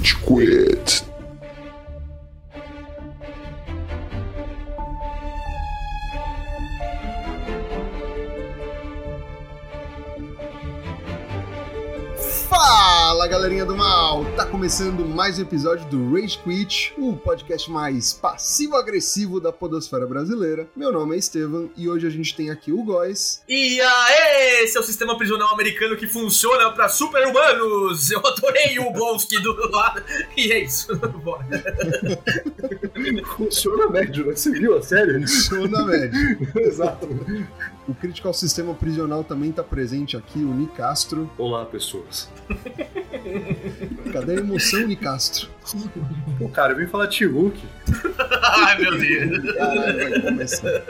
Rage Quit. Galerinha do mal! Tá começando mais um episódio do Rage Quit, o podcast mais passivo-agressivo da podosfera brasileira. Meu nome é Estevam e hoje a gente tem aqui o Góis. E aê, esse é o sistema prisional americano que funciona pra super-humanos! Eu adorei o Blonsky do lado. E é isso, bora. Funciona médio, né? Você viu a série? Funciona médio. Exato. O Critical Sistema Prisional também tá presente aqui, o Nicastro. Olá, pessoas. Cadê a emoção, Nicastro? Pô, cara, eu vim falar de Hulk. Ai, meu Deus. Caralho, vai começar.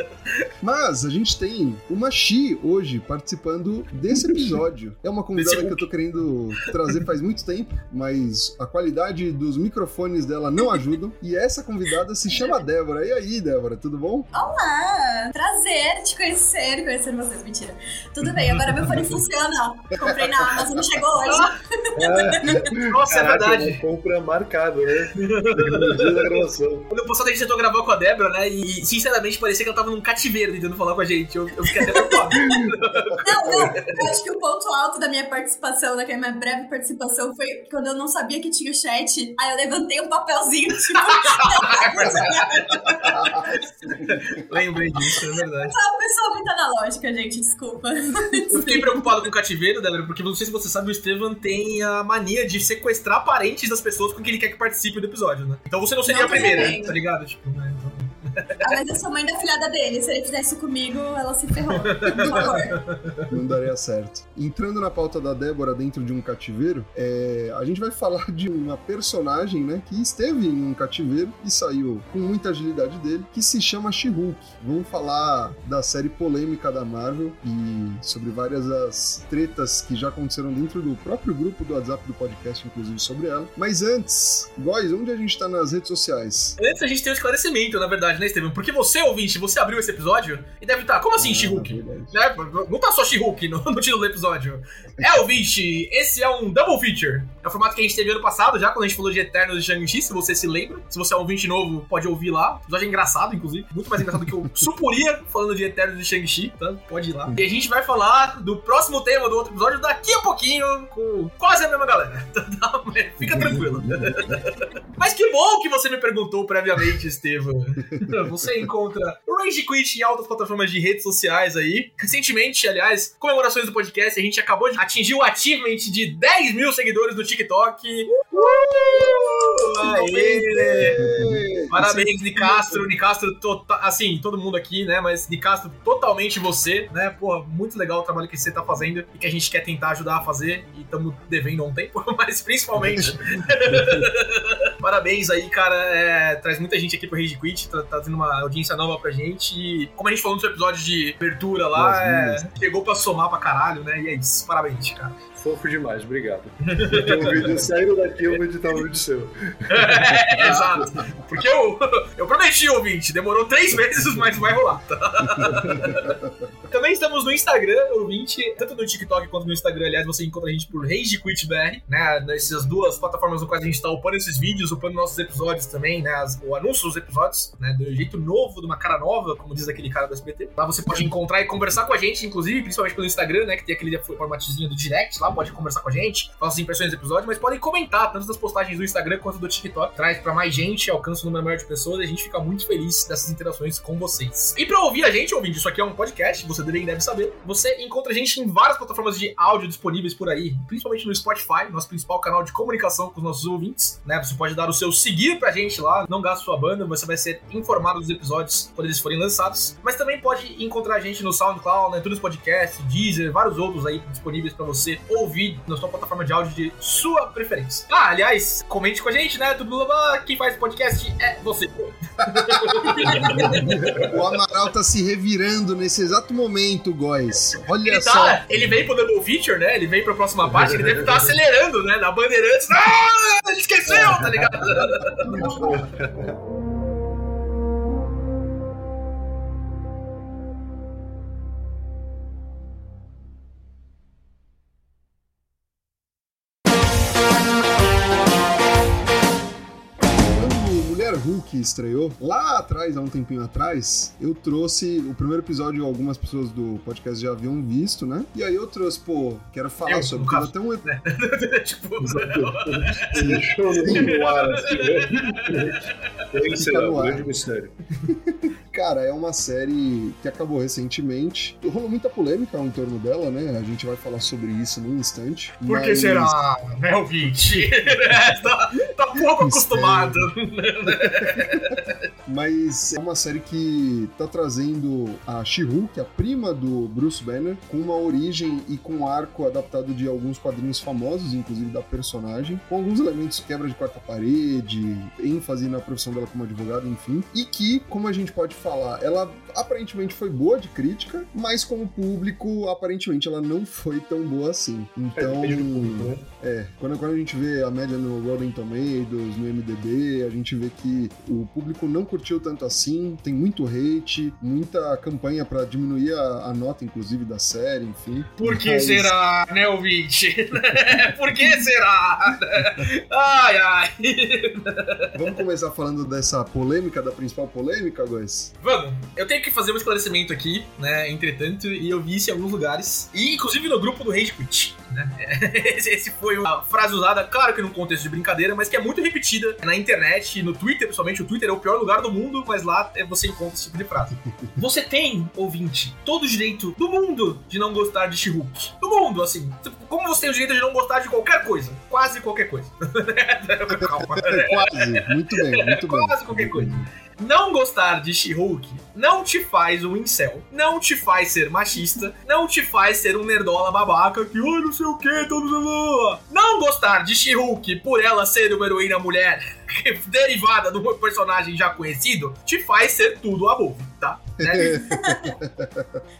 Mas a gente tem uma Xi hoje participando desse episódio. É uma convidada Desse que eu tô querendo trazer faz muito tempo, mas a qualidade dos microfones dela não ajudam. E essa convidada se chama Débora. E aí, Débora, tudo bom? Olá! Prazer te conhecer, conhecer vocês. Mentira. Tudo bem, agora meu fone funciona. Comprei na Amazon, não chegou hoje. Nossa, é Caraca, verdade. uma compra marcada, né? No dia da gravação. Quando passado a gente tentou gravar com a Débora, né? E sinceramente parecia que ela tava num cativeiro tentando falar com a gente. Eu, eu fiquei até preocupado. Não, não. Eu acho que o ponto alto da minha participação, daquela minha breve participação, foi quando eu não sabia que tinha o chat. Aí eu levantei um papelzinho, tipo. Lembrei disso, é verdade. Uma pessoa muito analógica, gente, desculpa. Eu fiquei preocupado com o cativeiro, Débora, porque não sei se você sabe, o Estevam tem a mania de sequestrar parentes das pessoas com quem ele quer que participe do episódio, né? Então você não seria Não, a primeira, também. Tá ligado? Tipo, né? Ah, mas eu sou mãe da filhada dele. Se ele fizesse isso comigo, ela se ferrou. Por favor. Não daria certo. Entrando na pauta da Débora dentro de um cativeiro, é, a gente vai falar de uma personagem, né, que esteve em um cativeiro e saiu com muita agilidade dele, que se chama She-Hulk. Vamos falar da série polêmica da Marvel e sobre várias das tretas que já aconteceram dentro do próprio grupo do WhatsApp do podcast, inclusive sobre ela. Mas antes, Góis, onde a gente tá nas redes sociais? Antes a gente tem um esclarecimento, na verdade, né, Estevam? Porque você, ouvinte, você abriu esse episódio e deve estar, como assim, Ah, She-Hulk? verdade. Né? Não tá só She-Hulk no, no título do episódio. É, ouvinte, esse é um double feature. É o formato que a gente teve ano passado, já, quando a gente falou de Eternos e Shang-Chi, se você se lembra. Se você é um ouvinte novo, pode ouvir lá. O episódio é engraçado, inclusive. Muito mais engraçado do que o Supuria falando de Eternos e Shang-Chi, tá? Pode ir lá. E a gente vai falar do próximo tema do outro episódio daqui a pouquinho, com quase a mesma galera. Tá? Fica tranquilo. Mas que bom que você me perguntou previamente, Estevam. Você encontra o Rage Quit em altas plataformas de redes sociais aí. Recentemente, aliás, comemorações do podcast, a gente acabou de atingir o achievement de 10 mil seguidores no TikTok. Uh! Aê! Parabéns, Nicastro. Nicastro, tota- assim, todo mundo aqui, né? Mas Nicastro, totalmente você, né? Pô, muito legal o trabalho que você tá fazendo e que a gente quer tentar ajudar a fazer. E estamos devendo há um tempo, mas principalmente. Parabéns aí, cara. É, traz muita gente aqui pro Rage Quit, tá, tá tendo uma audiência nova pra gente. E como a gente falou no seu episódio de abertura lá, é, chegou pra somar pra caralho, né? E é isso. Parabéns, cara. Fofo demais, obrigado. Um vídeo saindo daqui, eu vou editar um vídeo seu. É, exato. Porque eu, eu prometi, ouvinte, demorou três meses, mas vai rolar. tá? Também estamos no Instagram, ouvinte, tanto no TikTok quanto no Instagram, aliás, você encontra a gente por RageQuitBR, né? Nessas duas plataformas no quais a gente está upando esses vídeos, upando nossos episódios também, né? as- o anúncio dos episódios, né? Do jeito novo, de uma cara nova, como diz aquele cara do SBT. Lá você pode encontrar e conversar com a gente, inclusive, principalmente pelo Instagram, né? Que tem aquele formatozinho do direct lá, pode conversar com a gente, falar as impressões do episódio, mas podem comentar, tanto das postagens do Instagram quanto do TikTok. Traz pra mais gente, alcança um número maior de pessoas e a gente fica muito feliz dessas interações com vocês. E pra ouvir a gente, ouvinte, isso aqui é um podcast, você também deve saber. Você encontra a gente em várias plataformas de áudio disponíveis por aí, principalmente no Spotify, nosso principal canal de comunicação com os nossos ouvintes, né? Você pode dar o seu seguir pra gente lá, não gasta sua banda, você vai ser informado dos episódios quando eles forem lançados. Mas também pode encontrar a gente no SoundCloud, né? Todos os podcasts, Deezer, vários outros aí disponíveis pra você ouvir na sua plataforma de áudio de sua preferência. Ah, aliás, comente com a gente, né? Tudo blá, blá, quem faz podcast é você. O Amaral tá se revirando nesse exato momento, Góis. Olha Ele, só. tá, ele veio pro Double Feature, né? Ele veio pra próxima parte, ele deve estar acelerando, né? Na Bandeirantes. Ah, ele esqueceu, tá ligado? estreou, lá atrás, há um tempinho atrás, eu trouxe o primeiro episódio, algumas pessoas do podcast já haviam visto, né? E aí eu trouxe, pô, quero falar Eu, sobre. caso. até um tipo, Você deixou no ar, assim, né? Será? no O ar. grande mistério. Cara, é uma série que acabou recentemente. Rolou muita polêmica em torno dela, né? A gente vai falar sobre isso num instante. Por que mas- será, né, ouvinte? tá, tá pouco acostumado. Mas é uma série que tá trazendo a She-Hulk, a prima do Bruce Banner, com uma origem e com um arco adaptado de alguns quadrinhos famosos, inclusive da personagem, com alguns elementos quebra de quarta parede, ênfase na profissão dela como advogada, enfim. E que, como a gente pode falar, ela aparentemente foi boa de crítica, mas como público, aparentemente ela não foi tão boa assim. É, Então, do público, né? é, quando, quando a gente vê a média no Rotten Tomatoes, no MDB, a gente vê que o público não curtiu tanto assim, tem muito hate, muita campanha pra diminuir a, a nota, inclusive, da série, enfim. Por que Mas- será, né, ouvinte? Por que será? Ai, ai. Vamos começar falando dessa polêmica, da principal polêmica, Góis? Vamos, eu tenho que fazer um esclarecimento aqui, né? Entretanto, e eu vi isso em alguns lugares, e inclusive no grupo do Rage Quit, né? Esse, esse foi uma frase usada, claro que num contexto de brincadeira, mas que é muito repetida na internet, no Twitter, principalmente. O Twitter é o pior lugar do mundo, mas lá é- você encontra esse tipo de frase. Você tem, ouvinte, todo o direito do mundo de não gostar de She-Hulk. Do mundo, assim. Como você tem o direito de não gostar de qualquer coisa? Quase qualquer coisa. Calma. Quase, muito bem, muito bem. Quase qualquer coisa. Não gostar de She-Hulk não te faz um incel, não te faz ser machista, não te faz ser um nerdola babaca que, ai, não sei o que, todo Não gostar de She-Hulk por ela ser uma heroína mulher derivada de um personagem já conhecido, te faz ser tudo a bobo, tá? Né?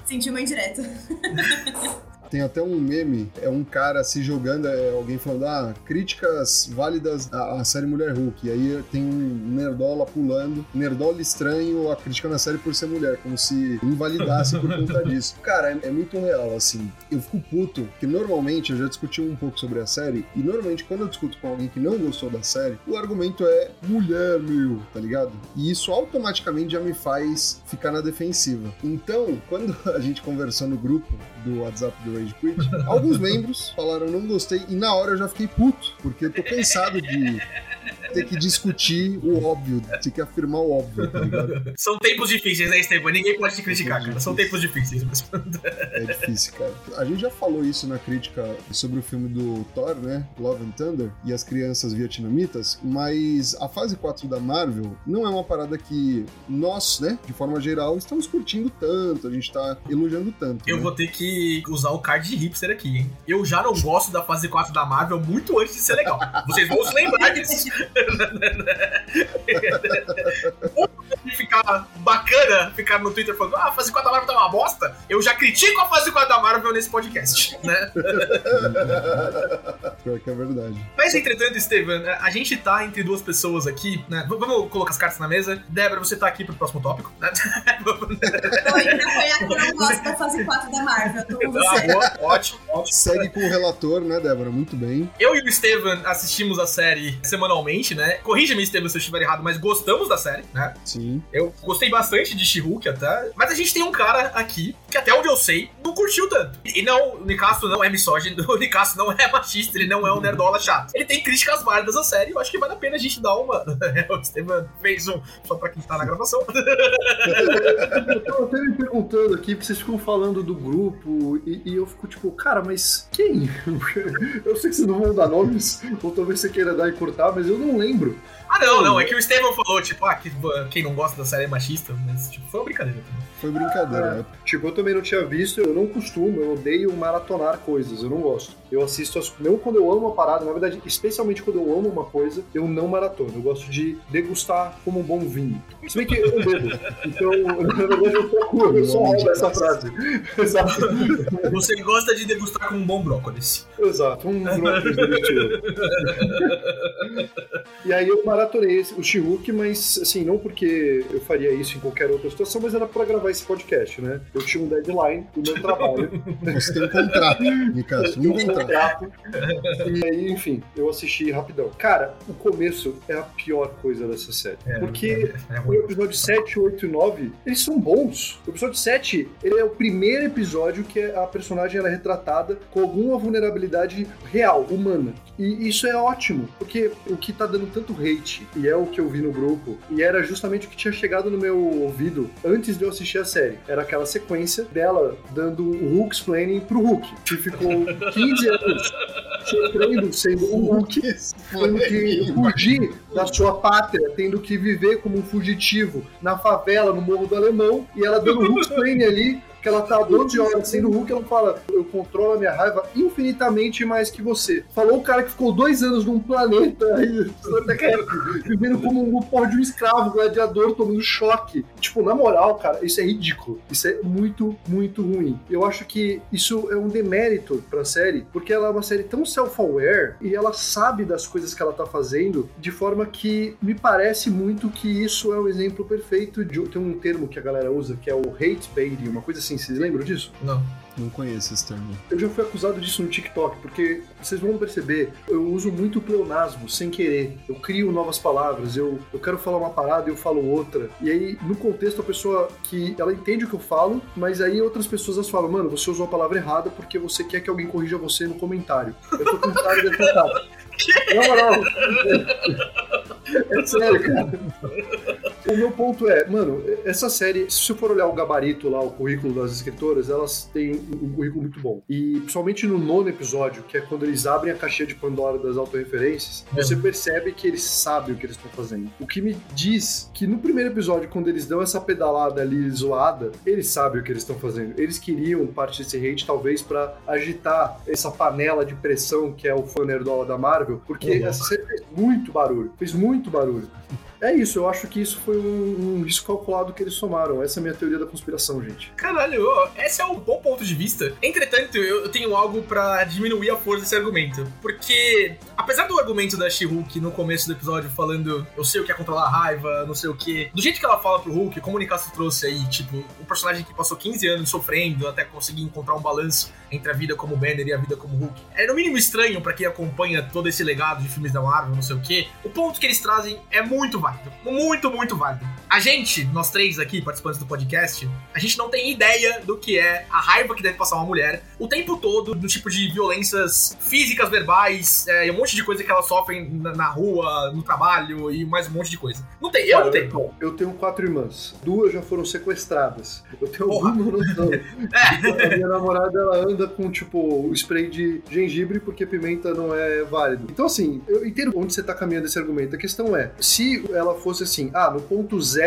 Senti uma indireta. Tem até um meme, é um cara se jogando, é alguém falando, ah, críticas válidas à, à série Mulher Hulk. E aí tem um nerdola pulando, nerdola estranho, a crítica na série por ser mulher, como se invalidasse por conta disso. Cara, é, é muito real, assim. Eu fico puto, que normalmente, eu já discuti um pouco sobre a série, e normalmente quando eu discuto com alguém que não gostou da série, o argumento é mulher, meu, tá ligado? E isso automaticamente já me faz ficar na defensiva. Então, quando a gente conversou no grupo do WhatsApp do Rage Quit, alguns membros falaram não gostei e na hora eu já fiquei puto, porque eu tô cansado de ter que discutir o óbvio, ter que afirmar o óbvio, tá ligado? São tempos difíceis, né, Esteban? Ninguém pode te criticar, cara. São tempos difíceis. É difícil, cara. A gente já falou isso na crítica sobre o filme do Thor, né? Love and Thunder e as crianças vietnamitas, mas a fase 4 da Marvel não é uma parada que nós, né, de forma geral, estamos curtindo tanto, a gente tá elogiando tanto. Eu né? vou ter que usar o card de hipster aqui, hein? Eu já não gosto da fase 4 da Marvel muito antes de ser legal. Vocês vão se lembrar disso. then, then, then, then, then, then, de ficar bacana, ficar no Twitter falando, ah, a fase 4 da Marvel tá uma bosta. Eu já critico a fase 4 da Marvel nesse podcast, né? Pior que é verdade. Mas entretanto, Steven, a gente tá entre duas pessoas aqui, né? V- Vamos colocar as cartas na mesa. Débora, você tá aqui pro próximo tópico, né? Oi, eu não gosto da fase 4 da Marvel. Tô com Ah, você. boa, ótimo, ótimo. Segue com o relator, né, Débora? Muito bem. Eu e o Steven assistimos a série semanalmente, né? Corrija-me, Steven, se eu estiver errado, mas gostamos da série, né? Sim. Eu gostei bastante de She-Hulk até. Mas a gente tem um cara aqui que, até onde eu sei, não curtiu tanto. E não, o Nicasso não é misógino, o Nicasso não é machista, ele não é um nerdola chato. Ele tem críticas válidas à série, eu acho que vale a pena a gente dar uma. o Steven fez um, só pra quem tá na gravação. Eu tô até me perguntando aqui, porque vocês ficam falando do grupo, e, e eu fico tipo, cara, mas quem? Eu sei que vocês não vão dar nomes, ou talvez você queira dar e cortar, mas eu não lembro. Ah, não, não, é que o Steven falou, tipo, ah, que, quem não gosta da série é machista, mas, tipo, foi uma brincadeira também. Foi brincadeira, né? Tipo, eu também não tinha visto, eu não costumo, eu odeio maratonar coisas, eu não gosto. Eu assisto, as, mesmo quando eu amo uma parada, na verdade, especialmente quando eu amo uma coisa, eu não maratono. Eu gosto de degustar como um bom vinho. Se bem que eu não bebo. Então, na verdade, eu procuro, eu só roubo essa frase. Exato. Você gosta de degustar com um bom brócolis. Exato, um brócolis delicioso. E aí eu maratonei o She-Hulk, mas assim, não porque eu faria isso em qualquer outra situação, mas era pra gravar esse podcast, né? Eu tinha um deadline do meu trabalho. Você tem um contrato, Nicasso, um contrato. E aí, enfim, eu assisti rapidão. Cara, o começo é a pior coisa dessa série. É, porque é, é o episódio 7, 8 e 9, eles são bons. O episódio 7, ele é o primeiro episódio que a personagem ela é retratada com alguma vulnerabilidade real, humana. E isso é ótimo, porque o que tá dando tanto hate, e é o que eu vi no grupo, e era justamente o que tinha chegado no meu ouvido antes de eu assistir a série. Era aquela sequência dela dando o Hulk explaining pro Hulk, que ficou 15 anos sofrendo sendo um Hulk tendo que fugir da sua pátria, tendo que viver como um fugitivo na favela, no Morro do Alemão, e ela dando Hulk explaining ali, que ela tá 12 horas sendo Hulk, ela fala, eu controlo a minha raiva infinitamente mais que você. Falou o cara que ficou dois anos num planeta aí, vivendo como um porra de um escravo, gladiador, tomando choque. Tipo, na moral, cara, isso é ridículo. Isso é muito, muito ruim. Eu acho que isso é um demérito pra série, porque ela é uma série tão self-aware e ela sabe das coisas que ela tá fazendo, de forma que me parece muito que isso é um exemplo perfeito de. Tem um termo que a galera usa que é o hate baiting, uma coisa assim, vocês lembram disso? Não. Não conheço esse termo. Eu já fui acusado disso no TikTok, porque vocês vão perceber, eu uso muito pleonasmo, sem querer. Eu crio novas palavras, eu, eu quero falar uma parada e eu falo outra. E aí, no contexto, a pessoa que ela entende o que eu falo, mas aí outras pessoas elas falam, mano, você usou a palavra errada porque você quer que alguém corrija você no comentário. Eu tô com cara de atentado. Na moral. É sério, cara. O meu ponto é, mano, essa série, se você for olhar o gabarito lá, o currículo das escritoras, elas têm um currículo muito bom. E principalmente no nono episódio, que é quando eles abrem a caixinha de Pandora das autorreferências, É. você percebe que eles sabem o que eles estão fazendo. O que me diz que no primeiro episódio, quando eles dão essa pedalada ali zoada, eles sabem o que eles estão fazendo. Eles queriam parte desse hate, talvez, pra agitar essa panela de pressão que é o fã nerdola da Marvel, porque Uhum. essa série fez muito barulho. Fez muito barulho. É isso, eu acho que isso foi um, um risco calculado que eles somaram. Essa é a minha teoria da conspiração, gente. Caralho, esse é um bom ponto de vista. Entretanto, eu tenho algo pra diminuir a força desse argumento. Porque, apesar do argumento da She-Hulk no começo do episódio falando eu sei o que é controlar a raiva, não sei o que, do jeito que ela fala pro Hulk, como o Nicasso trouxe aí, tipo, um personagem que passou 15 anos sofrendo até conseguir encontrar um balanço entre a vida como Banner e a vida como Hulk. É no mínimo estranho pra quem acompanha todo esse legado de filmes da Marvel, não sei o que. O ponto que eles trazem é muito válido. Muito, muito válido. A gente, nós três aqui, participantes do podcast, a gente não tem ideia do que é a raiva que deve passar uma mulher o tempo todo, do tipo de violências físicas, verbais, é, e um monte de coisa que elas sofrem na, na rua, no trabalho e mais um monte de coisa. Não tem, eu não Cara, tenho. bom, eu tenho quatro irmãs. Duas já foram sequestradas. Eu tenho Porra. alguma noção. É. A minha namorada, ela anda com, tipo, spray de gengibre porque pimenta não é válido. Então, assim, eu entendo onde você tá caminhando esse argumento. A questão é, se ela fosse assim, ah, no ponto zero,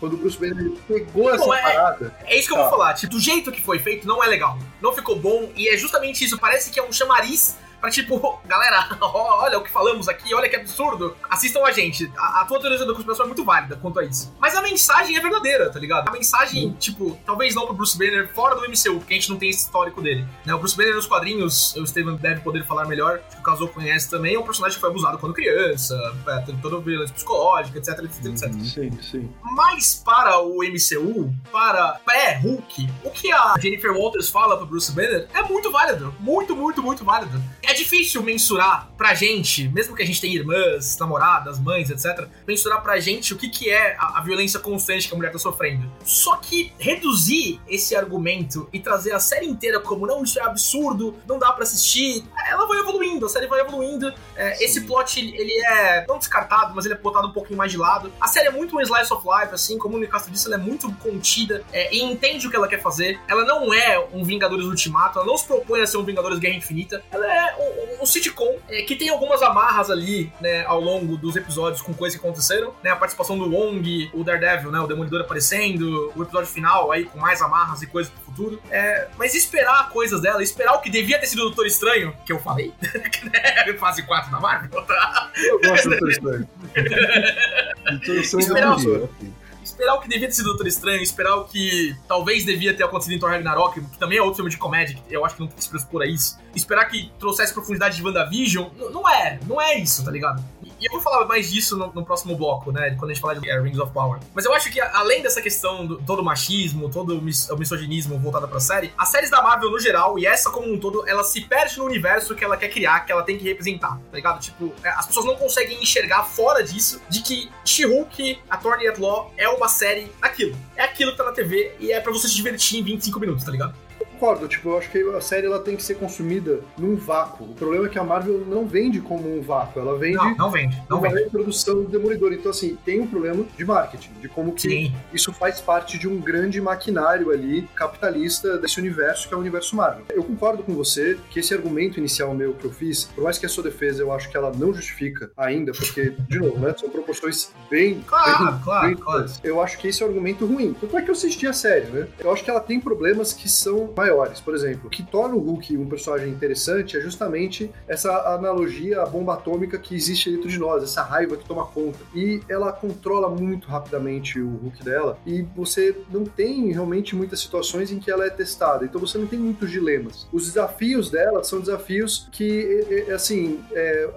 quando o Bruce Banner pegou essa é- parada... É isso que eu Tá. vou falar. Tipo, do jeito que foi feito, não é legal. Não ficou bom. E é justamente isso. Parece que é um chamariz pra tipo, galera, olha o que falamos aqui, olha que absurdo. Assistam a gente. A, a tua teoria da conspiração é muito válida quanto a isso. Mas a mensagem é verdadeira, tá ligado? A mensagem, tipo, talvez não pro Bruce Banner fora do MCU, porque a gente não tem esse histórico dele. Né? O Bruce Banner nos quadrinhos, o Steven deve poder falar melhor, que o Casou conhece também, é um personagem que foi abusado quando criança, é, teve toda a violência psicológica, etc, etc, etc. Sim, sim. Mas para o MCU, para pré-Hulk, o que a Jennifer Walters fala pro Bruce Banner é muito válido. Muito, muito, muito válido. É difícil mensurar pra gente, mesmo que a gente tenha irmãs, namoradas, mães, etc., mensurar pra gente o que, que é a, a violência constante que a mulher tá sofrendo. Só que reduzir esse argumento e trazer a série inteira como não, isso é absurdo, não dá pra assistir, ela vai evoluindo, a série vai evoluindo. É, esse plot, ele é não descartado, mas ele é botado um pouquinho mais de lado. A série é muito um slice of life, assim, como o Nicasso disse, ela é muito contida é, e entende o que ela quer fazer. Ela não é um Vingadores Ultimato, ela não se propõe a ser um Vingadores Guerra Infinita. Ela é um, um sitcom é, que tem algumas amarras ali, né, ao longo dos episódios com coisas que aconteceram, né, a participação do Wong, o Daredevil, né, o Demolidor aparecendo, o episódio final aí com mais amarras e coisas pro futuro. É, mas esperar coisas dela, esperar o que devia ter sido o Doutor Estranho, que eu falei, né, fase 4 da Marvel, Eu gosto do Doutor Estranho. Esperar o- ok, ok. Esperar o que devia ter sido Doutor Estranho, esperar o que talvez devia ter acontecido em Thor Ragnarok, que também é outro filme de comédia, que eu acho que não tem que se pressupor a isso. Esperar que trouxesse profundidade de WandaVision, não é, não é isso, tá ligado? E eu vou falar mais disso no, no próximo bloco, né? Quando a gente falar de é, Rings of Power. Mas eu acho que, além dessa questão do todo machismo, todo mis, o misoginismo voltado pra série, as séries da Marvel no geral, e essa como um todo, ela se perde no universo que ela quer criar, que ela tem que representar, tá ligado? Tipo, é, as pessoas não conseguem enxergar fora disso de que She-Hulk, a Attorney at Law, é uma série aquilo. É aquilo que tá na TV e é pra você se divertir em 25 minutos, tá ligado? Concordo, tipo, eu acho que a série ela tem que ser consumida num vácuo. O problema é que a Marvel não vende como um vácuo, ela vende. Não, não vende. Não uma vende. reprodução do Demolidor. Então, assim, tem um problema de marketing, de como que Sim. isso faz parte de um grande maquinário ali capitalista desse universo que é o universo Marvel. Eu concordo com você que esse argumento inicial meu que eu fiz, por mais que a sua defesa eu acho que ela não justifica ainda, porque, de novo, né, são proporções bem. Claro, bem, claro, bem claro. Eu acho que esse é um argumento ruim. Tanto é que eu assisti a série, né? Eu acho que ela tem problemas que são maiores. Por exemplo, o que torna o Hulk um personagem interessante é justamente essa analogia à bomba atômica que existe dentro de nós, essa raiva que toma conta. E ela controla muito rapidamente o Hulk dela, e você não tem realmente muitas situações em que ela é testada, então você não tem muitos dilemas. Os desafios dela são desafios que, assim, é,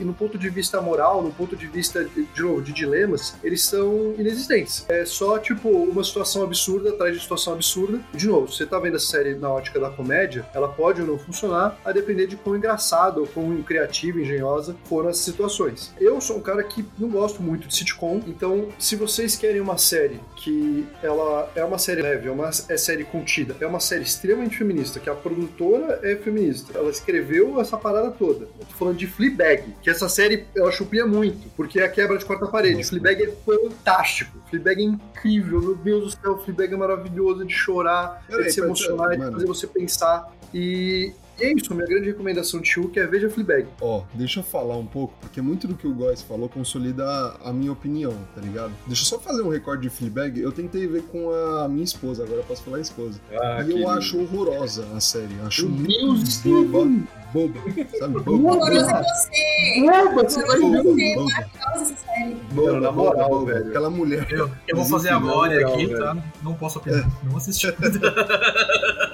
no ponto de vista moral, no ponto de vista, de novo, de dilemas, eles são inexistentes. É só, tipo, uma situação absurda atrás de situação absurda. De novo, você tá vendo série na ótica da comédia, ela pode ou não funcionar, a depender de quão engraçado ou quão criativa, engenhosa foram as situações. Eu sou um cara que não gosto muito de sitcom, então se vocês querem uma série que ela é uma série leve, é uma é série contida, é uma série extremamente feminista, que a produtora é feminista, ela escreveu essa parada toda. Eu tô falando de Fleabag, que essa série ela chupia muito, porque é a quebra de quarta parede. Nossa. Fleabag é fantástico, Fleabag é incrível, meu Deus do céu, Fleabag é maravilhoso, de chorar, é Peraí, de se peraí, emocionar, é de mano. fazer você pensar. E é isso, minha grande recomendação de Hulk é veja Fleabag. Ó, deixa eu falar um pouco, porque muito do que o Góes falou consolida a minha opinião, tá ligado? Deixa eu só fazer um recorde de Fleabag. Eu tentei ver com a minha esposa, agora eu posso falar esposa. e eu acho horrorosa a série. Acho Meu muito Deus, boba, boba, sabe? Boba. Boba. é você! Boba, você vai ver. é você! boba. Maravilhosa essa série. Mano, na moral, boba, velho. Aquela mulher. Eu, eu vou fazer a glória aqui, velho. tá? Não posso opinar. Não assisti.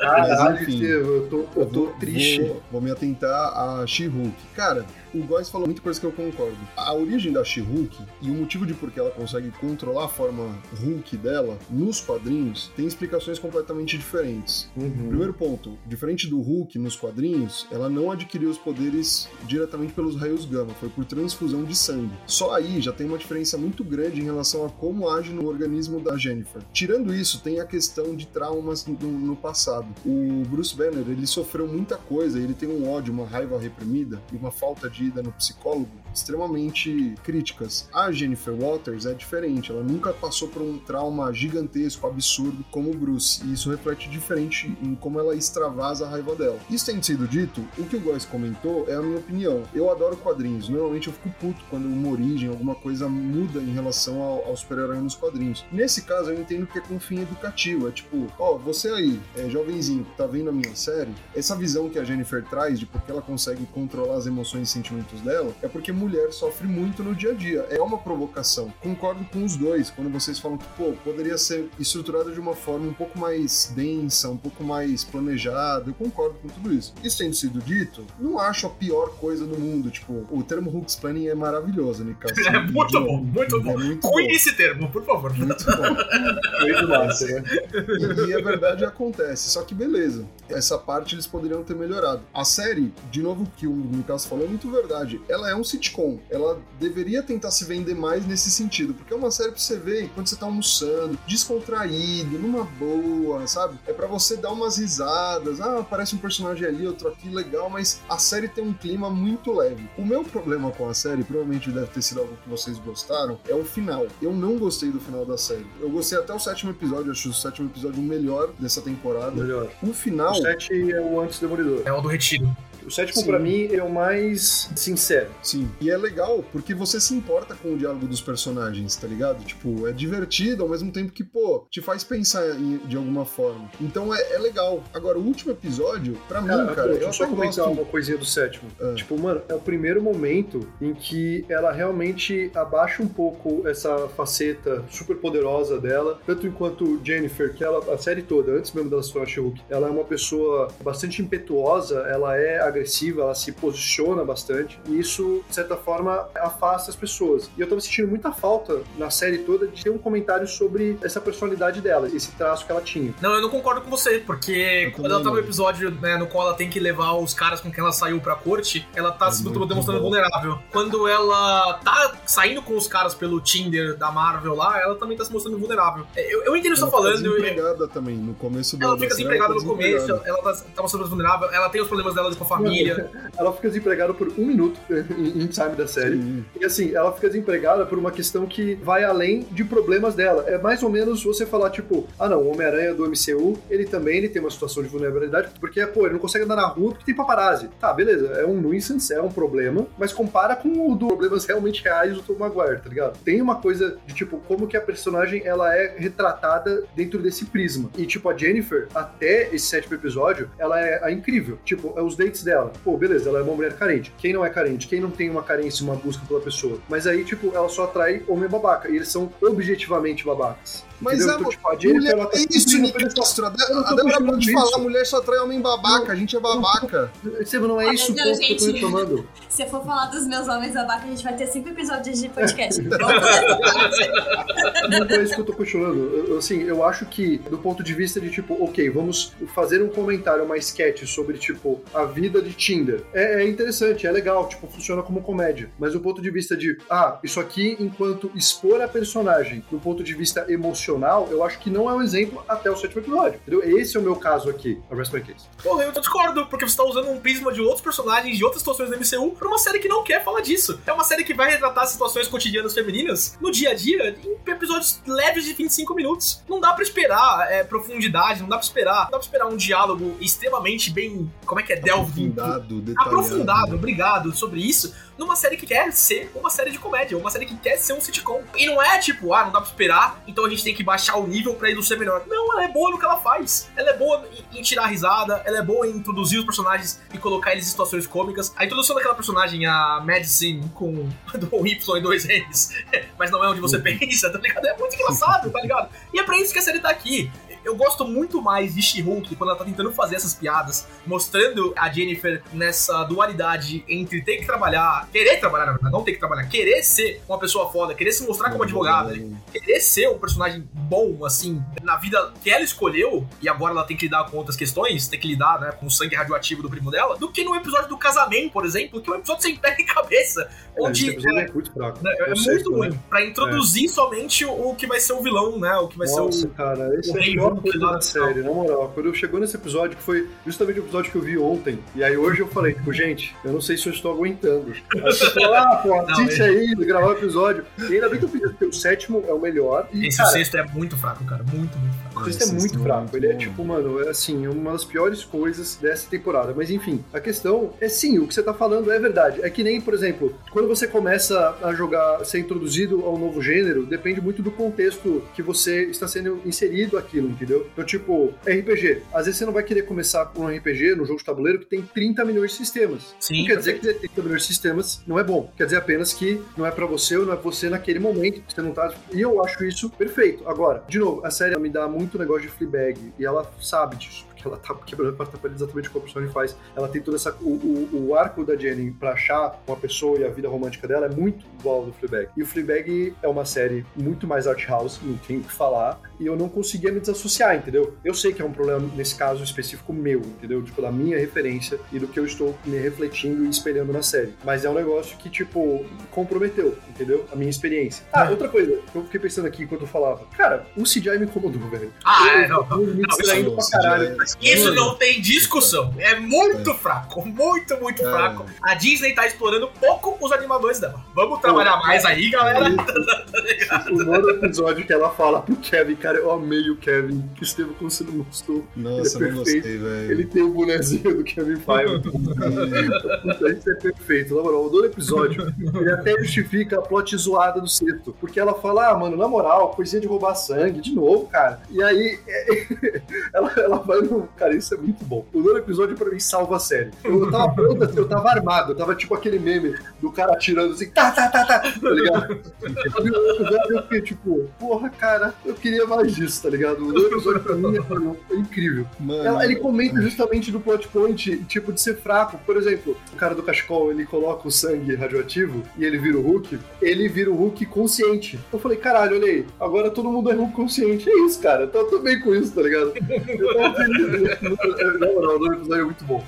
Caralho, Mas, enfim, eu tô, eu tô triste. Vou, vou me atentar a She-Hulk. Cara, o Góes falou muita coisa que eu concordo. A origem da She-Hulk e o motivo de por que ela consegue controlar a forma Hulk dela nos quadrinhos tem explicações completamente diferentes. Uhum. Primeiro ponto, diferente do Hulk nos quadrinhos, ela não adquiriu os poderes diretamente pelos raios gama, foi por transfusão de sangue. Só aí já tem uma diferença muito grande em relação a como age no organismo da Jennifer. Tirando isso, tem a questão de traumas no, no passado. O Bruce Banner, ele sofreu muita coisa, ele tem um ódio, uma raiva reprimida e uma falta de no psicólogo extremamente críticas. A Jennifer Waters é diferente, ela nunca passou por um trauma gigantesco, absurdo como o Bruce, e isso reflete diferente em como ela extravasa a raiva dela. Isso tendo sido dito, o que o Góes comentou é a minha opinião. Eu adoro quadrinhos, normalmente eu fico puto quando uma origem, alguma coisa muda em relação ao, ao super-herói nos quadrinhos. Nesse caso, eu entendo que é com fim educativo, é tipo, ó, você aí, é, jovenzinho, que tá vendo a minha série, essa visão que a Jennifer traz de porque ela consegue controlar as emoções e sentimentos dela, é porque mulher sofre muito no dia a dia. É uma provocação. Concordo com os dois quando vocês falam que, pô, poderia ser estruturada de uma forma um pouco mais densa, um pouco mais planejada. Eu concordo com tudo isso. Isso tendo sido dito, não acho a pior coisa do mundo. Tipo, o termo Hooks Planning é maravilhoso, Nicasso. É muito bom, muito bom. É muito bom. Esse termo, por favor. Muito bom. Muito massa, né? E, e a verdade acontece. Só que beleza, essa parte eles poderiam ter melhorado. A série, de novo, que o Lucas falou, é muito verdade. Ela é um sitcom. Ela deveria tentar se vender mais nesse sentido, porque é uma série pra você ver quando você tá almoçando, descontraído, numa boa, sabe? É pra você dar umas risadas. Ah, aparece um personagem ali, outro aqui, legal, mas a série tem um clima muito leve. O meu problema com a série, provavelmente deve ter sido algo que vocês gostaram, é o final. Eu não gostei do final da série. Eu gostei até o sétimo episódio, acho o sétimo episódio o melhor dessa temporada. Melhor. O final. O 7 é o antes demolidor. É o do retiro. O sétimo, pra mim, é o mais sincero. Sim. E é legal porque você se importa com o diálogo dos personagens, tá ligado? Tipo, é divertido ao mesmo tempo que, pô, te faz pensar em- de alguma forma. Então é, é legal. Agora, o último episódio, pra Cara, mim, cara, deixa eu eu só comentar gosto. uma coisinha do sétimo. Ah. Tipo, mano, é o primeiro momento em que ela realmente abaixa um pouco essa faceta super poderosa dela, tanto enquanto Jennifer, que ela, a série toda, antes mesmo dela se tornar She-Hulk, ela é uma pessoa bastante impetuosa, ela é agressiva ela se posiciona bastante, e isso, de certa forma, afasta as pessoas. E eu tava sentindo muita falta na série toda de ter um comentário sobre essa personalidade dela, esse traço que ela tinha. Não, eu não concordo com você, porque Eu quando ela tá no episódio né, no qual ela tem que levar os caras com quem ela saiu pra corte, ela tá É se muito demonstrando bom. vulnerável. Quando ela tá saindo com os caras pelo Tinder da Marvel lá, ela também tá se mostrando vulnerável. É, Eu, eu entendo o que você Ela tá fica falando. eu- desempregada também, no começo da Ela fica desempregada ela no tá começo, ela tá, tá mostrando vulnerável, ela tem os problemas dela com a família. Ela fica desempregada por um minuto em, time da série. Sim. E assim, ela fica desempregada por uma questão que vai além de problemas dela. É mais ou menos você falar, tipo, ah não, o Homem-Aranha do MCU, ele também ele tem uma situação de vulnerabilidade, porque, pô, ele não consegue andar na rua porque tem paparazzi. Tá, beleza, é um nuisance, é um problema, mas compara com o do problemas realmente reais do Tom Maguire, tá ligado? Tem uma coisa de, tipo, como que a personagem, ela é retratada dentro desse prisma. E, tipo, a Jennifer, até esse sétimo episódio, ela é a incrível. Tipo, é os dates dela. Pô, beleza, ela é uma mulher carente. Quem não é carente? Quem não tem uma carência, uma busca pela pessoa? Mas aí, tipo, ela só atrai homem babaca. E eles são objetivamente babacas. Mas é, Então, tipo, a mulher ela tá é isso, Nicastro. A Eu não Débora tô a Débora pode isso. falar, mulher só atrai homem babaca, a gente é babaca. Estevam, não é Olha, isso o não, ponto que eu tô gente. reclamando. Se eu for falar dos meus homens babaca, a gente vai ter cinco episódios de podcast. Não é isso que eu tô questionando. Eu- eu, assim, eu acho que, do ponto de vista de, tipo, ok, vamos fazer um comentário, uma sketch sobre, tipo, a vida de Tinder. É, é interessante, é legal, tipo, funciona como comédia. Mas do ponto de vista de, ah, isso aqui, enquanto expor a personagem do ponto de vista emocional, eu acho que não é um exemplo até o sétimo episódio. Entendeu? Esse é o meu caso aqui, a Rest My Case. Porra, eu discordo, porque você tá usando um prisma de outros personagens, de outras situações do MCU, pra uma série que não quer falar disso. É uma série que vai retratar situações cotidianas femininas no dia a dia, em episódios leves de 25 minutos. Não dá pra esperar é, profundidade, não dá pra esperar. Não dá pra esperar um diálogo extremamente bem. Como é que é? Delve into- Aprofundado, detalhado. aprofundado, obrigado, sobre isso, numa série que quer ser uma série de comédia, uma série que quer ser um sitcom. E não é tipo, ah, não dá pra esperar, então a gente tem que baixar o nível pra ele ser melhor. Não, ela é boa no que ela faz. Ela é boa em, tirar risada, ela é boa em introduzir os personagens e colocar eles em situações cômicas. A introdução daquela personagem, a Madison, com do Y e dois N's, mas não é onde você pensa, tá ligado? É muito engraçado, tá ligado? E é pra isso que a série tá aqui. Eu gosto muito mais de She-Hulk quando ela tá tentando fazer essas piadas, mostrando a Jennifer nessa dualidade entre ter que trabalhar, querer trabalhar, na verdade, não ter que trabalhar, querer ser uma pessoa foda, querer se mostrar como advogada, querer ser um personagem bom, assim, na vida que ela escolheu, e agora ela tem que lidar com outras questões, tem que lidar, né, com o sangue radioativo do primo dela, do que no episódio do casamento, por exemplo, que é um episódio sem pé nem cabeça, É, onde episódio é muito fraco. né, é muito né? ruim, pra introduzir somente o, o que vai ser o vilão, né, o que vai Nossa, ser o... cara, esse o é Hulk coisa da série, na moral. Quando chegou nesse episódio, que foi justamente o episódio que eu vi ontem, e aí hoje eu falei, tipo, gente, eu não sei se eu estou aguentando. Aí você falou, ah, pô, assiste aí, gravar o episódio. E ainda bem que eu fiz, porque o sétimo é o melhor. E, Esse cara, sexto é muito fraco, cara, muito, muito fraco. o sexto é muito é fraco. muito Ele é tipo, mano, é assim, uma das piores coisas dessa temporada. Mas enfim, a questão é sim, o que você tá falando é verdade. É que nem, por exemplo, quando você começa a jogar, ser introduzido a um novo gênero, depende muito do contexto que você está sendo inserido aquilo, entendeu? Então, tipo, RPG. Às vezes você não vai querer começar com um RPG no jogo de tabuleiro que tem 30 milhões de sistemas. Sim, não quer dizer que ter 30 milhões de sistemas não é bom. Quer dizer apenas que não é pra você ou não é você naquele momento. que Você não tá. E eu acho isso perfeito. Agora, de novo, a série me dá muito negócio de Fleabag e ela sabe disso. Ela tá quebrando a quarta parede exatamente como a personagem faz. Ela tem toda essa. O, o, o arco da Jenny pra achar uma pessoa e a vida romântica dela é muito igual ao do Fleabag. E o Fleabag é uma série muito mais art house, não tem o que falar. E eu não conseguia me desassociar, entendeu? Eu sei que é um problema, nesse caso específico, meu, entendeu? Tipo, da minha referência e do que eu estou me refletindo e espelhando na série. Mas é um negócio que, tipo, comprometeu, entendeu? A minha experiência. Ah, É. outra coisa, eu fiquei pensando aqui enquanto eu falava. Cara, o CGI me incomodou, velho. Ah, Eu- é, não, eu me não, distraindo isso- pra caralho. É- Isso não tem discussão. É muito fraco. Muito, muito É. fraco. A Disney tá explorando pouco os animadores dela. Vamos trabalhar mais aí, galera. O nono episódio que ela fala pro Kevin, cara, eu amei o Kevin, que esteve como você não gostou. Nossa, Ele é não gostei, perfeito. velho. Ele tem o bonezinho do Kevin Feige. Puta, isso é perfeito. Na moral, o nono episódio, ele até justifica a plot zoada do Seto. Porque ela fala, ah, mano, na moral, coisinha de roubar sangue, de novo, cara. E aí, ela, ela vai no, cara, isso é muito bom. O nono episódio pra mim salva a série. Eu tava pronto, assim, eu tava armado, eu tava tipo aquele meme do cara atirando assim, tá, tá, tá, tá, tá ligado? Eu fiquei tipo, porra, cara, eu queria mais disso, tá ligado? O nono episódio pra mim é, é incrível. Mano, Ela- ele comenta justamente do plot point, tipo, de ser fraco. Por exemplo, o cara do cachecol, ele coloca o sangue radioativo e ele vira o Hulk, ele vira o Hulk consciente. Eu falei, caralho, olha aí, agora todo mundo é Hulk consciente. É isso, cara, eu tô bem com isso, tá ligado? Eu tava feliz. Não, não, o episódio é muito bom.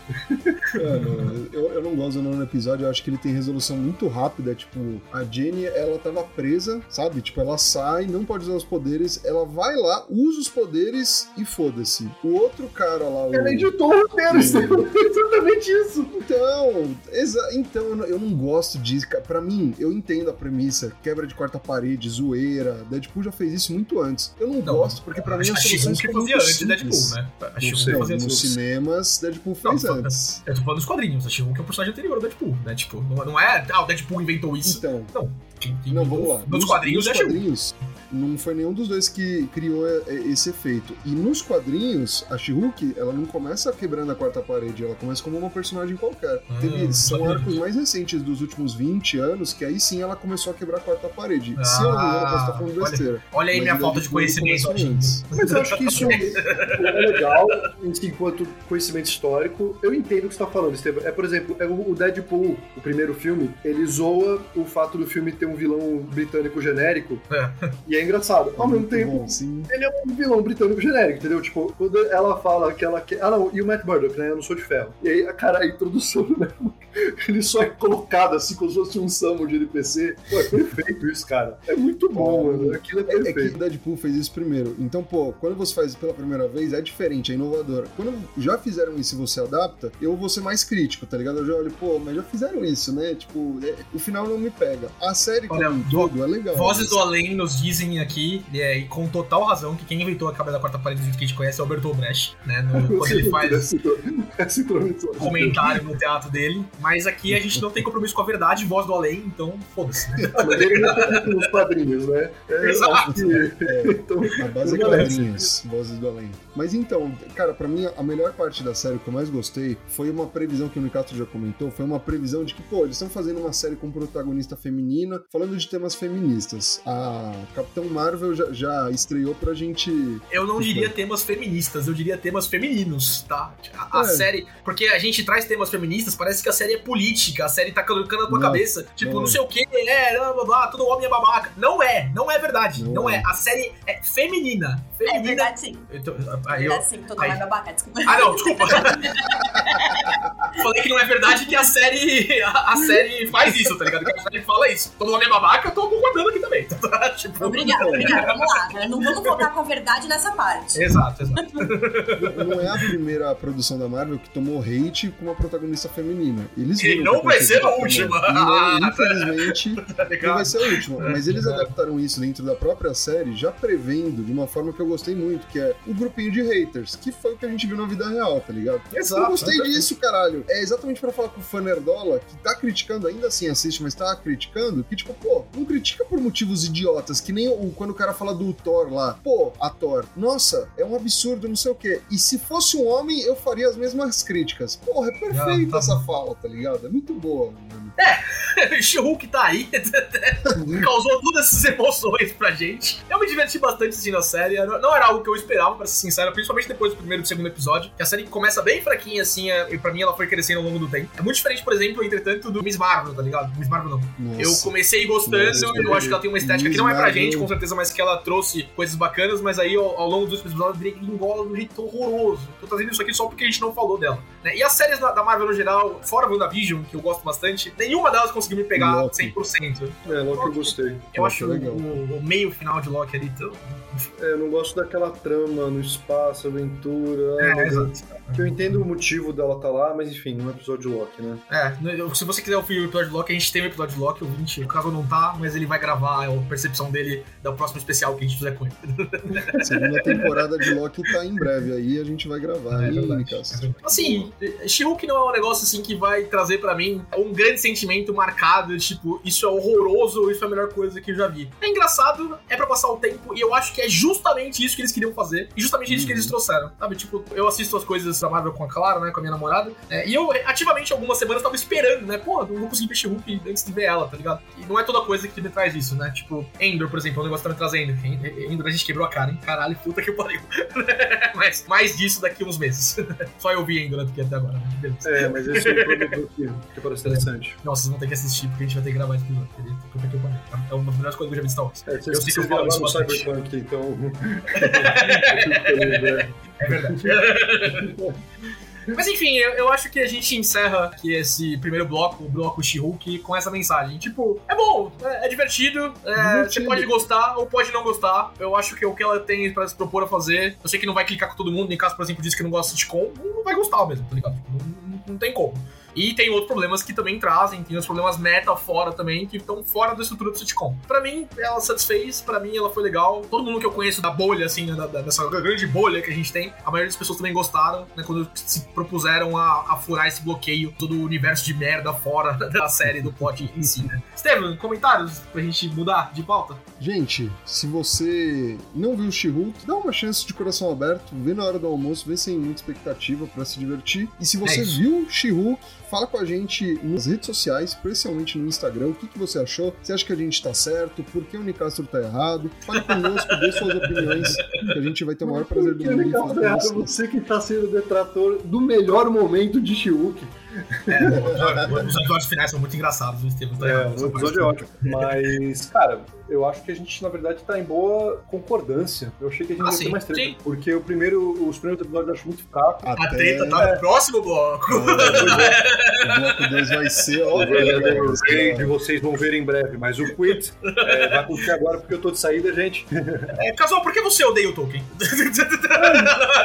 Mano, eu, eu não gosto do nono episódio, eu acho que ele tem resolução muito rápida. Tipo, a Jenny, ela tava presa, sabe? Tipo, ela sai, não pode usar os poderes, ela vai lá, usa os poderes e foda-se. O outro cara lá, o. Ela editou o roteiro, isso é exatamente isso. Então, exa- então eu não, eu não gosto disso. cara. Pra mim, eu entendo a premissa, quebra de quarta parede, zoeira. Deadpool já fez isso muito antes. Eu não, Não, gosto, porque pra mim a as soluções She-Hulk fazia muito antes de Deadpool, né? A Sei, fazia Nos cinemas, Deadpool Não, fez só- antes. Eu tô falando dos quadrinhos, a She-Hulk é o personagem anterior ao Deadpool, né? Tipo, não, não é, ah, o Deadpool inventou isso. Então, Quem, quem Não, vamos lá. Nos quadrinhos nos é a She-Hulk. quadrinhos, não foi nenhum dos dois que criou é, é, esse efeito. E nos quadrinhos, a She-Hulk, ela não começa quebrando a quarta parede, ela começa como uma personagem qualquer. Ah, Teve, são arcos mais recentes dos últimos 20 anos que aí sim ela começou a quebrar a quarta parede. Se eu não me engano, eu posso estar falando Ah, olha- besteira. Olha aí Mas minha falta de conhecimento. Mas eu acho que isso é legal enquanto conhecimento histórico. Eu entendo o que você tá falando, Estevam. É, por exemplo, é o Deadpool, o primeiro filme, ele zoa o fato do filme ter um vilão britânico genérico. É. E é engraçado. Ao mesmo tempo, bom, sim. ele é um vilão britânico genérico, entendeu? Tipo, quando ela fala que ela quer. Ah, não, e o Matt Murdock, né? Eu não sou de ferro. E aí, cara, a introdução, né? Ele só é colocado assim, como se fosse um summon de NPC. Pô, é perfeito isso, cara. É muito bom, mano. Aquilo é É, é que perfeito. Deadpool fez isso primeiro. Então, pô, quando você faz pela primeira vez, é diferente, é inovador. Quando já fizeram isso e você adapta, eu vou ser mais crítico, tá ligado? Eu já olho, pô, mas já fizeram isso, né? Tipo, é- o final não me pega. A série como Olha, um todo é legal. Vozes mas- do além nos dizem aqui, é, e com total razão, que quem inventou a cabra da quarta parede do jeito que a gente conhece é o Alberto Brecht, né? no- quando ele faz comentário no teatro dele. Mas aqui a gente não tem compromisso com a verdade, voz do além, então foda-se. né? Mas ele não tem nos quadrinhos, né? É, Exato. que- É, então, a base é quadrinhos, Vozes do Além. Mas então, cara, pra mim, a melhor parte da série que eu mais gostei foi uma previsão que o Nicato já comentou, foi uma previsão de que, pô, eles estão fazendo uma série com protagonista feminina, falando de temas feministas. A Capitão Marvel já, já estreou pra gente Eu não diria temas feministas, eu diria temas femininos, tá? A, a É. série. Porque a gente traz temas feministas, parece que a série é política, a série tá colocando na tua Não, cabeça. Tipo, não não é. sei o que, é, blá, blá, blá, todo homem é babaca. Não é, não é verdade. Não, Não é. é. A série é feminina. É Feminina. verdade, sim. É aí eu. verdade, sim. Todo mundo é babaca, desculpa. Ah, não, desculpa. Falei que não é verdade que a série. A, a série faz isso, tá ligado? Que a série fala isso. Todo homem é babaca, eu tô concordando aqui também. tipo, Obrigada, obrigada. Vamos lá. né? Não vamos voltar com a verdade nessa parte. Exato, exato. Não é a primeira produção da Marvel que tomou hate com uma protagonista feminina. Eles E não que vai ser a última. Não, infelizmente, Tá não vai ser a última. Mas eles adaptaram isso dentro da própria série, já prevendo de uma forma que eu gostei muito, que é o grupinho de haters, que foi o que a gente viu na vida real, tá ligado? Exato. Eu gostei disso, caralho. É exatamente pra falar com o fã nerdola, que tá criticando, ainda assim assiste, mas tá criticando, que tipo, pô, não critica por motivos idiotas, que nem o, quando o cara fala do Thor lá. Pô, a Thor, nossa, é um absurdo, não sei o quê. E se fosse um homem, eu faria as mesmas críticas. Porra, é perfeita tá essa fala, tá ligado? É muito boa, mano. She-Hulk tá aí, causou todas essas emoções pra gente. Eu me diverti bastante assistindo a série. Não era algo que eu esperava, pra ser sincero, principalmente depois do primeiro e do segundo episódio. Que a série começa bem fraquinha, assim, é- e pra mim ela foi crescendo ao longo do tempo. É muito diferente, por exemplo, entretanto, do Miss Marvel, tá ligado? Miss Marvel não. Nossa. Eu comecei gostando, Nossa, eu acho que ela tem uma estética que não é pra Marvel. gente, com certeza, mas que ela trouxe coisas bacanas, mas aí ao, ao longo dos episódios virei que engola de um jeito horroroso. Tô trazendo isso aqui só porque a gente não falou dela. né? E as séries da, da Marvel no geral, fora WandaVision, que eu gosto bastante, nenhuma delas conseguiu me pegar Loki. 100%. É, logo que eu gostei. Eu Loki acho é legal. o- o meio final de Loki ali tão. É, eu não gosto daquela trama no espaço, aventura. É, exato. Eu entendo o motivo dela tá lá, mas enfim, um episódio de Loki, né? É, se você quiser ouvir o episódio de Loki, a gente tem o episódio de Loki, o 20, o caso não tá, mas ele vai gravar a percepção dele da próxima especial que a gente fizer com ele. A segunda temporada de Loki tá em breve aí, a gente vai gravar. É verdade. Nicas? Assim, She-Hulk não é um negócio assim que vai trazer pra mim um grande sentimento marcado, tipo, isso é horroroso ou isso é a melhor coisa que eu já vi. É engraçado, é pra passar o tempo, e eu acho que que é justamente isso que eles queriam fazer e justamente isso que eles Uhum. trouxeram, sabe? Tipo, eu assisto as coisas da Marvel com a Clara, né, com a minha namorada, é, e eu ativamente algumas semanas tava esperando, né? Pô, não vou conseguir ver She-Hulk antes de ver ela, tá ligado? E não é toda coisa que me traz isso, né? Tipo, Endor, por exemplo, é um negócio que tá me trazendo. En- Endor a gente quebrou a cara, hein? Caralho, puta que pariu. Mas mais disso daqui uns meses. Só eu vi Endor aqui até agora, né? É, mas esse é o que, que parece interessante. Não, vocês vão ter que assistir porque a gente vai ter que gravar esse episódio. Puta que pariu. É uma das melhores coisas que eu já vi de Star Wars. É, Eu sei que eu falo isso no bastante. Cyberpunk, então. É verdade. Mas enfim, eu, eu acho que a gente encerra aqui esse primeiro bloco, o bloco She-Hulk, com essa mensagem. Tipo, é bom, é, é divertido, é, você pode gostar ou pode não gostar. Eu acho que o que ela tem pra se propor a fazer, eu sei que não vai clicar com todo mundo, em caso, por exemplo, diz que não gosta de sitcom, não vai gostar mesmo, tá ligado? Tipo, não, não- não tem como. E tem outros problemas que também trazem, tem os problemas meta fora também, que estão fora da estrutura do sitcom. Pra mim, ela satisfez, pra mim ela foi legal. Todo mundo que eu conheço da bolha, assim, né, da, da- dessa grande bolha que a gente tem, a maioria das pessoas também gostaram, né, quando se propuseram a, a furar esse bloqueio, todo o universo de merda fora da série, do plot em si, né. Estevam, comentários pra gente mudar de pauta? Gente, se você não viu She-Hulk, dá uma chance de coração aberto, vê na hora do almoço, vê sem muita expectativa pra se divertir. E se você É viu She-Hulk, fala com a gente nas redes sociais, especialmente no Instagram, o que, que você achou? Você acha que a gente tá certo? Por que o Nicastro tá errado? Fale conosco, dê suas opiniões, que a gente vai ter o maior prazer do mundo errado, você. que tá sendo detrator do melhor momento de Shiuk. É, os episódios finais são muito engraçados, o Estevam tá É, o episódio é ótimo. Mas, cara, eu acho que a gente, na verdade, tá em boa concordância. Eu achei que a gente Ah, ia sim, ter mais treta. sim. Porque o primeiro, os primeiros episódios eu acho muito fraco. A treta tá no próximo bloco. O bloco 2 vai ser, ó. Raid vocês vão ver em breve, mas o quit é, vai acontecer agora porque eu tô de saída, gente. É, Casual, por que você odeia o Tolkien?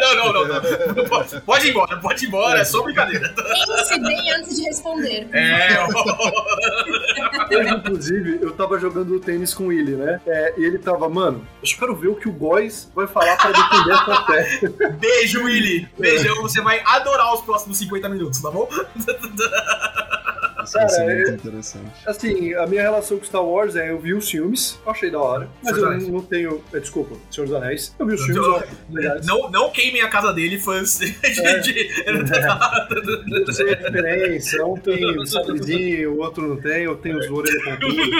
não, não, não, não. não. Pode, pode ir embora, pode ir embora, é só brincadeira. Pense bem antes de responder. É, Hoje, inclusive, eu tava jogando tênis com ele, né? É, e ele tava, mano, eu espero ver o que o Góis vai falar pra defender essa fé. beijo, Willy. Beijão, você vai adorar os próximos 50 minutos, tá bom? Cara, muito é- interessante. Assim, a minha relação com Star Wars é, eu vi os filmes, eu achei da hora, mas Senhor eu não, não tenho, é, desculpa, Senhor dos Anéis. Eu vi os filmes, Eu-. Não, não queimem a casa dele, fãs de. de- Eu sei a diferença, um tem o sabrezinho, o outro não tem, eu tenho os orelhas pontudas.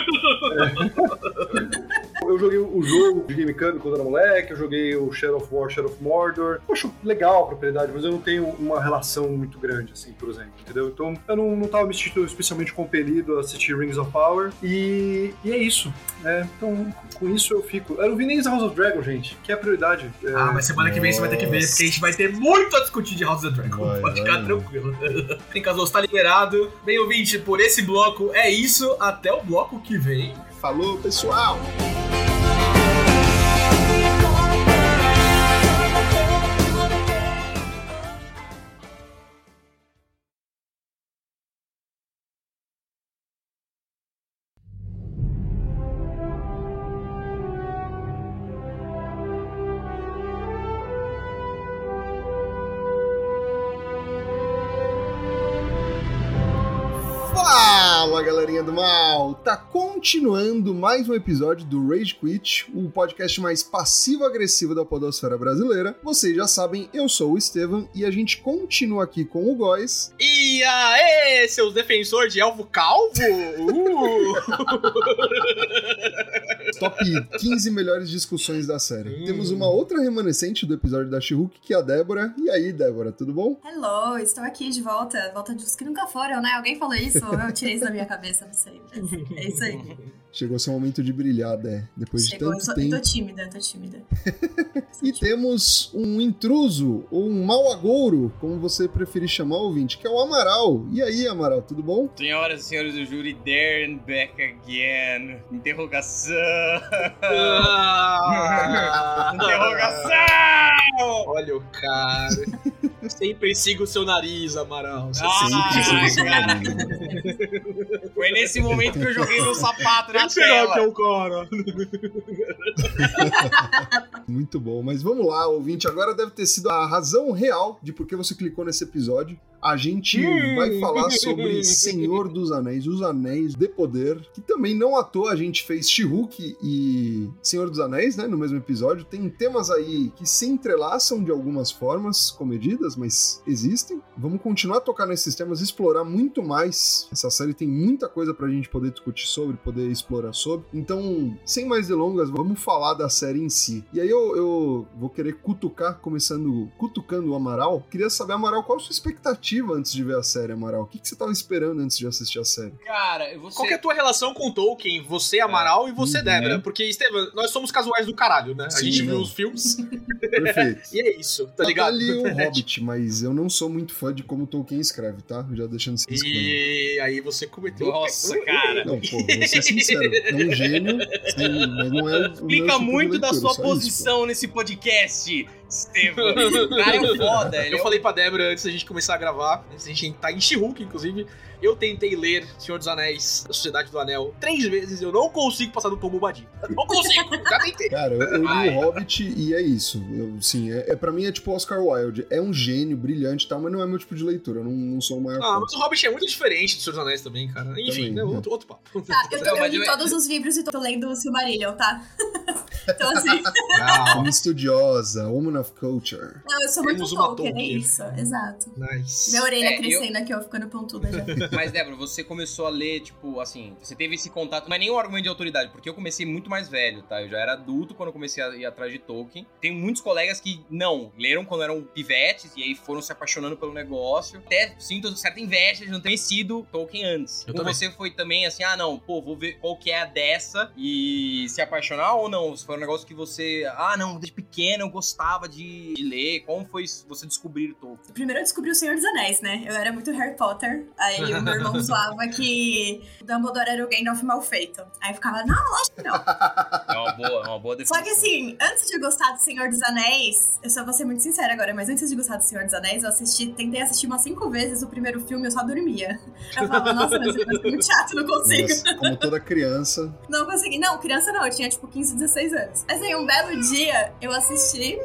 É. Eu joguei o jogo de GameCube quando era moleque, eu joguei o Shadow of War, Shadow of Mordor. Eu acho legal a propriedade, mas eu não tenho uma relação muito grande, assim, por exemplo, entendeu? Então eu não, não tava me sentindo especialmente compelido a assistir Rings of Power. E, e é isso, né? Então, com isso eu fico. Eu não vi nem House of Dragon, gente, que é a prioridade. É, Ah, mas semana que vem você vai ter que ver, Nossa. porque a gente vai ter muito a discutir de House of Dragon. Vai, Pode vai ficar mesmo. tranquilo. Tem Casoso, tá liberado. Bem, ouvinte, por esse bloco é isso. Até o bloco que vem. Falou, pessoal! Fala galerinha do mal! Tá continuando mais um episódio do Rage Quit, o podcast mais passivo-agressivo da podosfera brasileira. Vocês já sabem, eu sou o Estevam e a gente continua aqui com o Góis. E aê, seus defensores de Elvo Calvo! Uh! Top 15 melhores discussões da série. Hum. Temos uma outra remanescente do episódio da She-Hulk, que é a Débora. E aí, Débora, tudo bom? Hello, estou aqui de volta. Volta dos que nunca foram, né? Alguém falou isso? ou Eu tirei isso da minha cabeça, não sei. É isso aí. Chegou seu momento de brilhar, Dé, depois de Chegou, eu tanto tô, eu tempo. tô tímida, eu tô tímida. E temos um intruso, ou um mau agouro, como você preferir chamar o ouvinte, que é o Amaral. E aí, Amaral, tudo bom? Senhoras e senhores do júri, there and back again. Interrogação! Ah, Interrogação! Olha o cara. Sempre siga o seu nariz, Amaral. Ah, Sempre cara. Foi nesse momento que eu joguei meu sapato na Quem será que é tela. o? Muito bom, mas vamos lá, ouvinte. Agora deve ter sido a razão real de por que você clicou nesse episódio. A gente Hum. vai falar sobre Senhor dos Anéis, os Anéis de Poder, que também não à toa a gente fez She-Hulk e Senhor dos Anéis, né, no mesmo episódio. Tem temas aí que se entrelaçam de algumas formas comedidas, mas existem. Vamos continuar a tocar nesses temas, explorar muito mais. Essa série tem muita coisa pra gente poder discutir sobre, poder explorar sobre. Então, sem mais delongas, vamos falar da série em si. E aí eu, eu vou querer cutucar, começando cutucando o Amaral. Queria saber, Amaral, qual a sua expectativa antes de ver a série, Amaral? O que, que você tava esperando antes de assistir a série? Cara, eu vou ser... Qual que é a tua relação com Tolkien? Você, Amaral, e você, Uhum. Débora. Porque, Estevam, nós somos casuais do caralho, né? A Sim, gente viu não. os filmes Perfeito. e é isso, tá Tá ligado? ali o Hobbit, mas eu não sou muito fã de como Tolkien escreve, tá? Já deixando esse disclaimer. E aí você cometeu. Nossa, cara. Não, pô, vou ser sincero. É um gênio, sim, mas não é o Explica tipo muito da sua só isso, posição nesse podcast, Estevam. Cara é foda. Ele Eu é falei pra Débora antes da gente começar a gravar, antes da gente tá em She-Hulk, inclusive. Eu tentei ler Senhor dos Anéis, A Sociedade do Anel, três vezes. Eu não consigo passar do Tom Bombadil. Não consigo, já tentei. Cara, eu, eu li Ai. o Hobbit e é isso. Eu, sim, é, é, pra mim é tipo Oscar Wilde. É um gênio, brilhante e tal, mas não é meu tipo de leitura. Eu não, não sou o maior Ah, fã. mas o Hobbit é muito diferente do Senhor dos Anéis também, cara. Enfim, Também, né, é. outro, outro papo. Tá, eu, tô, eu eu- todos os livros e tô lendo o Silmarillion, tá? então, assim, Não, Uma estudiosa, woman of culture. não, eu sou muito Temos Tolkien, é isso, exato. nice. Minha orelha É, eu- crescendo aqui, ó, ficando pontuda já. Mas, Débora, você começou a ler, tipo, assim, você teve esse contato, não é nem um argumento de autoridade, porque eu comecei muito mais velho, tá? Eu já era adulto quando eu comecei a ir atrás de Tolkien. Tem muitos colegas que não, leram quando eram pivetes e aí foram se apaixonando pelo negócio. Até sinto certa inveja de não ter conhecido Tolkien antes. Eu Com também. você foi também assim, ah, não, pô, vou ver qual que é a dessa e se apaixonar ou não? Se foi um negócio que você, ah, não, desde pequeno eu gostava de, de ler. Como foi você descobrir Tolkien? Primeiro eu descobri o Senhor dos Anéis, né? Eu era muito Harry Potter. Aí o meu irmão zoava que o Dumbledore era o Gandalf mal feito. Aí eu ficava, não, lógico que não. É uma boa, é uma boa definição. Só que assim, antes de gostar do Senhor dos Anéis, eu só vou ser muito sincera agora, mas antes de gostar do Senhor dos Anéis, eu assisti, tentei assistir umas cinco vezes o primeiro filme, eu só dormia. Eu falava, nossa, mas é muito chato, não consigo. Nossa, como toda criança. Não consegui. Não, criança não, eu tinha tipo 15, 16 anos. Mas aí, um belo dia, eu assisti.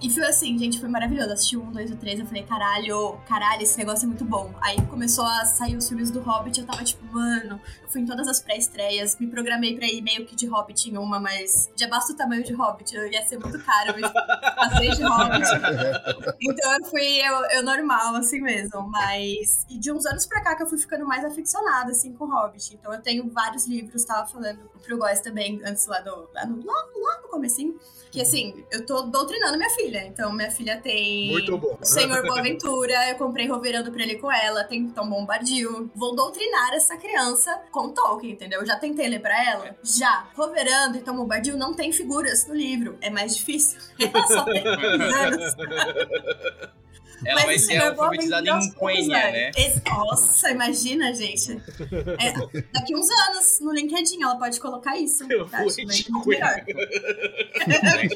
E foi assim, gente, foi maravilhoso. Assisti um, dois, o três, eu falei, caralho, caralho, esse negócio é muito bom. Aí começou a sair os filmes do Hobbit, eu tava tipo, mano, eu fui em todas as pré-estreias, me programei pra ir meio que de Hobbit em uma, mas já basta o tamanho de Hobbit, eu ia ser muito caro, eu passei de Hobbit. Então eu fui eu, eu normal, assim mesmo. Mas. E de uns anos pra cá que eu fui ficando mais aficionada, assim, com Hobbit. Então eu tenho vários livros, tava falando pro Góis também, antes lá, do, lá, no, lá, lá no comecinho. Que assim, eu tô doutrinando minha filha. Então minha filha tem. Muito bom. Senhor Boaventura, eu comprei Roverando pra ele com ela, tem Tom Bombadil. Vou doutrinar essa criança com Tolkien, entendeu? Eu já tentei ler pra ela? Já. Roverando e Tom Bombadil não tem figuras no livro. É mais difícil. Ela só tem dois anos. Ela Mas vai o ser alfabetizada em Quenya, vai. né? Esse- Nossa, imagina, gente. É, daqui uns anos, no LinkedIn, ela pode colocar isso. Eu Eu acho muito melhor.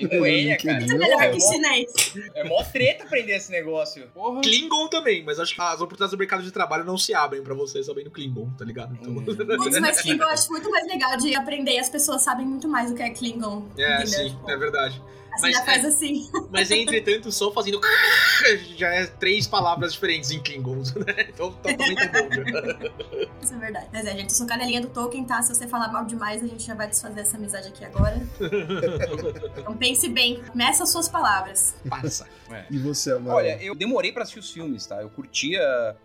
Quenya, cara. Muito melhor É que chinês. é mó treta aprender esse negócio. Porra. Klingon também, mas acho que as oportunidades do mercado de trabalho não se abrem pra você sabendo Klingon, tá ligado? Então, Putz, mas Klingon eu acho muito mais legal de aprender e as pessoas sabem muito mais do que é Klingon. é, sim, é verdade. Assim mas já faz é- assim. Mas entretanto, só fazendo já é três palavras diferentes em Klingon, né? Então tá tá bom. já. Isso é verdade. Mas é, gente, eu sou cadelinha do Tolkien, tá? Se você falar mal demais, a gente já vai desfazer essa amizade aqui agora. então pense bem. Meça as suas palavras. Passa. E você, Amaral? Olha, eu demorei pra assistir os filmes, tá? Eu curtia.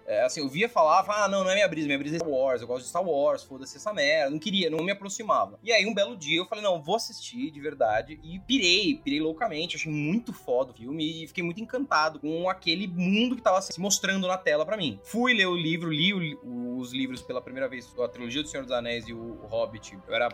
é, assim, eu via falar, ah, não, não é minha brisa, minha brisa é Star Wars, eu gosto de Star Wars, foda-se essa merda. Não queria, não me aproximava. E aí, um belo dia, eu falei, não, vou assistir de verdade. E pirei, pirei loucamente. Achei muito foda o filme e fiquei muito encantado com aquele mundo que tava se mostrando na tela pra mim. Fui ler o livro, li o- os livros pela primeira vez, a trilogia do Senhor dos Anéis e o Hobbit. Eu era.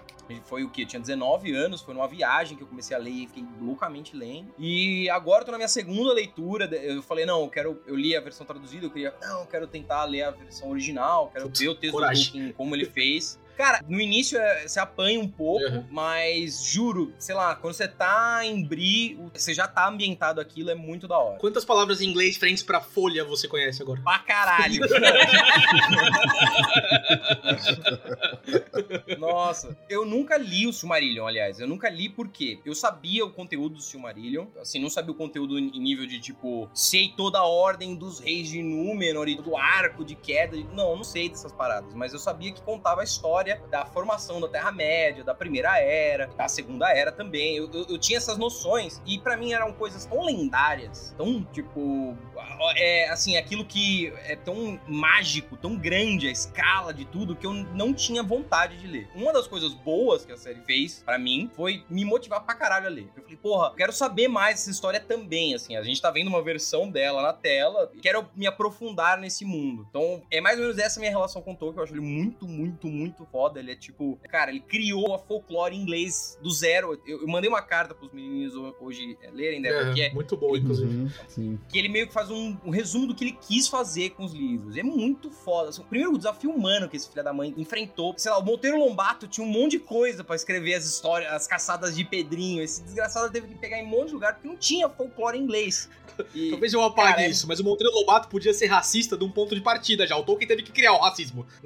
Foi o quê? Eu tinha 19 anos, foi numa viagem que eu comecei a ler e fiquei loucamente lendo. E agora eu tô na minha segunda leitura. Eu falei, não, eu quero. Eu li a versão traduzida, eu queria. Não, eu quero tentar ler a versão original, quero ver o texto coragem. do Tolkien, como ele fez. Cara, no início é, você apanha um pouco, Uhum. mas juro, sei lá, quando você tá em Bri, você já tá ambientado aquilo, é muito da hora. Quantas palavras em inglês diferentes pra folha você conhece agora? Pra caralho. Nossa, eu nunca li o Silmarillion, aliás. Eu nunca li porque eu sabia o conteúdo do Silmarillion. Assim, não sabia o conteúdo em nível de, tipo, sei toda a ordem dos reis de Númenor e do arco de queda. Não, não sei dessas paradas. Mas eu sabia que contava a história da formação da Terra-média, da Primeira Era, da Segunda Era também. Eu, eu- eu tinha essas noções. E pra mim eram coisas tão lendárias, tão, tipo... É, assim, aquilo que é tão mágico, tão grande a escala de tudo, que eu não tinha vontade de ler. Uma das coisas boas que a série fez pra mim foi me motivar pra caralho a ler. Eu falei, porra, quero saber mais dessa história também, assim. A gente tá vendo uma versão dela na tela, quero me aprofundar nesse mundo. Então, é mais ou menos essa minha relação com Tolkien. Eu acho ele muito, muito, muito foda. Ele é tipo, cara, ele criou a folclore em inglês do zero. Eu, eu mandei uma carta pros meninos ho- hoje é, lerem, né? Porque é muito bom, inclusive. Uhum, sim. que ele meio que faz um, um resumo do que ele quis fazer com os livros. É muito foda. Assim, o primeiro desafio humano que esse filho da mãe enfrentou. Sei lá, o Monteiro Lombato tinha um monte de coisa pra escrever as histórias, as caçadas de Pedrinho. Esse desgraçado teve que pegar em um monte de lugar porque não tinha folclore em inglês. E, Talvez eu apague Cara, é- isso, mas o Monteiro Lobato podia ser racista de um ponto de partida já. O Tolkien teve que criar o racismo.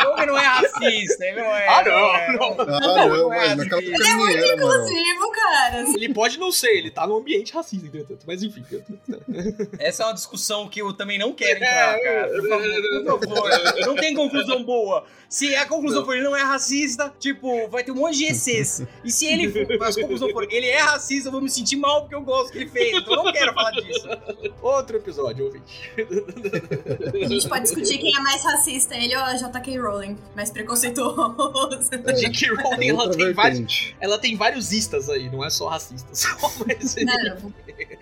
Tolkien não é racista, ele não é. Ah, não, é, não. Ah, Não, não, não é mas mano. Inclusivo, cara. Ele pode não ser, ele tá num ambiente racista, entretanto. Mas enfim. Essa é uma discussão que eu também não quero entrar, cara. Por favor, por favor. Não tem conclusão boa. Se a conclusão for ele não é racista, tipo, vai ter um monte de ECs. E se ele for, a conclusão for ele é racista, eu vou me sentir mal porque eu gosto do que ele fez. Então eu não quero falar disso. Outro episódio, ouvinte. A gente pode discutir quem é mais racista, ele ou a J.K. Rowling, mais preconceituoso. A J.K. Rowling, É ela tem, vários, ela tem vários istas aí, não é só racistas. Não,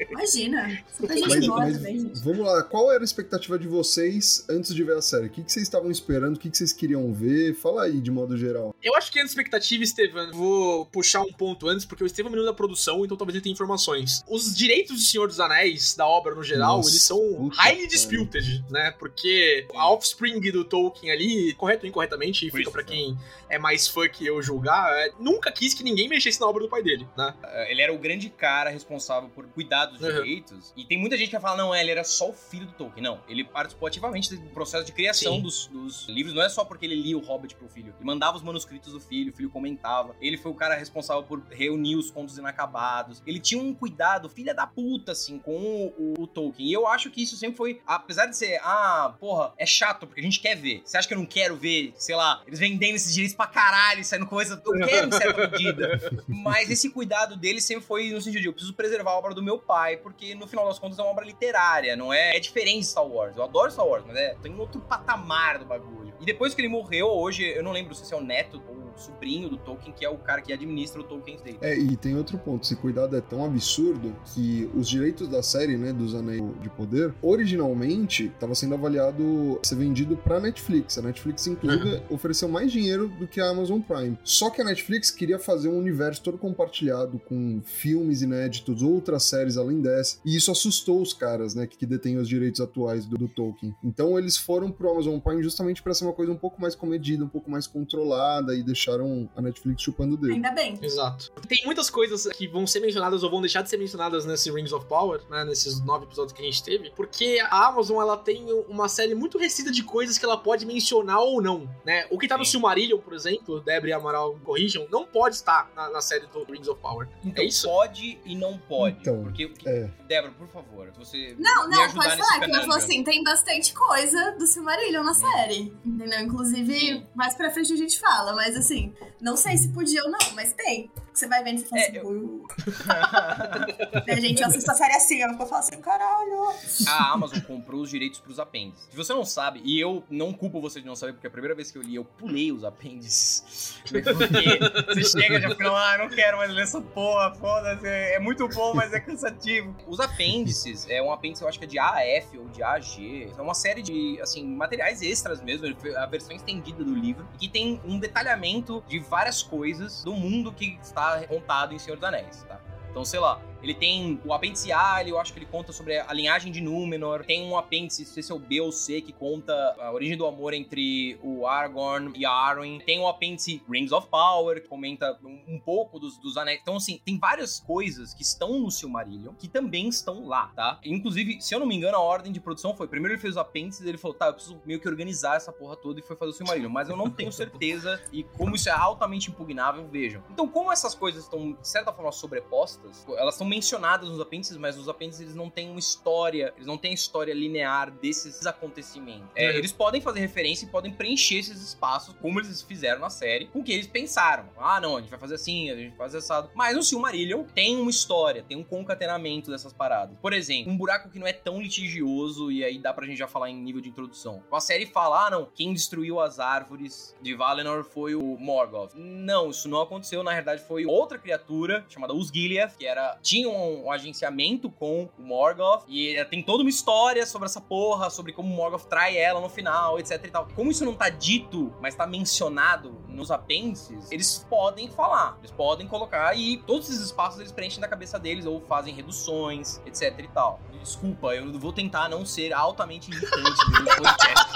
imagina. Mas, mas também, gente. vamos lá, qual era a expectativa de vocês antes de ver a série? O que, que vocês estavam esperando? O que, que vocês queriam ver? Fala aí, de modo geral. Eu acho que a expectativa, Estevam, vou puxar um ponto antes, porque o Estevam é menino da produção, então talvez ele tenha informações. Os direitos do Senhor dos Anéis, da obra no geral, Nossa, eles são highly cara. disputed, né? Porque a offspring do Tolkien ali, correto ou incorretamente, fica Christopher. pra quem é mais fã que eu julgar, é, nunca quis que ninguém mexesse na obra do pai dele, né? Ele era o grande cara responsável por cuidar dos Uhum. direitos. E tem muita gente que vai falar, não, ele era só o filho do Tolkien. Não, ele participou ativamente do processo de criação dos, dos livros. Não é só porque ele lia o Hobbit pro filho. Ele mandava os manuscritos do filho, o filho comentava. Ele foi o cara responsável por reunir os contos inacabados. Ele tinha um cuidado, filha da puta, assim, com o, o Tolkien. E eu acho que isso sempre foi, apesar de ser, ah, porra, é chato, porque a gente quer ver. Você acha que eu não quero ver, sei lá, eles vendendo esses direitos pra caralho, saindo coisa. Eu quero em certa medida. Mas esse cuidado dele sempre foi no sentido de eu preciso preservar a obra do meu pai, porque no final das contas é uma obra literária, não é? É diferente de Star Wars. Eu adoro Star Wars, mas é tem outro patamar do bagulho. E depois que ele morreu, hoje, eu não lembro se é o neto ou sobrinho do Tolkien, que é o cara que administra o Tolkien State. É, e tem outro ponto. Esse cuidado é tão absurdo que os direitos da série, né, dos Anéis de Poder, originalmente estava sendo avaliado ser vendido pra Netflix. A Netflix, inclusive, ofereceu mais dinheiro do que a Amazon Prime. Só que a Netflix queria fazer um universo todo compartilhado com filmes inéditos, outras séries além dessa. E isso assustou os caras, né, que, detêm os direitos atuais do, do Tolkien. Então eles foram pro Amazon Prime justamente pra ser uma coisa um pouco mais comedida, um pouco mais controlada e deixaram a Netflix chupando o dedo. Ainda bem. Exato. Tem muitas coisas que vão ser mencionadas ou vão deixar de ser mencionadas nesse Rings of Power, né, nesses nove episódios que a gente teve, porque a Amazon ela tem uma série muito restrita de coisas que ela pode mencionar ou não, né? O que tá no Sim. Silmarillion, por exemplo, Debra e Amaral corrijam, não pode estar na, na série do Rings of Power. Então, é isso? pode e não pode. Então, porque, é. Débora, por favor, você Não, me não, ajudar pode nesse falar, que eu conundrum. falo assim, tem bastante coisa do Silmarillion na série, entendeu? Inclusive, Sim. mais pra frente a gente fala, mas assim, não sei se podia ou não, mas tem. Você vai vendo e você fala É, assim, eu-. Né, gente, eu assisto a série assim, eu falo assim, caralho. a Amazon comprou os direitos pros apêndices. Se você não sabe, e eu não culpo você de não saber, porque a primeira vez que eu li, eu pulei os apêndices. Porque você chega e já fala, ah, não quero mais ler essa porra, foda-se. É muito bom, mas é cansativo. Os apêndices, é um apêndice, eu acho que é de AF ou de AG. É uma série de, assim, materiais extras mesmo, a versão estendida do livro, que tem um detalhamento de várias coisas do mundo que está contado em Senhor dos Anéis, tá? Então, sei lá, Ele tem o apêndice A, eu acho que ele conta sobre a linhagem de Númenor. Tem um apêndice, não sei se é o B ou C, que conta a origem do amor entre o Aragorn e a Arwen. Tem o apêndice Rings of Power, que comenta um, um pouco dos, dos anéis. Então, assim, tem várias coisas que estão no Silmarillion que também estão lá, tá? Inclusive, se eu não me engano, a ordem de produção foi: primeiro ele fez os apêndices, ele falou, tá, eu preciso meio que organizar essa porra toda e foi fazer o Silmarillion. Mas eu não tenho certeza e como isso é altamente impugnável, vejam. Então, como essas coisas estão, de certa forma, sobrepostas, elas são mencionadas nos apêndices, mas os apêndices eles não têm uma história, eles não têm história linear desses acontecimentos. É, eles podem fazer referência e podem preencher esses espaços, como eles fizeram na série, com o que eles pensaram. Ah, não, a gente vai fazer assim, a gente vai fazer assado. Mas o Silmarillion tem uma história, tem um concatenamento dessas paradas. Por exemplo, um buraco que não é tão litigioso, e aí dá pra gente já falar em nível de introdução. A série fala, ah, não, quem destruiu as árvores de Valinor foi o Morgoth. Não, isso não aconteceu, na verdade foi outra criatura chamada Osgiliath, que era tinha um, um agenciamento com o Morgoth, e tem toda uma história sobre essa porra, sobre como o Morgoth trai ela no final, etc e tal. Como isso não tá dito, mas tá mencionado nos apêndices, eles podem falar, eles podem colocar e todos esses espaços eles preenchem da cabeça deles ou fazem reduções, etc e tal. Desculpa, eu vou tentar não ser altamente irritante no podcast.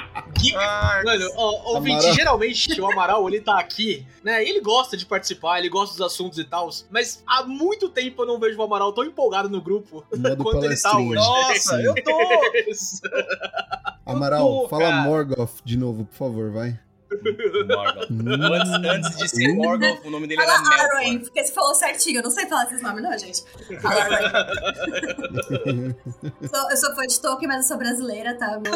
Que, mano, o, ouvinte, Amaral. geralmente o Amaral, ele tá aqui, né? Ele gosta de participar, ele gosta dos assuntos e tal, mas há muito tempo eu não vejo o Amaral tão empolgado no grupo Modo quanto ele tá hoje. Nossa, eu tô! Amaral, tô, fala. Morgoth de novo, por favor, vai. Morgoth. Hum. Antes, antes de ser Morgoth, o nome dele era Fala Arwen, Melkor. porque você falou certinho. Eu não sei falar esses nomes, não, gente. Fala Arwen. Sou- eu sou fã de Tolkien, mas eu sou brasileira, tá? Meu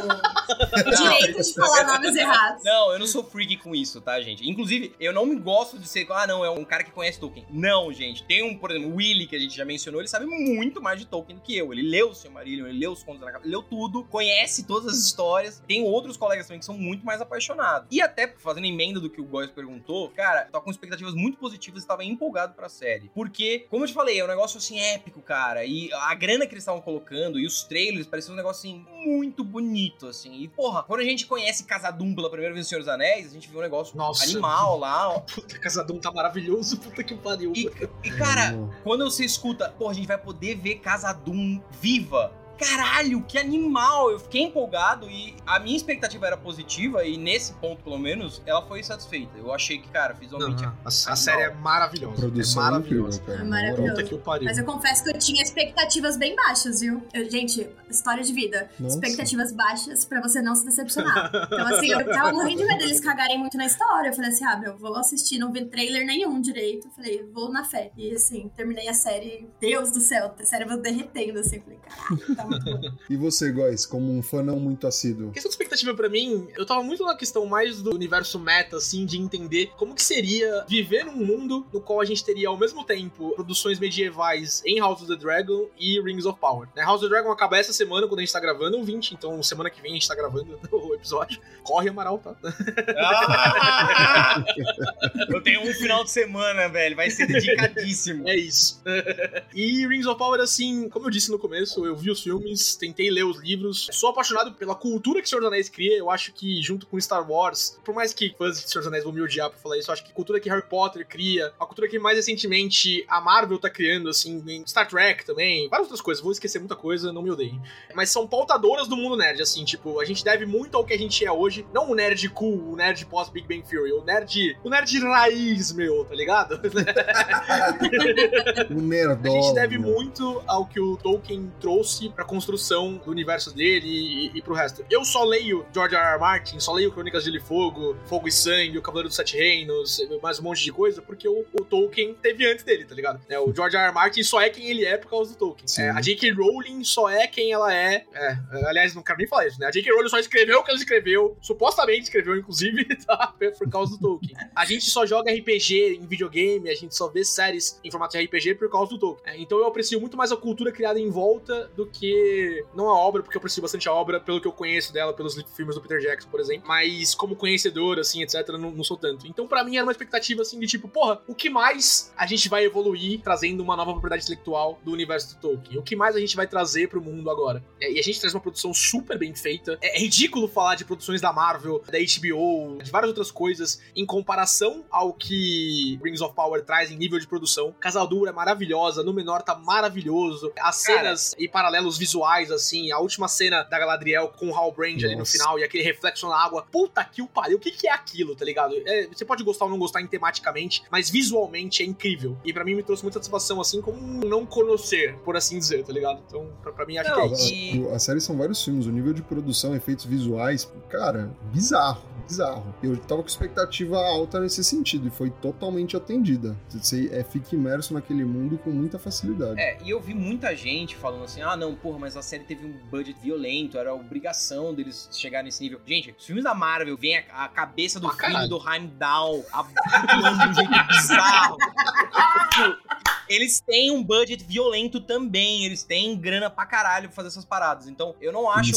direito de falar nomes errados. Não, eu não sou freak com isso, tá, gente? Inclusive, eu não me gosto de ser, ah, não, é um cara que conhece Tolkien. Não, gente. Tem um, por exemplo, o Willy, que a gente já mencionou, ele sabe muito mais de Tolkien do que eu. Ele leu o Silmarillion, ele leu os contos da Capa, ele leu tudo, conhece todas as histórias. Tem outros colegas também que são muito mais apaixonados. E até fazendo emenda do que o Góis perguntou, cara, tô com expectativas muito positivas e tava empolgado pra série. Porque, como eu te falei, é um negócio assim épico, cara. E a grana que eles estavam colocando e os trailers pareciam um negócio assim muito bonito, assim. E, porra, quando a gente conhece Casadum pela primeira vez no Senhor dos Anéis, a gente viu um negócio Nossa. animal lá. ó. Puta, Casadum tá maravilhoso, puta que pariu. E, e, cara, quando você escuta, pô, a gente vai poder ver Casadum viva. Caralho, que animal! Eu fiquei empolgado e a minha expectativa era positiva e nesse ponto, pelo menos, ela foi satisfeita. Eu achei que, cara, visualmente Não, a, a série é maravilhosa. A produção é é maravilhosa. incrível, cara. É pariu. Mas eu confesso que eu tinha expectativas bem baixas, viu? Eu- gente, história de vida. Nossa. Expectativas baixas pra você não se decepcionar. Então, assim, eu tava morrendo de medo deles cagarem muito na história. Eu falei assim, ah, meu, vou assistir, não vi trailer nenhum direito. Eu falei, vou na fé. E assim, terminei a série, Deus do céu, o cérebro derretendo, assim. Eu falei, caraca, tá muito bom. E você, Góis, como um fã não muito assíduo? A questão de expectativa pra mim, eu tava muito na questão mais do universo meta, assim, de entender como que seria viver num mundo no qual a gente teria ao mesmo tempo produções medievais em House of the Dragon e Rings of Power. Né? House of the Dragon acaba essa semana, quando a gente tá gravando, o 20, então semana que vem a gente tá gravando o episódio. Corre, Amaral, tá? Ah! Eu tenho um final de semana, velho. Vai ser dedicadíssimo. É isso. e Rings of Power, assim, como eu disse no começo, eu vi os filmes, tentei ler os livros. Sou apaixonado pela cultura que Senhor dos Anéis cria. Eu acho que, junto com Star Wars, por mais que fãs de Senhor dos Anéis vão me odiar por falar isso, eu acho que a cultura que Harry Potter cria, a cultura que mais recentemente a Marvel tá criando, assim, em Star Trek também, várias outras coisas. Vou esquecer muita coisa, não me odeiem. Mas são pautadoras do mundo nerd, assim, tipo, a gente deve muito ao que a gente é hoje. Não o nerd cool, o nerd pós Big Bang Theory, o nerd, o nerd raiz, meu, tá ligado? A nerdola. gente deve muito ao que o Tolkien trouxe pra construção do universo dele e, e pro resto. Eu só leio George R. R. Martin, só leio Crônicas de Gelo e Fogo, Fogo e Sangue, O Cavaleiro dos Sete Reinos, mais um monte de coisa, porque o, o Tolkien teve antes dele, tá ligado? É, o George R. R. Martin só é quem ele é por causa do Tolkien. É, a J.K. Rowling só é quem ela é. é, aliás, não quero nem falar isso, né? A J.K. Rowling só escreveu o que ela escreveu, supostamente escreveu, inclusive, tá? Por causa do Tolkien. A gente só joga RPG em videogame, a gente só vê séries em formato de RPG por causa do Tolkien. É, então eu aprecio muito mais a cultura criada em volta do que porque. Não a obra, porque eu aprecio bastante a obra, pelo que eu conheço dela, pelos filmes do Peter Jackson, por exemplo. Mas como conhecedor, assim, etc., não, não sou tanto. Então, para mim, era uma expectativa, assim, de tipo, porra, o que mais a gente vai evoluir trazendo uma nova propriedade intelectual do universo do Tolkien? O que mais a gente vai trazer pro mundo agora? É, e a gente traz uma produção super bem feita. É, é ridículo falar de produções da Marvel, da HBO, de várias outras coisas, em comparação ao que Rings of Power traz em nível de produção. Casaldur é maravilhosa, Númenor tá maravilhoso. As cenas Cara. e paralelos visuais, assim, a última cena da Galadriel com o Halbrand ali no final e aquele reflexo na água. Puta que o pariu, o que, que é aquilo, tá ligado? É, você pode gostar ou não gostar em tematicamente, mas visualmente é incrível. E para mim me trouxe muita satisfação, assim, como um não conhecer, por assim dizer, tá ligado? Então, pra, pra mim, acho não, que é isso. A, a série são vários filmes, o nível de produção, efeitos visuais, cara, bizarro bizarro. Eu tava com expectativa alta nesse sentido e foi totalmente atendida. Você é, fica imerso naquele mundo com muita facilidade. É, e eu vi muita gente falando assim: ah, não, porra, mas a série teve um budget violento, era obrigação deles chegar nesse nível. Gente, os filmes da Marvel vem a, a cabeça do ah, filho caralho. do Heimdall atuando de um jeito bizarro. eles têm um budget violento também, eles têm grana pra caralho pra fazer essas paradas. Então, eu não acho.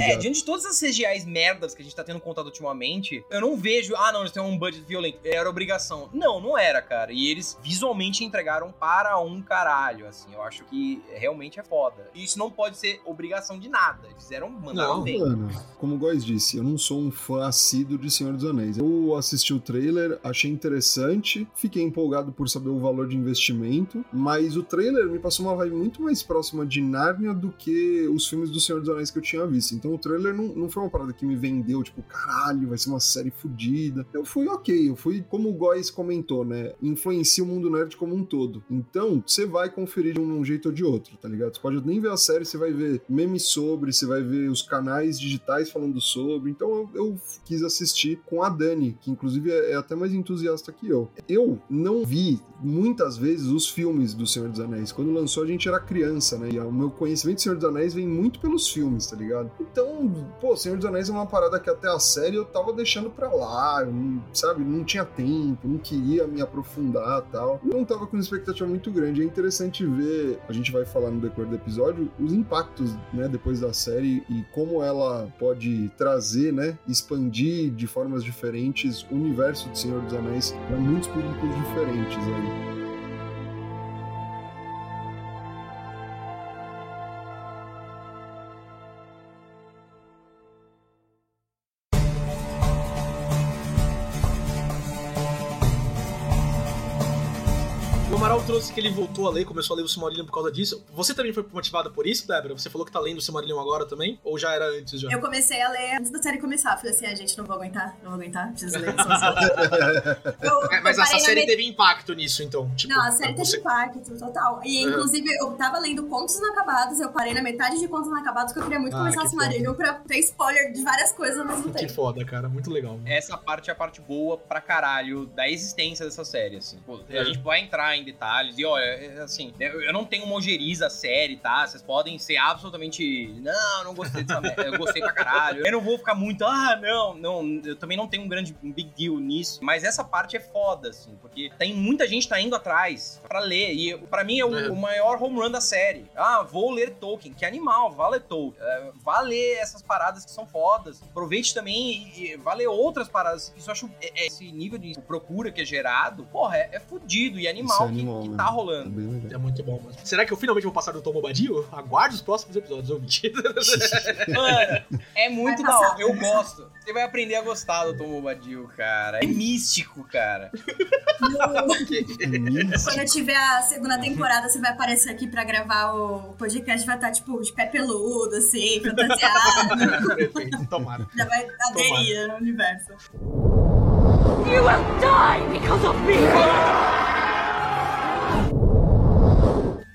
É, diante de todas as CGIs merdas que a gente tá tendo contato ultimamente, eu não vejo, ah, não, eles têm um budget violento. Era obrigação. Não, não era, cara. E eles visualmente entregaram para um caralho, assim. Eu acho que realmente é foda. E isso não pode ser obrigação de nada. Eles fizeram, mandaram não, bem. Mano, como o Góis disse, eu não sou um fã assíduo de Senhor dos Anéis. Eu assisti o trailer, achei interessante, fiquei empolgado por saber o valor de investimento mas o trailer me passou uma vibe muito mais próxima de Narnia do que os filmes do Senhor dos Anéis que eu tinha visto. Então o trailer não, não foi uma parada que me vendeu, tipo, caralho, vai ser uma série fodida. Eu fui ok, eu fui, como o Góis comentou, né? Influencia o mundo nerd como um todo. Então, você vai conferir de um jeito ou de outro, tá ligado? Você pode nem ver a série, você vai ver memes sobre, você vai ver os canais digitais falando sobre. Então eu, eu quis assistir com a Dani, que inclusive é, é até mais entusiasta que eu. Eu não vi muitas vezes os filmes do Senhor dos Anéis. Quando lançou, a gente era criança, né? E o meu conhecimento do Senhor dos Anéis vem muito pelos filmes, tá ligado? Então, pô, Senhor dos Anéis é uma parada que até a série eu tava deixando pra lá, não, sabe? Não tinha tempo, não queria me aprofundar tal. Eu não tava com uma expectativa muito grande. É interessante ver, a gente vai falar no decorrer do episódio, os impactos, né, depois da série e como ela pode trazer, né, expandir de formas diferentes o universo do Senhor dos Anéis para muitos públicos diferentes aí. Que ele voltou a ler, começou a ler o Silmarillion por causa disso. Você também foi motivada por isso, Débora? Você falou que tá lendo o Silmarillion agora também? Ou já era antes já? Eu comecei a ler antes da série começar. Falei assim, a ah, gente, não vou aguentar, não vou aguentar, preciso ler. eu, é, mas essa série teve impacto nisso, então? Tipo, não, a série teve impacto, total. E, inclusive, eu tava lendo Contos Inacabados, eu parei na metade de Contos Inacabados, porque eu queria muito ah, começar o Silmarillion pra ter spoiler de várias coisas ao mesmo tempo. Que foda, cara. Muito legal. Essa parte é a parte boa pra caralho da existência dessa série, assim. Pô, é. A gente vai entrar em detalhes olha, assim, eu não tenho uma ojeriza série, tá? Vocês podem ser absolutamente. Não, não gostei dessa merda. Eu gostei pra caralho. Eu não vou ficar muito. Ah, não, não. Eu também não tenho um grande um big deal nisso. Mas essa parte é foda, assim, porque tem muita gente tá indo atrás pra ler. E pra mim é o, é. o maior home run da série. Ah, vou ler Tolkien. Que animal, vá ler Tolkien. É, vá ler essas paradas que são fodas. Aproveite também e, e vá ler outras paradas. Isso eu acho. É, é, esse nível de procura que é gerado, porra, é, é fudido e animal, é animal que, que tá rolando. É muito bom. Mas... Será que eu finalmente vou passar do Tom Bombadil? Aguarde os próximos episódios, ouvinte. Mano, é muito da hora. Eu gosto. Você vai aprender a gostar do Tom Bombadil, cara. É místico, cara. Quando eu tiver a segunda temporada, você vai aparecer aqui pra gravar o podcast, vai estar, tipo, de pé peludo, assim, fantasiado. Perfeito, tomara. Já vai aderir no universo. You will die because of me!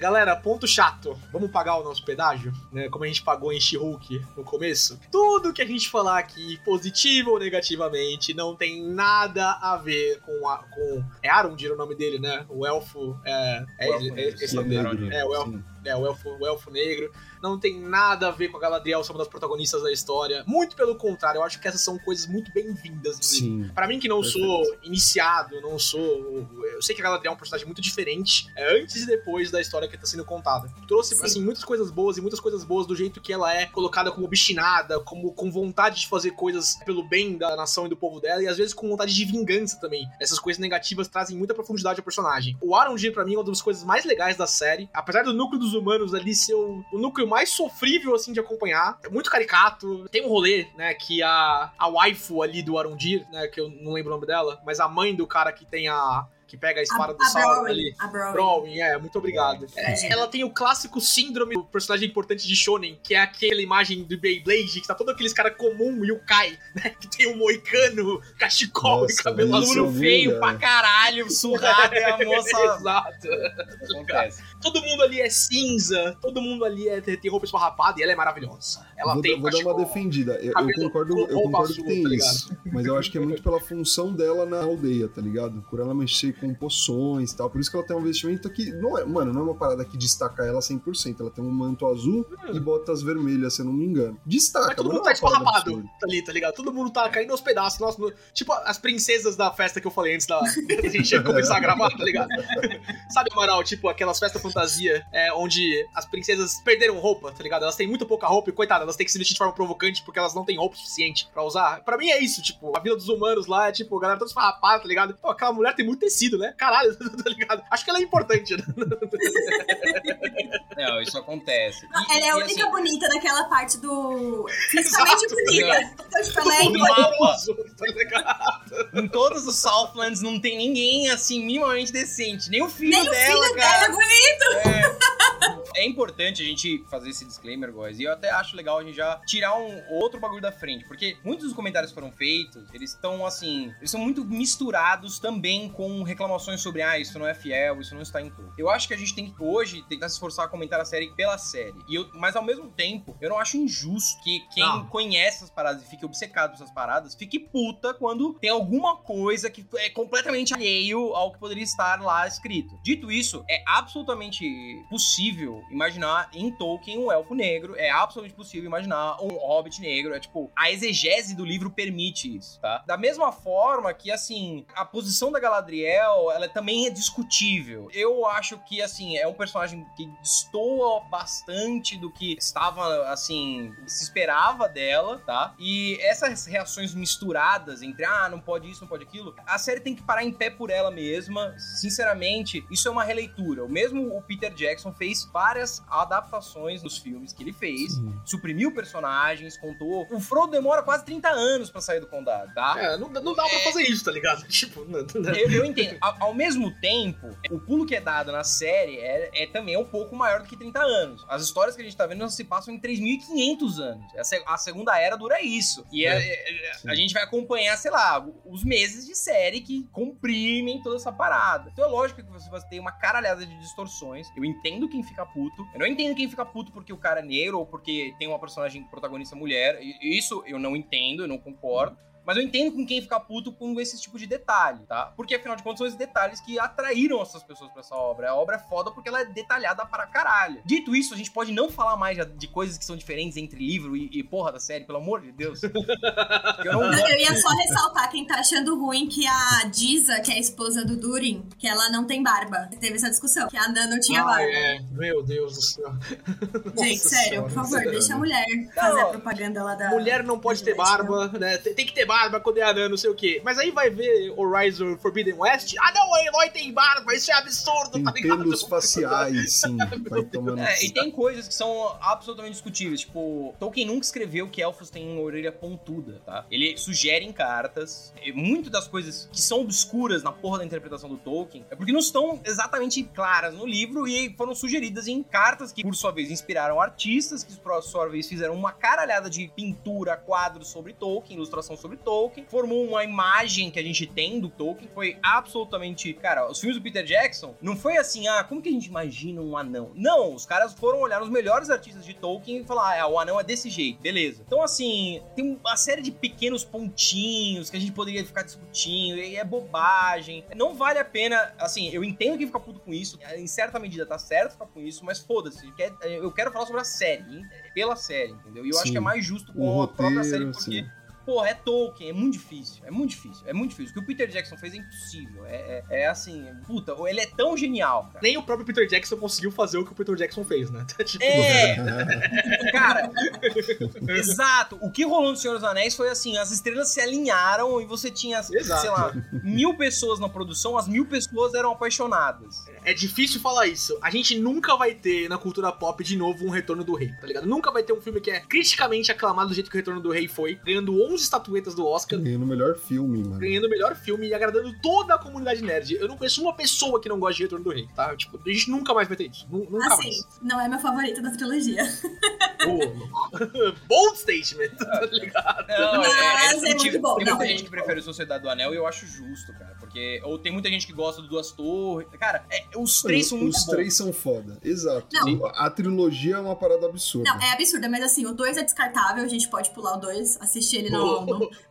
Galera, ponto chato. Vamos pagar o nosso pedágio? Né? Como a gente pagou em She-Hulk no começo. Tudo que a gente falar aqui, positivo ou negativamente, não tem nada a ver com a. Com... É Arundir o nome dele, né? O elfo. É, é, o elfo é, é, dele. É, o elfo. É, o elfo, o elfo negro não tem nada a ver com a Galadriel ser uma das protagonistas da história. Muito pelo contrário, eu acho que essas são coisas muito bem-vindas. Sim. Para mim que não Perfeito. sou iniciado, não sou, eu sei que a Galadriel é um personagem muito diferente é, antes e depois da história que tá sendo contada. Trouxe, Assim, muitas coisas boas e muitas coisas boas do jeito que ela é colocada como obstinada, como com vontade de fazer coisas pelo bem da nação e do povo dela, e às vezes com vontade de vingança também. Essas coisas negativas trazem muita profundidade ao personagem. O Arondir, pra mim, é uma das coisas mais legais da série. Apesar do núcleo dos humanos ali ser o, o núcleo mais sofrível, assim, de acompanhar. É muito caricato. Tem um rolê, né, que a, a waifu ali do Arondir, né, que eu não lembro o nome dela, mas a mãe do cara que tem a, que pega a espada A- do a Sauron ali. a. Browning, é, muito obrigado. É. Ela tem o clássico síndrome do personagem importante de Shonen, que é aquela imagem do Beyblade, que tá todo aqueles cara comum e o Kai, né? Que tem um moicano, cachecol Nossa, e cabelo azul. é feio pra caralho, surrado e a moça. Exato. Acontece. Todo mundo ali é cinza, todo mundo ali é, tem roupa esfarrapada e ela é maravilhosa. Ela vou, tem vou dar uma defendida. Eu, eu concordo, eu concordo que azul, tem tá isso. Mas eu acho que é muito pela função dela na aldeia, tá ligado? Por ela mexer com poções e tal. Por isso que ela tem um vestimento que. Não é, mano, não é uma parada que destaca ela 100%. Ela tem um manto azul e botas vermelhas, se eu não me engano. Destaca, Mas todo mundo tá é esfarrapado absurda. ali, tá ligado? Todo mundo tá caindo aos pedaços. Nossa, no- tipo as princesas da festa que eu falei antes da da gente começar a gravar, tá ligado? Sabe, Amaral, tipo aquelas festas fantasia é, onde as princesas perderam roupa, tá ligado? Elas têm muito pouca roupa e, coitada, elas têm que se vestir de forma provocante porque elas não têm roupa suficiente pra usar. Pra mim é isso, tipo, a vida dos humanos lá é tipo, a galera toda esfarrapada, tá ligado? Pô, aquela mulher tem muito tecido, né? Caralho, tá ligado? Acho que ela é importante, né? Não, isso acontece. E- Ela é a única assim, bonita daquela parte do. Fisicamente Exato. bonita. Então, tipo, ela é Todo icônica. mapa, tá ligado? em todos os Southlands não tem ninguém assim minimamente decente. Nem o filho Nem o dela, filho cara. dela é bonito. É importante a gente fazer esse disclaimer, guys. E eu até acho legal a gente já tirar um outro bagulho da frente. Porque muitos dos comentários que foram feitos, eles estão assim. Eles são muito misturados também com reclamações sobre ah, isso não é fiel, isso não está em tudo. Eu acho que a gente tem que hoje tentar se esforçar a comentar a série pela série. E eu, mas ao mesmo tempo, eu não acho injusto que quem Não. conhece essas paradas e fique obcecado por essas paradas, fique puta quando tem alguma coisa que é completamente alheio ao que poderia estar lá escrito. Dito isso, é absolutamente possível imaginar em Tolkien um elfo negro, é absolutamente possível imaginar um hobbit negro, é tipo, a exegese do livro permite isso, tá? Da mesma forma que, assim, a posição da Galadriel, ela também é discutível. Eu acho que, assim, é um personagem que destoa bastante do que estava, assim, se esperava dela, tá? E essas reações misturadas entre, ah, não pode isso, não pode aquilo, a série tem que parar em pé por ela mesma. Sinceramente, isso é uma releitura. O mesmo o Peter Jackson fez várias adaptações nos filmes que ele fez, Sim. suprimiu personagens, contou. O Frodo demora quase 30 anos pra sair do condado, tá? É, não, não dá pra fazer isso, tá ligado? Tipo, não, não- Eu, eu entendo. Ao, ao mesmo tempo, o pulo que é dado na série é, é também um pouco maior do que 30 anos. As histórias que a gente tá vendo não se passam em 3.500 anos. A, a segunda era dura isso. E é- é- Sim. a gente vai acompanhar, sei lá, os meses de série que comprimem toda essa parada. Então é lógico que você vai ter uma caralhada de distorções. Eu entendo quem fica puto. Eu não entendo quem fica puto porque o cara é negro ou porque tem uma personagem protagonista mulher. Isso eu não entendo, eu não concordo. Mas eu entendo com quem fica puto com esse tipo de detalhe, tá? Porque afinal de contas são esses detalhes que atraíram essas pessoas pra essa obra. A obra é foda porque ela é detalhada para caralho. Dito isso, a gente pode não falar mais de- coisas que são diferentes entre livro e, e porra da série, pelo amor de Deus. Eu não gosto. Eu ia só ressaltar quem tá achando ruim que a Diza, que é a esposa do Durin, que ela não tem barba. Teve essa discussão, que a Anã não tinha Ah, barba. é. Meu Deus do céu. Gente, Nossa sério, senhora, por favor, deixa a mulher fazer Não, a propaganda lá da. Mulher não pode ter barba, né? Tem, tem que ter barba quando é anã, não sei o quê. Mas aí vai ver Horizon Forbidden West. Ah, não, o Eloy tem barba, isso é absurdo, Tem tá ligado? pelos faciais, sim. Vai tomando. É, e tem coisas que são absolutamente discutíveis. Tipo, Tolkien nunca escreveu que elfos têm uma orelha pontuda, tá? Ele sugere em cartas. E muito das coisas que são obscuras na porra da interpretação do Tolkien é porque não estão exatamente claras no livro e foram sugeridas em cartas que, por sua vez, inspiraram artistas que, por sua vez, fizeram uma caralhada de pintura, quadros sobre Tolkien, ilustração sobre Tolkien. Formou uma imagem que a gente tem do Tolkien. Foi absolutamente. Cara, os filmes do Peter Jackson não foi assim, ah, como que a gente imagina um anão? Não, os caras foram olhar os melhores artistas de Tolkien e falar, ah, o anão é desse jeito, beleza. Então, assim, tem uma série de pequenos pontinhos que a gente poderia ficar discutindo, e é bobagem. Não vale a pena, assim, eu entendo que fica puto com isso, em certa medida tá certo ficar com isso, mas foda-se, eu quero falar sobre a série, hein? pela série, entendeu? E eu acho Sim. que é mais justo com a própria série, porque sim. Porra, é Tolkien, é muito difícil, é muito difícil, é muito difícil. O que o Peter Jackson fez é impossível, é, é, é assim, puta, ele é tão genial, cara. Nem o próprio Peter Jackson conseguiu fazer o que o Peter Jackson fez, né? tipo... É, cara, exato. O que rolou no Senhor dos Anéis foi assim, as estrelas se alinharam e você tinha, Exato. sei lá, mil pessoas na produção, as mil pessoas eram apaixonadas. É difícil falar isso. A gente nunca vai ter na cultura pop de novo um Retorno do Rei, tá ligado? Nunca vai ter um filme que é criticamente aclamado do jeito que o Retorno do Rei foi, ganhando 11 estatuetas do Oscar, Ganhando o melhor filme, mano. ganhando o melhor filme e agradando toda a comunidade nerd. Eu não conheço uma pessoa que não gosta de Retorno do Rei, tá? Tipo, a gente nunca mais vai ter isso. Nu- Nunca Assim, não é meu favorito da trilogia. mais. Bold statement, tá ligado? Não, Mas é tem, muito bom, tem muita é gente que muito prefere o Sociedade do Anel e eu acho justo, cara. Porque. Ou tem muita gente que gosta do Duas Torres. Cara, é, os três são muito Os bons. três são foda. Exato. Não. A trilogia é uma parada absurda. Não, é absurda, mas assim, o 2 é descartável, a gente pode pular o 2, assistir ele no,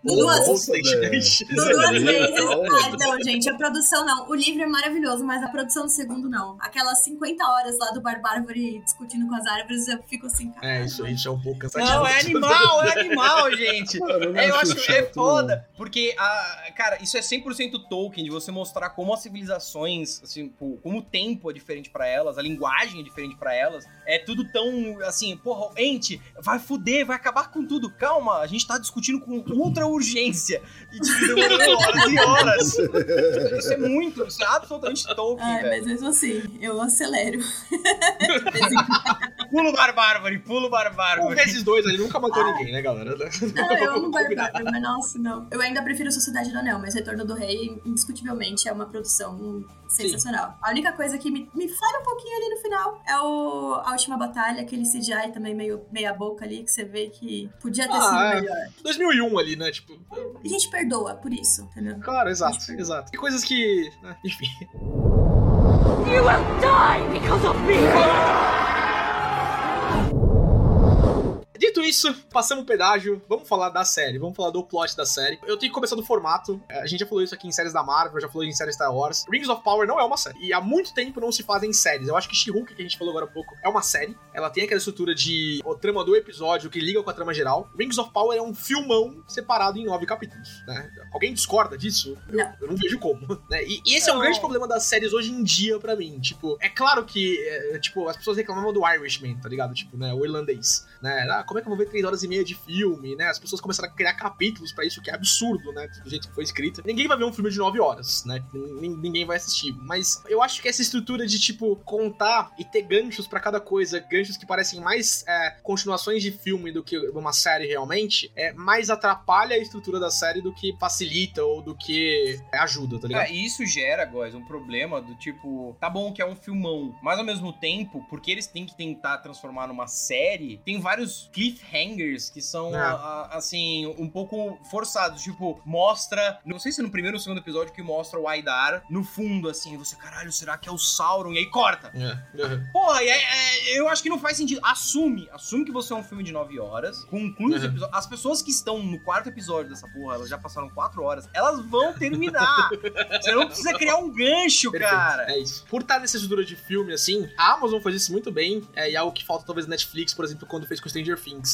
duas, vezes. Calma. Ah, então, gente, a produção não. O livro é maravilhoso, mas a produção do segundo não. Aquelas 50 horas lá do Barbárvore discutindo com as árvores, eu fico assim, cara. É, isso, isso é um pouco cansativo. Não, é animal, é animal, gente. Mano, É, eu acho chato, é foda, porque, a, cara, isso é 100% Tolkien, de você mostrar como as civilizações, assim, como o tempo é diferente pra elas, a linguagem é diferente pra elas, é tudo tão, assim, porra, ente, vai fuder, vai acabar com tudo, calma, a gente tá discutindo com ultra urgência. E tipo, demorando horas e horas. Isso é muito, isso é absolutamente Tolkien. Ah, mas mesmo assim, eu acelero. pulo barbárvore, pulo barbárvore. Um esses dois ali nunca matou ninguém, né, galera? Não, eu amo barbárvore, mas nossa, não. Eu ainda prefiro Sociedade do Anel, mas Retorno do Rei, indiscutivelmente, é uma produção sensacional. Sim. A única coisa que me, me um pouquinho ali no final é o, a última batalha, aquele CGI também meio meia boca ali, que você vê que podia ter ah, sido é. melhor. 2000 e um ali, né? Tipo. A gente perdoa por isso, entendeu? Claro, exato, exato. Coisas que. Né? Enfim. You will die because of me! Isso, passamos o pedágio, vamos falar da série, vamos falar do plot da série. Eu tenho que começar do formato, é, a gente já falou isso aqui em séries da Marvel, já falou em séries Star Wars. Rings of Power não é uma série, e há muito tempo não se fazem séries. Eu acho que She-Hulk, que a gente falou agora há pouco, é uma série. Ela tem aquela estrutura de o trama do episódio que liga com a trama geral. Rings of Power é um filmão separado em nove capítulos, né? Alguém discorda disso? Eu- Não. Eu não vejo como, né? E, e esse é um grande problema das séries hoje em dia pra mim. Tipo, é claro que, é, tipo, as pessoas reclamavam do Irishman, tá ligado? Tipo, né, o irlandês, né? Ah, como é que eu vou ver três horas e meia de filme, né? As pessoas começaram a criar capítulos pra isso, que é absurdo, né? Do jeito que foi escrito. Ninguém vai ver um filme de nove horas, né? Nin- Ninguém vai assistir. Mas eu acho que essa estrutura de, tipo, contar e ter ganchos pra cada coisa, ganchos que parecem mais é, continuações de filme do que uma série realmente, é mais atrapalha a estrutura da série do que facilita ou do que ajuda, tá ligado? Ah, e isso gera, guys, um problema do tipo, tá bom que é um filmão, mas ao mesmo tempo, porque eles têm que tentar transformar numa série, tem vários cliffhangers que são, a- a- assim, um pouco forçados. Tipo, mostra, não sei se no primeiro ou segundo episódio que mostra o Aidar no fundo, assim, você, caralho, será que é o Sauron? E aí corta. É, é. Porra, é- é- eu acho que não faz sentido. Assume, assume que você é um filme de 9 horas, conclui os Uhum. episódios. As pessoas que estão no quarto episódio dessa porra, elas já passaram 4 horas, elas vão terminar. você não precisa criar um gancho, Perfeito, cara. É isso. Por estar nessa estrutura de filme, assim, a Amazon faz isso muito bem, é, e é algo que falta talvez Netflix, por exemplo, quando fez com Stranger Things.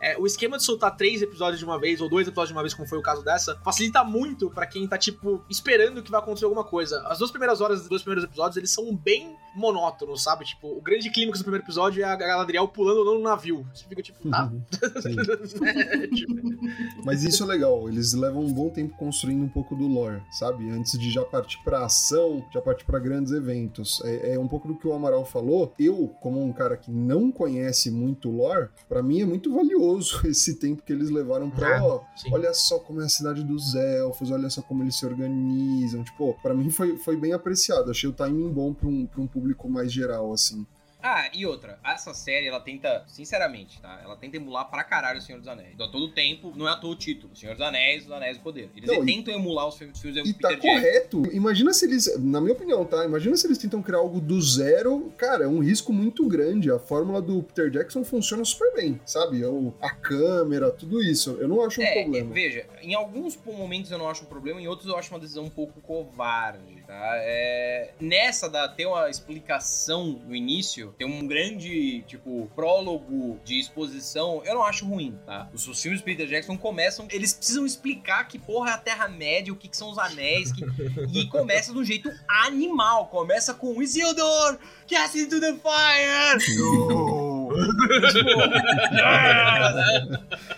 É, o esquema de soltar três episódios de uma vez, ou dois episódios de uma vez, como foi o caso dessa, facilita muito pra quem tá, tipo, esperando que vai acontecer alguma coisa. As duas primeiras horas dos dois primeiros episódios, eles são bem monótonos, sabe? Tipo, o grande clímax do primeiro episódio é a Galadriel pulando no navio. Você fica tipo, tá. É, tipo, Mas isso é legal, eles levam um bom tempo construindo um pouco do lore, sabe? Antes de já partir pra ação, já partir pra grandes eventos. É, é um pouco do que o Amaral falou. Eu, como um cara que não conhece muito lore, pra mim é muito valioso esse tempo que eles levaram pra, É, ó, sim. olha só como é a cidade dos elfos, olha só como eles se organizam. Tipo, pra mim foi, foi bem apreciado. Achei o timing bom pra um, pra um público mais geral, assim. Ah, e outra, essa série, ela tenta, sinceramente, tá? Ela tenta emular pra caralho o Senhor dos Anéis. Então, todo tempo, não é à toa o título. Senhor dos Anéis, os Anéis do Poder. Eles Não, e- tentam emular os filmes, filmes do E tá Peter Jackson. correto. Imagina se eles, na minha opinião, tá? Imagina se eles tentam criar algo do zero. Cara, é um risco muito grande. A fórmula do Peter Jackson funciona super bem, sabe? O- A câmera, tudo isso. Eu não acho um É, problema. veja, em alguns momentos eu não acho um problema, em outros eu acho uma decisão um pouco covarde. Tá? É, nessa da ter uma explicação no início, ter um grande, tipo, prólogo de exposição, eu não acho ruim, tá? Os, os filmes do Peter Jackson começam, eles precisam explicar que porra é a Terra-média, o que, que são os anéis, que, e começa de um jeito animal. Começa com Isildur, get into the fire! No!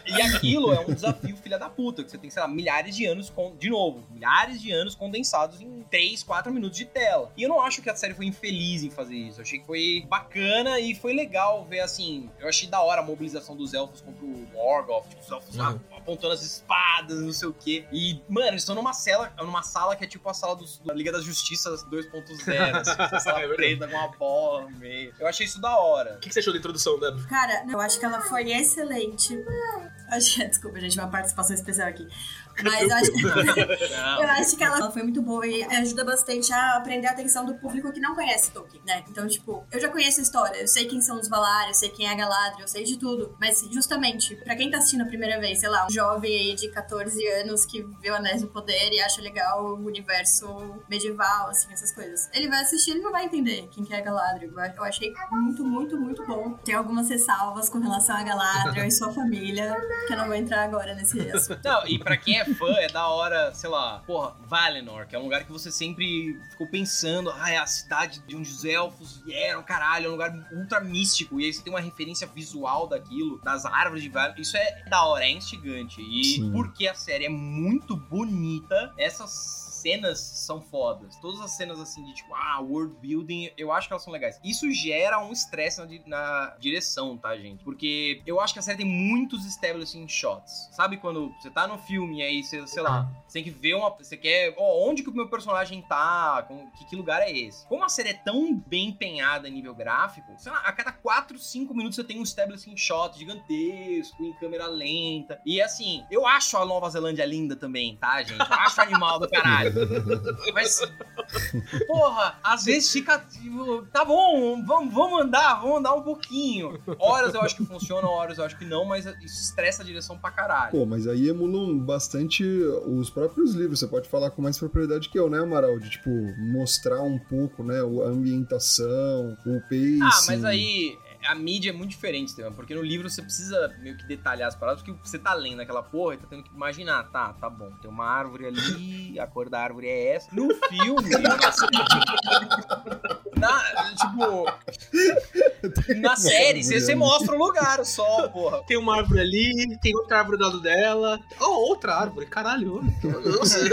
e aquilo é um desafio, filha da puta, que você tem, sei lá, milhares de anos, com, de novo, milhares de anos condensados em 3, 4 minutos de tela. E eu não acho que a série foi infeliz em fazer isso. Eu achei que foi bacana e foi legal ver, assim, eu achei da hora a mobilização dos elfos contra o Morgoth, tipo, os elfos lá apontando as espadas, não sei o quê. E, mano, eles estão numa sala, numa sala que é tipo a sala dos, da Liga da Justiça 2.0, assim, essa sala É preta com uma bola no meio. Eu achei isso da hora. O que que você achou da introdução, Débora? Cara, eu acho que ela foi excelente. Acho que, desculpa, gente, uma participação especial aqui. Mas eu acho, eu acho que ela foi muito boa e ajuda bastante a prender a atenção do público que não conhece Tolkien, né? Então, tipo, eu já conheço a história, eu sei quem são os Valar, eu sei quem é a Galadriel, eu sei de tudo. Mas, justamente, pra quem tá assistindo a primeira vez, sei lá, um jovem aí de 14 anos que vê o Anéis do Poder e acha legal o universo medieval, assim, essas coisas. Ele vai assistir e não vai entender quem que é a Galadriel. Eu achei muito, muito, muito bom. Tem algumas ressalvas com relação a Galadriel e sua família, que eu não vou entrar agora nesse assunto. Não, e pra quem é fã, é da hora, sei lá, porra, Valinor, que é um lugar que você sempre ficou pensando, ah, é a cidade de onde os elfos vieram, caralho, é um lugar ultra místico, e aí você tem uma referência visual daquilo, das árvores de Valinor, isso é da hora, é instigante, e Sim. porque a série é muito bonita, essas cenas são fodas. Todas as cenas assim de tipo, ah, world building, eu acho que elas são legais. Isso gera um estresse na, na direção, tá, gente? Porque eu acho que a série tem muitos establishing shots. Sabe quando você tá no filme e aí você, sei lá, você tem que ver uma. Você quer. Ó, onde que o meu personagem tá? Com, que, que lugar é esse? Como a série é tão bem empenhada em nível gráfico, sei lá, a cada 4, 5 minutos você tem um establishing shot gigantesco, em câmera lenta. E assim, eu acho a Nova Zelândia linda também, tá, gente? Eu acho animal do caralho. Mas, porra, às vezes fica. tipo, Tá bom, vamos, vamos andar, vamos andar um pouquinho. Horas eu acho que funciona, horas eu acho que não, mas isso estressa a direção pra caralho. Pô, mas aí emulam bastante os próprios livros. Você pode falar com mais propriedade que eu, né, Amaral? De, tipo, mostrar um pouco, né, a ambientação, o pace. Ah, mas aí a mídia é muito diferente, Estevam, porque no livro você precisa meio que detalhar as palavras, porque você tá lendo aquela porra e tá tendo que imaginar, tá, tá bom, tem uma árvore ali, a cor da árvore é essa. No filme, na, tipo, na série, você, você mostra o lugar só, porra. Tem uma árvore ali, tem outra árvore do lado dela. Oh, outra árvore, caralho. Nossa.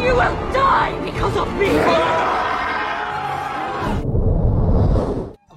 You will die because of me!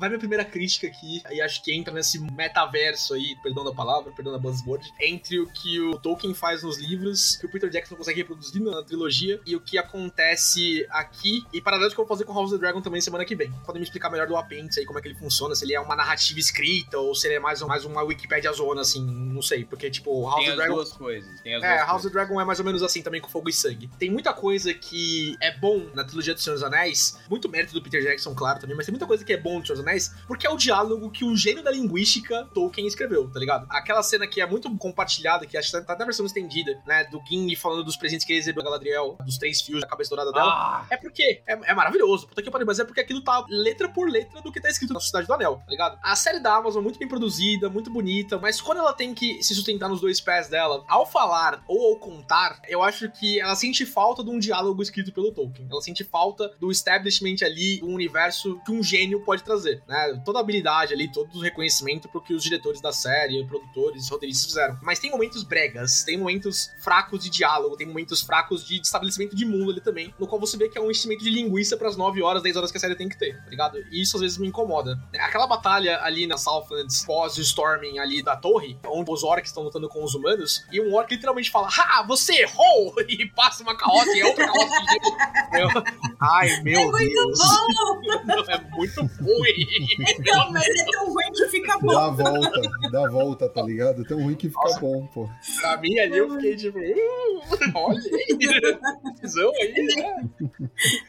Vai minha primeira crítica aqui, e acho que entra nesse metaverso aí, perdão da palavra, perdão da buzzword, entre o que o Tolkien faz nos livros, que o Peter Jackson consegue reproduzir na trilogia, e o que acontece aqui, e paralelo que eu vou fazer com House of the Dragon também semana que vem. Podem me explicar melhor do apêndice aí, como é que ele funciona, se ele é uma narrativa escrita, ou se ele é mais, mais uma Wikipedia zona, assim, não sei, porque, tipo, House Tem of as the Dragon... duas coisas, tem as É, duas House coisas. of Dragon é mais ou menos assim também com fogo e sangue. Tem muita coisa que é bom na trilogia do Senhor dos Anéis, muito mérito do Peter Jackson, claro, também, mas tem muita coisa que é bom no Senhor dos Anéis, porque é o diálogo que um gênio da linguística Tolkien escreveu, tá ligado? Aquela cena que é muito compartilhada, que acho que tá na versão estendida, né, do Gimli falando dos presentes que ele recebeu da Galadriel, dos três fios da cabeça dourada dela. Ah, É porque é, é maravilhoso, puta que pariu, mas é porque aquilo tá letra por letra do que tá escrito na Sociedade do Anel, tá ligado? A série da Amazon é muito bem produzida, muito bonita, mas quando ela tem que se sustentar nos dois pés dela, ao falar ou ao contar, eu acho que ela sente falta de um diálogo escrito pelo Tolkien. Ela sente falta do establishment ali, do universo que um gênio pode trazer, né? Toda a habilidade ali, todo o reconhecimento pro que os diretores da série, produtores, roteiristas fizeram. Mas tem momentos bregas, tem momentos fracos de diálogo, tem momentos fracos de estabelecimento de mundo ali também, no qual você vê que é um enchimento de linguiça pras 9 horas, 10 horas que a série tem que ter, tá ligado? E isso às vezes me incomoda. Aquela batalha ali na Southlands, pós o storming ali da torre, onde os orcs estão lutando com os humanos, e um orc literalmente fala, ha, você errou! E passa uma carroça e é outra carroça Ai, meu é muito Deus. bom! É muito ruim. Então, mas é tão ruim que fica bom. Dá a volta, dá a volta, tá ligado? É tão ruim que fica bom, pô. Pra mim ali eu fiquei tipo. "Uh", Olha aí. Visão aí, né?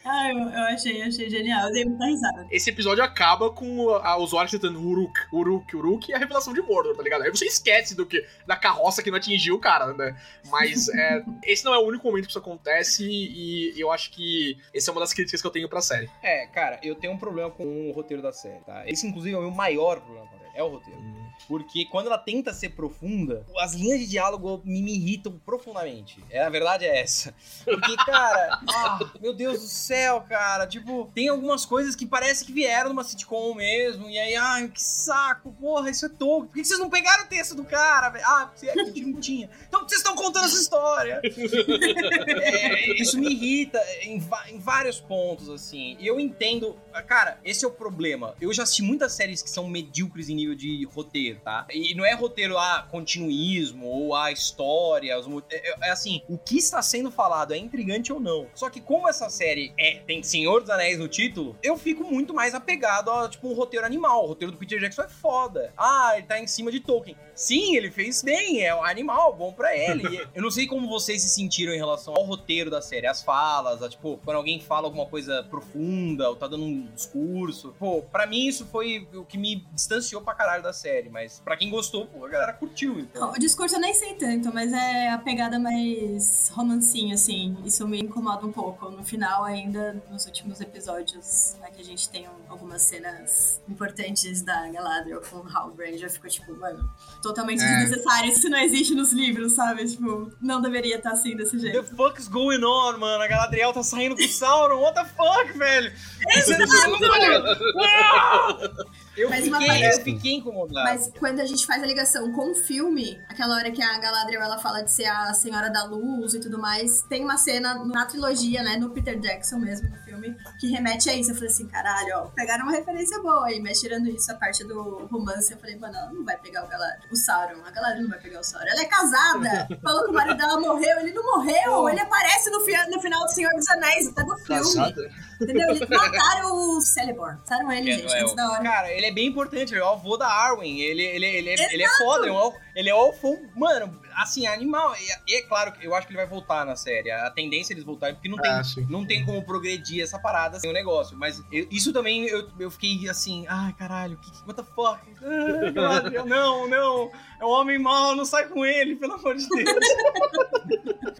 Ai, eu, eu achei, achei genial. Eu dei muita risada. Esse episódio acaba com a, os orcs tentando Uruk, Uruk, Uruk e a revelação de Mordor, tá ligado? Aí você esquece do que da carroça que não atingiu o cara, né? Mas é, esse não é o único momento que isso acontece e, e eu acho que essa é uma das críticas que eu tenho pra série. É, cara, eu tenho um problema com o roteiro da série, tá? Esse, inclusive, é o meu maior problema com a série. É o roteiro. Porque quando ela tenta ser profunda, as linhas de diálogo me, me irritam profundamente. É, a verdade é essa. Porque, cara, ah, meu Deus do céu, cara. Tipo, tem algumas coisas que parece que vieram numa sitcom mesmo. E aí, ai, que saco, porra, isso é toco. Por que vocês não pegaram o texto do cara, velho? Ah, porque a gente não tinha. Então que vocês estão contando essa história? É, isso me irrita em, em vários pontos, assim. E eu entendo. Cara, esse é o problema. Eu já assisti muitas séries que são medíocres em nível de roteiro, tá? E não é roteiro, ah, continuismo, ou a história. os é, é- é assim, o que está sendo falado é intrigante ou não. Só que como essa série é, tem Senhor dos Anéis no título, eu fico muito mais apegado a, tipo, um roteiro animal. O roteiro do Peter Jackson é foda. Ah, ele tá em cima de Tolkien. Sim, ele fez bem, é um animal, bom pra ele. Eu não sei como vocês se sentiram em relação ao roteiro da série, as falas, a, tipo, quando alguém fala alguma coisa profunda, ou tá dando um discurso. Pô, pra mim isso foi o que me distanciou pra caralho da série, mas pra quem gostou, pô, a galera curtiu, então. O discurso eu nem sei tanto, mas é a pegada mais romancinha, assim. Isso me incomoda um pouco. No final, ainda, nos últimos episódios, é que a gente tem um- algumas cenas importantes da Galadriel com o Halbrand, já ficou tipo, mano, totalmente É. desnecessário. Isso não existe nos livros, sabe? Tipo, não deveria estar assim desse The jeito. fuck's going on, mano? A Galadriel tá saindo com o Sauron, what the fuck, velho? É Eu Mas uma fiquei, parada- eu fiquei incomodado. Mas quando a gente faz a ligação com o filme, aquela hora que a Galadriel ela fala de ser a Senhora da Luz e tudo mais, tem uma cena na trilogia, né, no Peter Jackson mesmo, no filme, que remete a isso. Eu falei assim, caralho, ó, pegaram uma referência boa aí, mas tirando isso, a parte do romance, eu falei, mano, ela não vai pegar o, Galad o Sauron, a Galadriel não vai pegar o Sauron. Ela é casada, falou que o marido dela morreu, ele não morreu, ele aparece no, fi- no final do Senhor dos Anéis, tá no filme. Casada? Entendeu? Eles mataram o Celeborn, mataram ele, Que é- gente, é o- antes da hora. Cara, ele é bem importante, ele é o avô da Arwen. Ele, ele, ele, é- ele é foda, ele é, o, ele é o avô, mano, assim, animal. E, e é claro que eu acho que ele vai voltar na série. A tendência é eles voltarem, porque não tem, Ah, não tem como progredir essa parada sem o negócio. Mas eu- isso também eu, eu fiquei assim, ai caralho, que, what the fuck? Ah, não, não, é um homem mau, não sai com ele, pelo amor de Deus.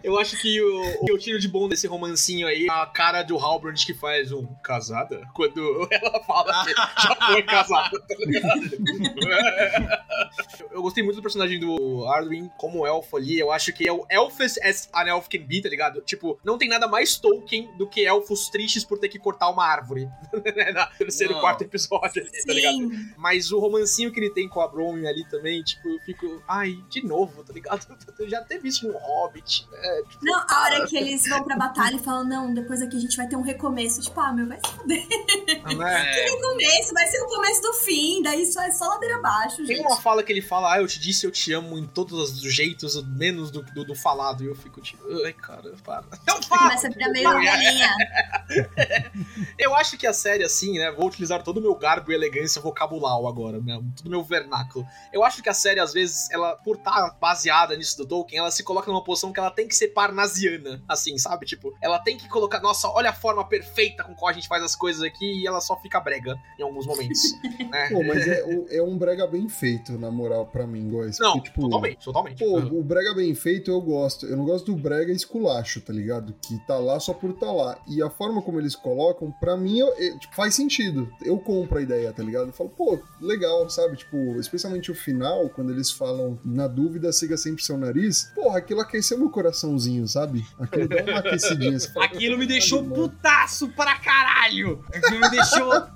Eu acho que o, o que eu tiro de bom desse romancinho aí, a cara do Halbrand que faz um casada, quando ela fala que já foi casada, tá ligado? Eu gostei muito do personagem do Arduin como elfo ali. Eu acho que é o elfes as an elf can be, tá ligado? Tipo, não tem nada mais Tolkien do que elfos tristes por ter que cortar uma árvore. Na terceiro, Não. quarto episódio ali, tá ligado? Sim. Mas o romancinho que ele tem com a Bronwyn ali também, tipo, eu fico, ai, de novo, tá ligado? Eu já teve isso no Hobbit. É, tipo, Não, a hora que eles vão pra batalha e falam, não, depois aqui a gente vai ter um recomeço. Tipo, ah, meu, vai se fuder. né? Recomeço, vai ser o começo do fim, daí só é só ladeira abaixo, Tem gente. uma fala que ele fala, ah, eu te disse eu te amo em todos os jeitos, menos do, do, do falado. E eu fico tipo, ai, cara, para. Então Começa a virar meio velhinha. Eu acho que a série, assim, né? Vou utilizar todo o meu garbo e elegância vocabular agora, né? Todo o meu vernáculo. Eu acho que a série, às vezes, ela, por estar baseada nisso do Tolkien, ela se coloca numa posição que ela tem que ser parnasiana, assim, sabe? Tipo, ela tem que colocar, nossa, olha a forma perfeita com qual a gente faz as coisas aqui e ela só fica brega em alguns momentos. né? Pô, mas é, um- é um brega bem feito, na moral, pra mim, Góis. Não, tipo, totalmente, totalmente. Pô, o brega bem feito eu gosto. Eu não gosto do brega esculacho, tá ligado? Que tá lá só por tá lá. E a forma como eles colocam, pra mim, eu- eu- tipo, faz sentido. Eu compro a ideia, tá ligado? Eu falo, pô, legal, sabe? Tipo, especialmente o final, quando eles falam, na dúvida, siga sempre seu nariz. Porra, aquilo aqueceu meu coraçãozinho, sabe? Aquilo dá uma aquecidinha. Fala, Aquilo me "Caralho, deixou mano." putaço pra caralho! Aquilo me deixou.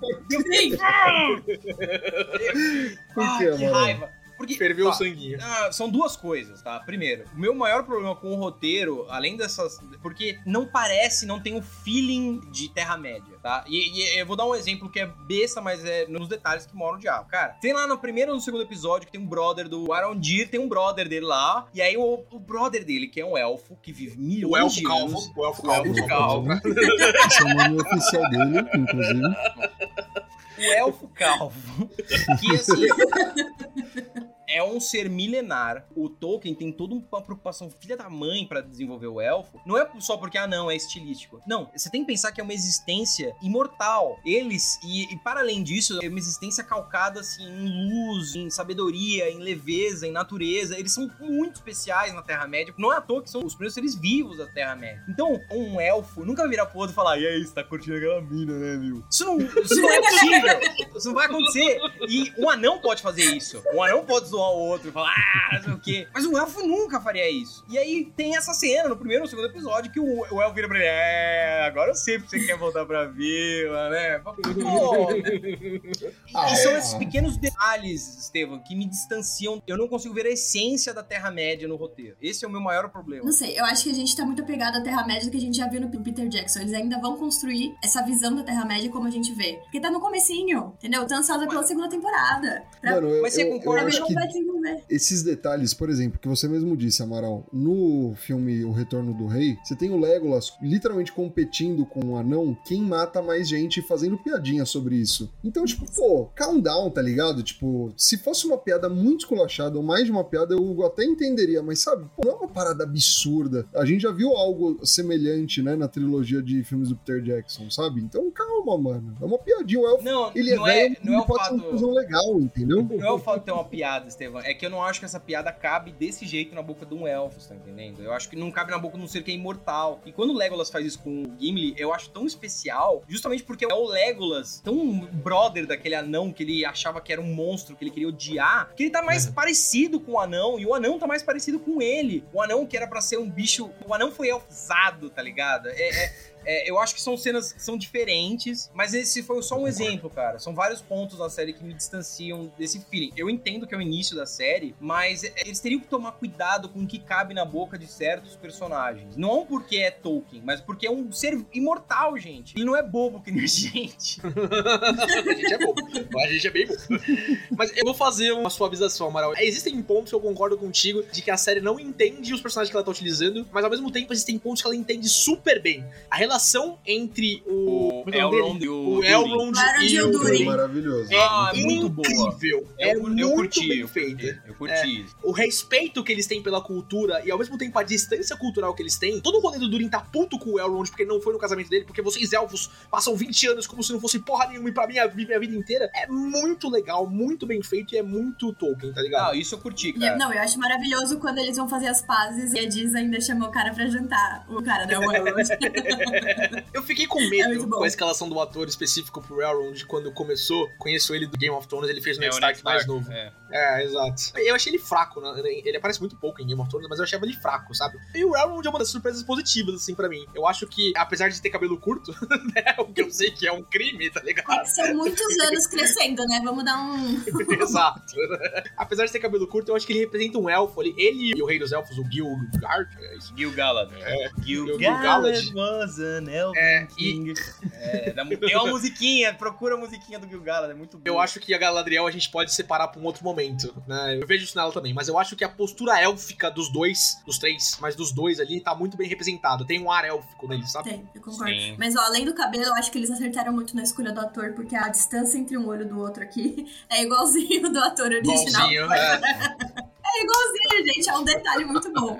Por Ai, que, que Amaral? raiva! Porque, Ferveu ó, o sanguinho. Ah, são duas coisas, tá? Primeiro, o meu maior problema com o roteiro, além dessas. Porque não parece, não tem o feeling de Terra-média, tá? E, e eu vou dar um exemplo que é besta, mas é nos detalhes que moram o diabo. Cara, tem lá no primeiro ou no segundo episódio que tem um brother do Arondir, tem um brother dele lá. E aí o, o brother dele, que é um elfo, que vive milhões O elfo de calvo. anos. O elfo O elfo calvo. calvo. Esse é o nome oficial dele, inclusive. o elfo calvo. Que assim. É um ser milenar. O Tolkien tem toda uma preocupação filha da mãe pra desenvolver o elfo. Não é só porque, ah, não, é estilístico. Não, você tem que pensar que é uma existência imortal. Eles, e, e para além disso, é uma existência calcada assim, em luz, em sabedoria, em leveza, em natureza. Eles são muito especiais na Terra-média. Não é à toa que são os primeiros seres vivos da Terra-média. Então, um elfo nunca vai virar pro outro e falar: e aí, você tá curtindo aquela mina, né, meu? Isso não, isso não é possível. Isso não vai acontecer. E um anão pode fazer isso. Um anão pode zoar o outro e falar, ah, não sei o quê. Mas um elfo nunca faria isso. E aí tem essa cena no primeiro ou segundo episódio que o, o elfo vira pra ele: é, agora eu sei porque você quer voltar pra vila, né? Pô, Ah, e são é. esses pequenos detalhes, Estevam, que me distanciam. Eu não consigo ver a essência da Terra-média no roteiro. Esse é o meu maior problema. Não sei, eu acho que a gente tá muito apegado à Terra-média do que a gente já viu no Peter Jackson. Eles ainda vão construir essa visão da Terra-média como a gente vê. Porque tá no comecinho, entendeu? Tô ansiosa pela segunda temporada. Pra, Mano, eu, Mas você eu- eu concorda ver acho que desenvolver. esses detalhes, por exemplo, que você mesmo disse, Amaral, no filme O Retorno do Rei, você tem o Legolas literalmente competindo com o anão quem mata mais gente e fazendo piadinha sobre isso. Então, tipo, pô, calm down, tá ligado? Tipo, se fosse uma piada muito esculachada ou mais de uma piada, eu até entenderia, mas sabe, pô, não é uma parada absurda. A gente já viu algo semelhante, né, na trilogia de filmes do Peter Jackson, sabe? Então, calma, mano. É uma piadinha. O elfo, Não, ele é não, velho, é, não é o pode ser uma fato. legal, entendeu? Não é o fato de ter uma piada, Estevam. É que eu não acho que essa piada cabe desse jeito na boca de um elfo, você tá entendendo? Eu acho que não cabe na boca de um ser que é imortal. E quando o Legolas faz isso com o Gimli, eu acho tão especial, justamente porque é o Legolas, tão brother daquele anão que ele achava que era um monstro, que ele queria odiar, que ele tá mais parecido com o anão, e o anão tá mais parecido com ele. O anão que era pra ser um bicho. O anão foi elfizado, tá ligado? É. é- é, eu acho que são cenas que são diferentes, mas esse foi só um exemplo, cara. São vários pontos da série que me distanciam desse feeling. Eu entendo que é o início da série, mas é, eles teriam que tomar cuidado com o que cabe na boca de certos personagens. Não porque é Tolkien, mas porque é um ser imortal, gente. Ele não é bobo que nem a gente. a gente é bom. A gente é bem bom. Mas eu vou fazer uma suavização, Amaral. Existem pontos que eu concordo contigo de que a série não entende os personagens que ela tá utilizando, mas ao mesmo tempo existem pontos que ela entende super bem. A relação entre o. como é é o? Elrond e o O. Elrond e e o o Durin. Durin. maravilhoso. É, Ah, é muito boa. incrível. É eu, muito eu curti, bem eu feita. curti, eu curti isso. o respeito que eles têm pela cultura e ao mesmo tempo a distância cultural que eles têm. Todo o rolê do Durin tá puto com o Elrond porque não foi no casamento dele, porque vocês elfos passam 20 anos como se não fosse porra nenhuma e pra minha, minha vida inteira. É muito legal, muito bem feito e é muito Tolkien, tá ligado? Ah, isso eu curti, E, cara. não, eu acho maravilhoso quando eles vão fazer as pazes e a Diz ainda chamou o cara pra jantar. O cara da Elrond. Eu fiquei com É medo bom. com a escalação do ator específico pro Elrond quando começou. Conheço ele do Game of Thrones, ele fez o É, Stark mais novo. é. É, exato. Eu achei ele fraco, né? ele aparece muito pouco em Game of Thrones, mas eu achava ele fraco, sabe? E o Elrond é uma das surpresas positivas, assim, pra mim. Eu acho que, apesar de ter cabelo curto, né, o que eu sei que é um crime, tá ligado? São muitos anos crescendo, né? Vamos dar um. Exato. Apesar de ter cabelo curto, eu acho que ele representa um elfo ali. Ele e o rei dos elfos, o Gilgard, é isso. Gil-galad. É. Gil-galad Gil-galad. was an elven É, e-. É, tem uma musiquinha, procura a musiquinha do Gil-galad, é muito boa. Eu acho que a Galadriel a gente pode separar pra um outro momento, né? Eu vejo isso nela também, mas eu acho que a postura élfica dos dois, dos três, mas dos dois ali, tá muito bem representada. Tem um ar élfico nele, sabe? Tem, eu concordo. Sim. Mas ó, além do cabelo, eu acho que eles acertaram muito na escolha do ator, porque a distância entre um olho do outro aqui é igualzinho do ator original. Igualzinho, é. É igualzinho, gente. É um detalhe muito bom.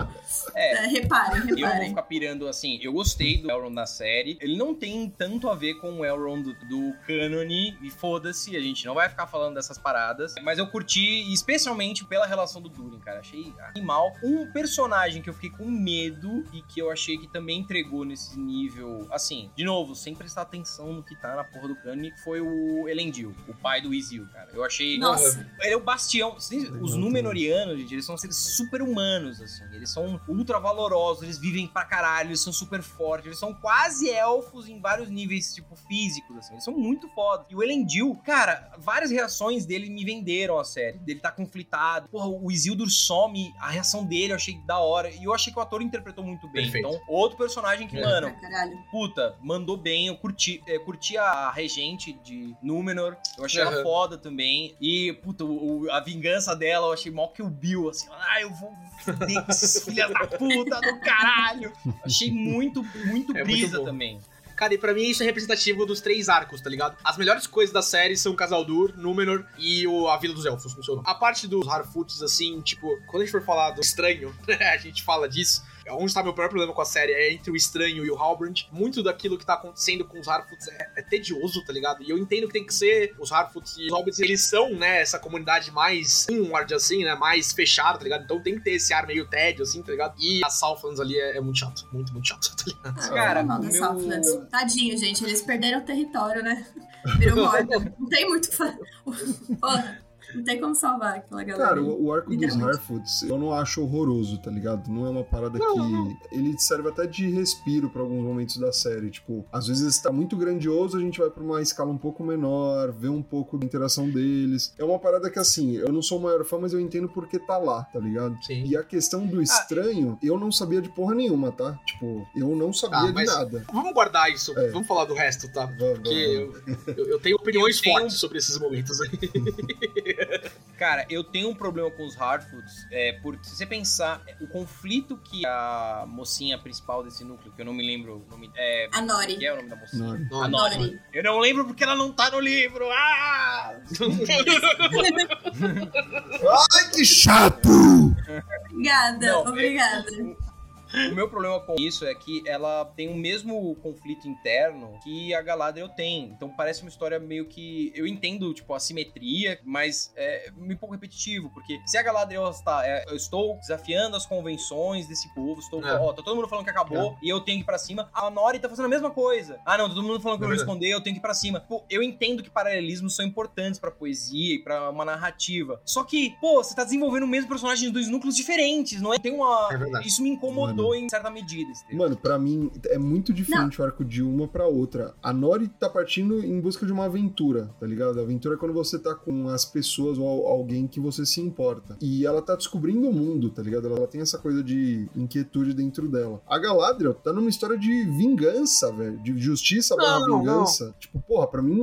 É. É, reparem, Eu vou reparem. ficar pirando assim. Eu gostei do Elrond na série. Ele não tem tanto a ver com o Elrond do, do cânone. E foda-se, a gente não vai ficar falando dessas paradas. Mas eu curti, especialmente pela relação do Durin, cara. Achei animal. Um personagem que eu fiquei com medo e que eu achei que também entregou nesse nível. Assim, de novo, sem prestar atenção no que tá na porra do cânone, foi o Elendil, o pai do Isil, cara. Eu achei. Nossa, Ele é o bastião. Os Númenóreanos, gente, eles são seres super humanos, assim. Eles são ultra valorosos, eles vivem pra caralho, eles são super fortes, eles são quase elfos em vários níveis, tipo, físicos, assim. Eles são muito foda. E o Elendil, cara, várias reações dele me venderam a série. Dele tá conflitado. Porra, o Isildur some, a reação dele eu achei da hora. E eu achei que o ator interpretou muito bem. Perfeito. Então, outro personagem que, É. mano, puta, mandou bem. Eu curti, é, curti a regente de Númenor. Eu achei ela Aham. foda também. E, puta, o- o- a vingança dela eu achei mó que o Bill, assim, ah, eu vou foder esses filhos da puta do caralho. Achei muito, muito É muito brisa bom. também. Cara, e pra mim isso é representativo dos três arcos, tá ligado? As melhores coisas da série são Casaldur, Númenor e o, a Vila dos Elfos, funcionou. A parte dos Harfoots, assim, tipo, quando a gente for falar do estranho, a gente fala disso. Onde está meu próprio problema com a série é entre o estranho e o Halbrand. Muito daquilo que tá acontecendo com os Harfoots é, é tedioso, tá ligado? E eu entendo que tem que ser os Harfoots e os Hobbits, eles são, né, essa comunidade mais inward, assim, né, mais fechada, tá ligado? Então tem que ter esse ar meio tédio, assim, tá ligado? E a Southlands ali é, é muito chato, muito, muito chato, tá ligado? Ah, Cara, mal da meu- Southlands. Tadinho, gente. Eles perderam o território, né? Virou morto. Não tem muito. fa- Porra, não tem como salvar aquela galera. Cara, o, o arco dos. Harfoots eu não acho horroroso, tá ligado? Não é uma parada Não, que. não. Ele serve até de respiro pra alguns momentos da série. Tipo, às vezes tá muito grandioso, a gente vai pra uma escala um pouco menor, vê um pouco da interação deles. É uma parada que, assim, eu não sou o maior fã, mas eu entendo porque tá lá, tá ligado? Sim. E a questão do estranho, eu não sabia de porra nenhuma, tá? Tipo, eu não sabia Ah, de nada. Vamos guardar isso, É. vamos falar do resto, tá? Vamos, Porque vamos. eu, eu- eu tenho opiniões Eu tenho- fortes sobre esses momentos aí. Cara, eu tenho um problema com os Hardfoods, é, porque se você pensar, o conflito que a mocinha principal desse núcleo, que eu não me lembro o nome, é, A Nori. que é o nome da mocinha? Nori. A não, Nori. Eu não lembro porque ela não tá no livro. Ah! Ai, que chato! Obrigada, Não, é- obrigada. O meu problema com isso é que ela tem o mesmo conflito interno que a Galadriel tem. Então parece uma história meio que. Eu entendo, tipo, a simetria, mas é um pouco repetitivo. Porque se a Galadriel está. é, eu estou desafiando as convenções desse povo, estou. É. Ó, tá todo mundo falando que acabou e eu tenho que ir pra cima. A Nori tá fazendo a mesma coisa. Ah, não, todo mundo falando que É eu vou verdade. responder, eu tenho que ir pra cima. Pô, eu entendo que paralelismos são importantes pra poesia e pra uma narrativa. Só que, pô, você tá desenvolvendo o mesmo personagem em dois núcleos diferentes, não é? Tem uma. É. Isso me incomodou em certa medida. Mano, pra mim é muito diferente o arco de uma pra outra. A Nori tá partindo em busca de uma aventura, tá ligado? A aventura é quando você tá com as pessoas ou al- alguém que você se importa. E ela tá descobrindo o mundo, tá ligado? Ela tem essa coisa de inquietude dentro dela. A Galadriel tá numa história de vingança, velho. De justiça barra Não, vingança. Tipo, porra, pra mim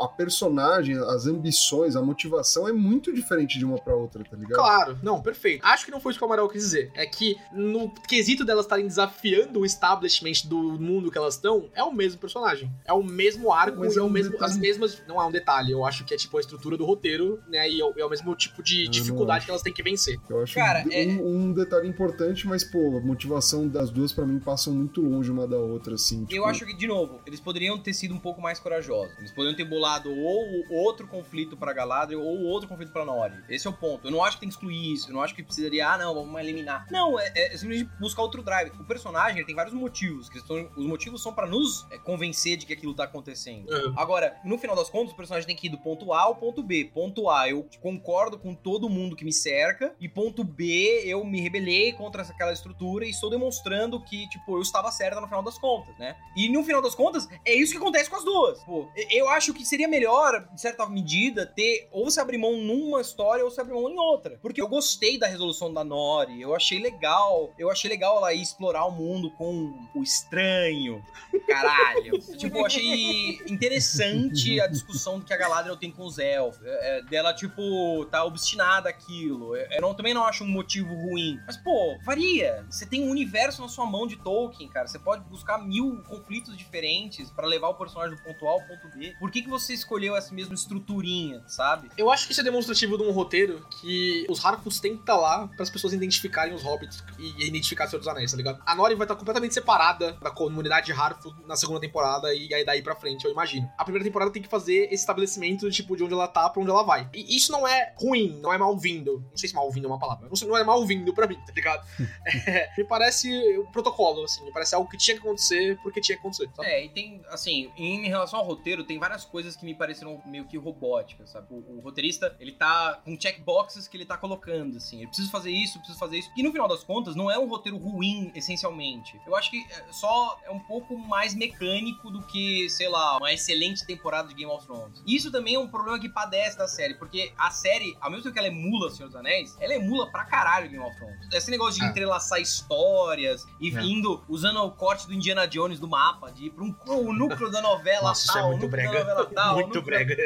a personagem, as ambições, a motivação é muito diferente de uma pra outra, tá ligado? Claro, não, perfeito. Acho que não foi isso que o Amaral quis dizer. É que no quesito delas estarem desafiando o establishment do mundo que elas estão, é o mesmo personagem. É o mesmo arco Mas e é, é o mesmo, detalhe. as mesmas. Não é um detalhe, eu acho que é tipo a estrutura do roteiro, né? E é o, é o mesmo tipo de Eu não dificuldade que elas têm que vencer. Eu acho Cara, um, é- um detalhe importante, mas, pô, a motivação das duas pra mim passam muito longe uma da outra, assim. Eu tipo, acho que, de novo, eles poderiam ter sido um pouco mais corajosos. Eles poderiam ter bolado ou outro conflito pra Galadriel ou outro conflito pra Nori. Esse é o ponto. Eu não acho que tem que excluir isso. Eu não acho que precisaria, ah, não, vamos eliminar. Não, é, é simplesmente buscar outro drive. O personagem tem vários motivos. Que são- os motivos são pra nos é, convencer de que aquilo tá acontecendo. Agora, no final das contas, o personagem tem que ir do ponto A ao ponto B. Ponto A, eu concordo com todo mundo que me cerca. E ponto B, eu me rebelei contra aquela estrutura e estou demonstrando que, tipo, eu estava certa no final das contas, né? E no final das contas, é isso que acontece com as duas. Pô, eu acho que seria melhor, de certa medida, ter ou se abrir mão numa história ou se abrir mão em outra. Porque eu gostei da resolução da Nori, eu achei legal. Eu achei legal ela ir explorar o mundo com o estranho. Caralho. tipo, eu achei interessante a discussão que a Galadriel tem com os elfos. É, é, dela, tipo, tá obstinada aquilo. Eu, eu não- também não acho um motivo ruim. Mas, pô, varia. Você tem um universo na sua mão de Tolkien, cara. Você pode buscar mil conflitos diferentes pra levar o personagem do ponto A ao ponto B. Por que, que você escolheu essa mesma estruturinha, sabe? Eu acho que isso é demonstrativo de um roteiro que os Harfoots têm que estar lá para as pessoas identificarem os Hobbits e identificar Senhor dos Anéis, tá ligado? A Nori vai estar completamente separada da comunidade de Harfoot na segunda temporada e aí daí pra frente, eu imagino. A primeira temporada tem que fazer esse estabelecimento tipo, de onde ela tá pra onde ela vai. E isso não é ruim, não é mal-vindo. Não sei se mal-vindo é uma palavra. Não sei- Não é mal-vindo pra mim, tá ligado? É, me parece um protocolo, assim. Me parece algo que tinha que acontecer porque tinha que acontecer, sabe? É, e tem, assim, em relação ao roteiro, tem várias coisas que me pareceram meio que robóticas, sabe? O, o roteirista, ele tá com checkboxes que ele tá colocando, assim. Eu preciso fazer isso, preciso fazer isso. E no final das contas, não é um roteiro ruim, essencialmente. Eu acho que é, só é um pouco mais mecânico do que, sei lá, uma excelente temporada de Game of Thrones. E isso também é um problema que padece da série, porque a série, ao mesmo tempo que ela emula Senhor dos Anéis, ela emula pra caralho Game of Thrones. Esse negócio de É. entrelaçar histórias e É. indo, usando o corte do Indiana Jones do mapa, de ir pra um, o núcleo da novela Nossa, isso é tal, o muito núcleo da brega. novela Não, Muito brega.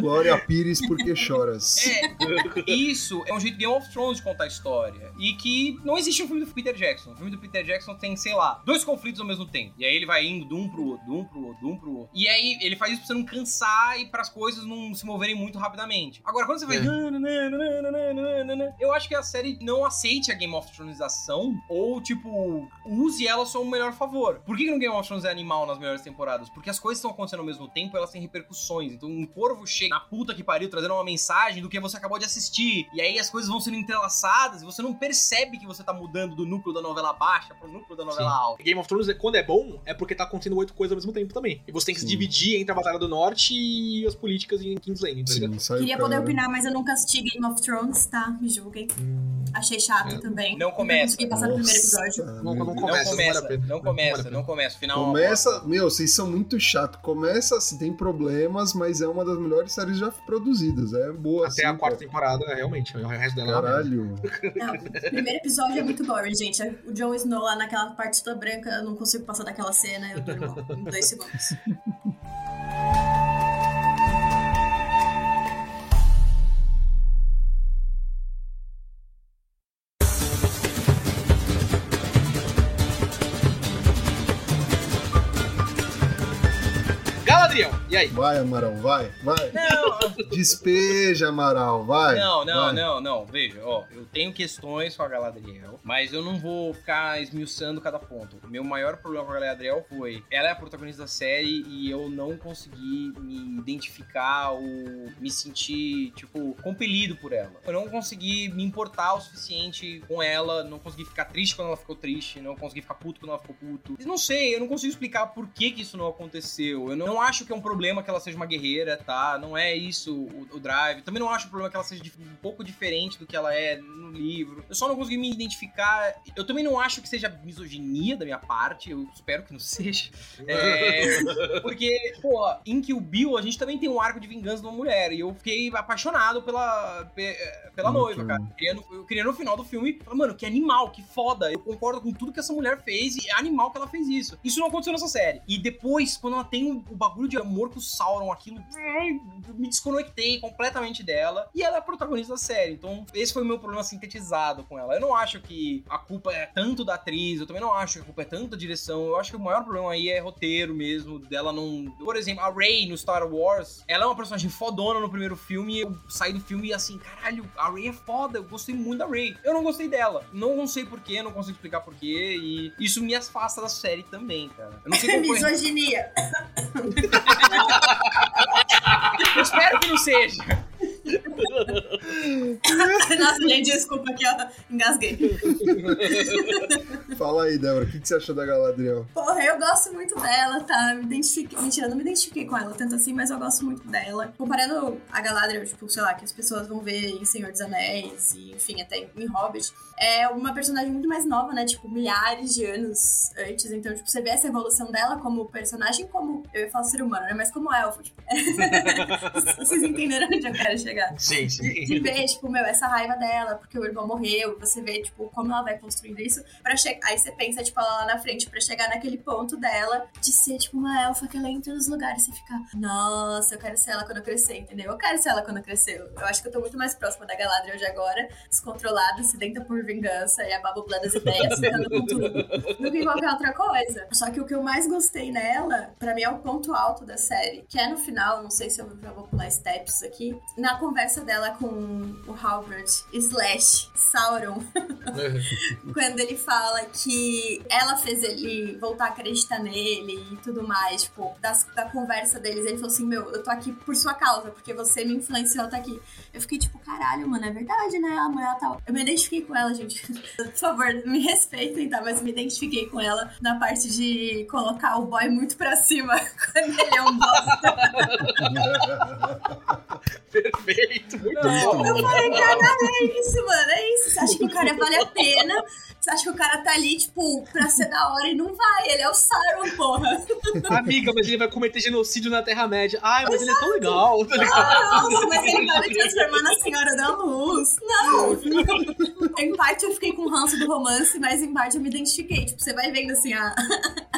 Glória Pires, porque choras. É, isso é um jeito Game of Thrones de contar a história. E que não existe um filme do Peter Jackson. O filme do Peter Jackson tem, sei lá, dois conflitos ao mesmo tempo. E aí ele vai indo de um pro outro, de um pro outro, de um pro outro. E aí ele faz isso pra você não cansar e pras coisas não se moverem muito rapidamente. Agora, quando você vai. É. Eu acho que a série não aceite a Game of Thronesização ou, tipo, use ela a seu melhor favor. Por que, que no Game of Thrones é animal nas melhores temporadas? Porque as coisas estão acontecendo ao mesmo tempo e elas têm repercussões. Então um corvo chega na puta que pariu trazendo uma mensagem do que você acabou de assistir. E aí as coisas vão sendo entrelaçadas e você não percebe que você tá mudando do núcleo da novela baixa pro núcleo da novela Sim. alta. Game of Thrones, quando é bom, é porque tá acontecendo oito coisas ao mesmo tempo também. E você tem que se Sim. dividir entre a Batalha do Norte e as políticas em King's Landing, tá ligado? Sim, sai Queria poder opinar, mas eu nunca assisti Game of Thrones, tá? Me julguem. Achei chato É. também. Não começa. consegui passar do primeiro Nossa, episódio. Não- não começa, não não começa, não Não vale começa, não começa. Final. Começa, meu, vocês são muito chato. Começa, se tem problemas, mas é uma das melhores séries já produzidas. É boa Até assim, a quarta cara. temporada, realmente. O resto dela é. Caralho. Não, o primeiro episódio é muito boring, gente. O Jon Snow lá naquela parte toda branca, eu não consigo passar daquela cena, eu durmo em dois segundos. aí? Vai, Amaral, vai, vai. Não, Despeja, Amaral, vai. Não, não, vai. não, não. Veja, ó, eu tenho questões com a Galadriel, mas eu não vou ficar esmiuçando cada ponto. O meu maior problema com a Galadriel foi, ela é a protagonista da série e eu não consegui me identificar ou me sentir, tipo, compelido por ela. Eu não consegui me importar o suficiente com ela, não consegui ficar triste quando ela ficou triste, não consegui ficar puto quando ela ficou puto. Eu não sei, eu não consigo explicar por que que isso não aconteceu. Eu não acho que é um problema que ela seja uma guerreira, tá? Não é isso o, o drive. Também não acho um problema que ela seja um pouco diferente do que ela é no livro. Eu só não consegui me identificar. Eu também não acho que seja misoginia da minha parte. Eu espero que não seja. É, porque, pô, em Kill Bill a gente também tem um arco de vingança de uma mulher. E eu fiquei apaixonado pela, pe- pela Muito noiva, cara. Eu queria, no, eu queria no final do filme mano, que animal, que foda. Eu concordo com tudo que essa mulher fez e é animal que ela fez isso. Isso não aconteceu nessa série. E depois, quando ela tem o, o bagulho de amor com o Sauron, aquilo. Me desconectei completamente dela. E ela é a protagonista da série. Então, esse foi o meu problema sintetizado com ela. Eu não acho que a culpa é tanto da atriz, eu também não acho que a culpa é tanto da direção. Eu acho que o maior problema aí é roteiro mesmo, dela não. Por exemplo, a Rey no Star Wars, ela é uma personagem fodona no primeiro filme. Eu saí do filme e assim, caralho, a Rey é foda, eu gostei muito da Rey. Eu não gostei dela. Não, sei porquê, não consigo explicar porquê. E isso me afasta da série também, cara. Eu não sei foi. Misoginia. Eu espero que não seja. Nossa, gente, desculpa que eu engasguei. Fala aí, Débora, o que, que você achou da Galadriel? Porra, eu gosto muito dela, tá? Me identifiquei. Mentira, eu não me identifiquei com ela tanto assim, mas eu gosto muito dela. Comparando a Galadriel, tipo, sei lá, que as pessoas vão ver em Senhor dos Anéis e, enfim, até em Hobbit, é uma personagem muito mais nova, né? Tipo, milhares de anos antes. Então, tipo, você vê essa evolução dela como personagem, como. Eu ia falar ser humano, né? Mas como elfo, tipo. Vocês entenderam onde eu quero chegar? Sim, De, de sim. ver, tipo, meu, essa raiva dela, porque o irmão morreu, você vê, tipo, como ela vai construindo isso para chegar. Aí você pensa, tipo, ela lá na frente, pra chegar naquele ponto dela de ser, tipo, uma elfa que ela entra nos lugares e fica, nossa, eu quero ser ela quando eu crescer, entendeu? Eu quero ser ela quando eu crescer. Eu acho que eu tô muito mais próxima da Galadriel de agora, descontrolada, sedenta por vingança e a babobla das ideias, ficando com tudo, do que qualquer outra coisa. Só que o que eu mais gostei nela, pra mim é o ponto alto da série, que é no final, não sei se eu já vou pular steps aqui, na conversa dela com o Halbert slash Sauron, quando ele fala que ela fez ele voltar a acreditar nele e tudo mais, tipo, das- da conversa deles, ele falou assim, meu, eu tô aqui por sua causa, porque você me influenciou estar aqui. Eu fiquei tipo, caralho, mano, é verdade, né? A mulher tá... Eu me identifiquei com ela, gente. Por favor, me respeitem, tá? Mas me identifiquei com ela na parte de colocar o boy muito pra cima quando ele é um bosta. Perfeito, muito Não. bom. Eu falei, caralho, é isso, mano, é isso. Você acha que o cara vale a pena? Você acha que o cara tá ali, tipo, pra ser da hora e não vai. Ele é o Sauron, porra. Amiga, mas ele vai cometer genocídio na Terra-média. Ai, mas ele é tão legal, tá ligado? Ah, não, mas ele vai me transformar na Senhora da Luz. Não. em parte eu fiquei com ranço do romance, mas em parte eu me identifiquei. Tipo, você vai vendo assim a.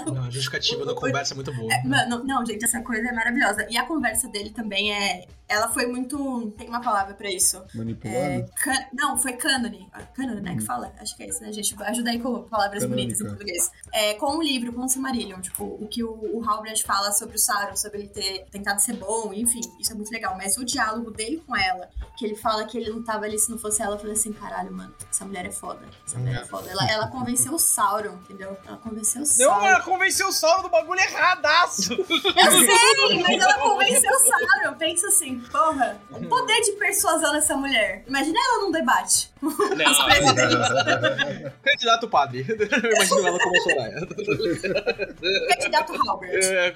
Não, a justificativa da conversa é muito boa. É, mano, não, gente, essa coisa é maravilhosa. E a conversa dele também é. Ela foi muito. Tem uma palavra pra isso. Manipulado? É, can- Não, foi cânone. Cânone, né? Que fala? Acho que é isso, né, gente? Ajuda aí com palavras Canônica. bonitas em português. É, com o livro, com o Silmarillion. Tipo, o que o, o Halbrand fala sobre o Sauron, sobre ele ter tentado ser bom, enfim, isso é muito legal. Mas o diálogo dele com ela, que ele fala que ele não tava ali se não fosse ela, eu falei assim: caralho, mano, essa mulher é foda. Essa mulher é foda. Ela, ela convenceu o Sauron, entendeu? Ela convenceu o Não, Sauron. ela convenceu o Sauron do bagulho erradaço. Eu sei, mas ela convenceu o Sauron. Pensa assim, porra, o poder de persuasão dessa mulher. Imagina ela num debate. Não, Candidato padre. Eu imagino ela como a Soraya. Candidato Halbert. É,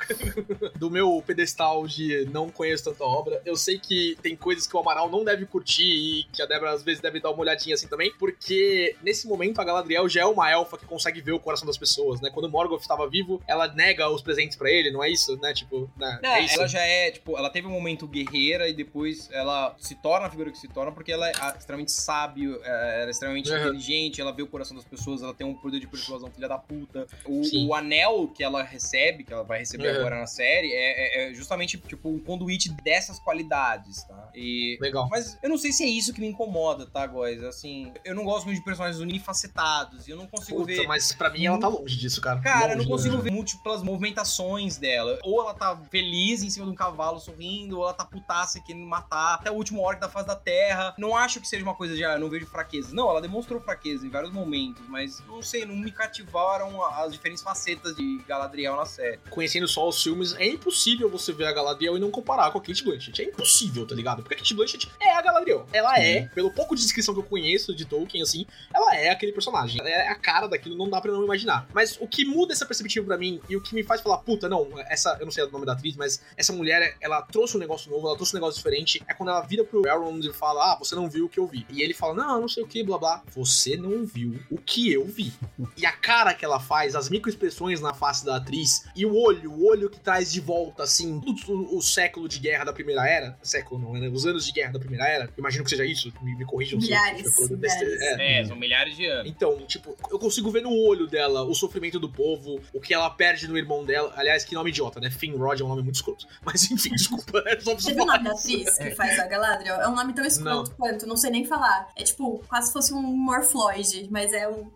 do meu pedestal de não conheço tanta obra, eu sei que tem coisas que o Amaral não deve curtir e que a Débora às vezes deve dar uma olhadinha assim também, porque nesse momento a Galadriel já é uma elfa que consegue ver o coração das pessoas, né? Quando o Morgoth estava vivo, ela nega os presentes pra ele, não é isso, né? Tipo, né? É, é isso. ela já é, tipo, ela teve um momento guerreira e depois ela se torna a figura que se torna porque ela é extremamente sábio, é, ela é extremamente Uhum. inteligente, ela vê o coração das pessoas, ela tem um poder de persuasão filha da puta. O, o anel que ela recebe, que ela vai receber Uhum. agora na série, é, é- é justamente, tipo, um conduíte dessas qualidades, tá? E... Legal. Mas eu não sei se é isso que me incomoda, tá, guys? Assim, eu não gosto muito de personagens unifacetados e eu não consigo Puta, ver... mas pra mim ela tá longe disso, cara. Cara, eu não Longe, consigo longe. ver múltiplas movimentações dela. Ou ela tá feliz em cima de um cavalo sorrindo, ou ela tá putaça querendo matar até o último orc da face da terra. Não acho que seja uma coisa de, ah, não vejo fraqueza. Não, ela demonstrou fraqueza em vários momentos, mas não sei, não me cativaram as diferentes facetas de Galadriel na série. conhecendo só os filmes, é impossível você ver a Galadriel e não comparar com a Kate Blanchett. É impossível, tá ligado? Porque a Kate Blanchett é a Galadriel. Ela é, pelo pouco de descrição que eu conheço de Tolkien, assim, ela é aquele personagem. Ela é a cara daquilo, não dá pra não imaginar. Mas o que muda essa perspectiva pra mim e o que me faz falar, puta, não, essa, eu não sei o nome da atriz, mas essa mulher, ela trouxe um negócio novo, ela trouxe um negócio diferente, é quando ela vira pro Elrond e fala, ah, você não viu o que eu vi. E ele fala, não, não sei o que, blá blá. Você não viu o que eu vi. E a cara que ela faz, as microexpressões na face da atriz, e o olho, o olho que traz de volta, assim, o, o século de guerra da Primeira Era, século não, né? Os anos de guerra da Primeira Era, imagino que seja isso, me, me corrijam se eu- Milhares, se milhares. é. É, são milhares de anos. Então, tipo, eu consigo ver no olho dela o sofrimento do povo, o que ela perde no irmão dela. Aliás, que nome idiota, né? Finrod é um nome muito escroto. Mas enfim, desculpa, é só Você viu o nome da atriz que faz a Galadriel? É um nome tão escroto quanto, não sei nem falar. É tipo, quase se fosse um Morfloid, mas é um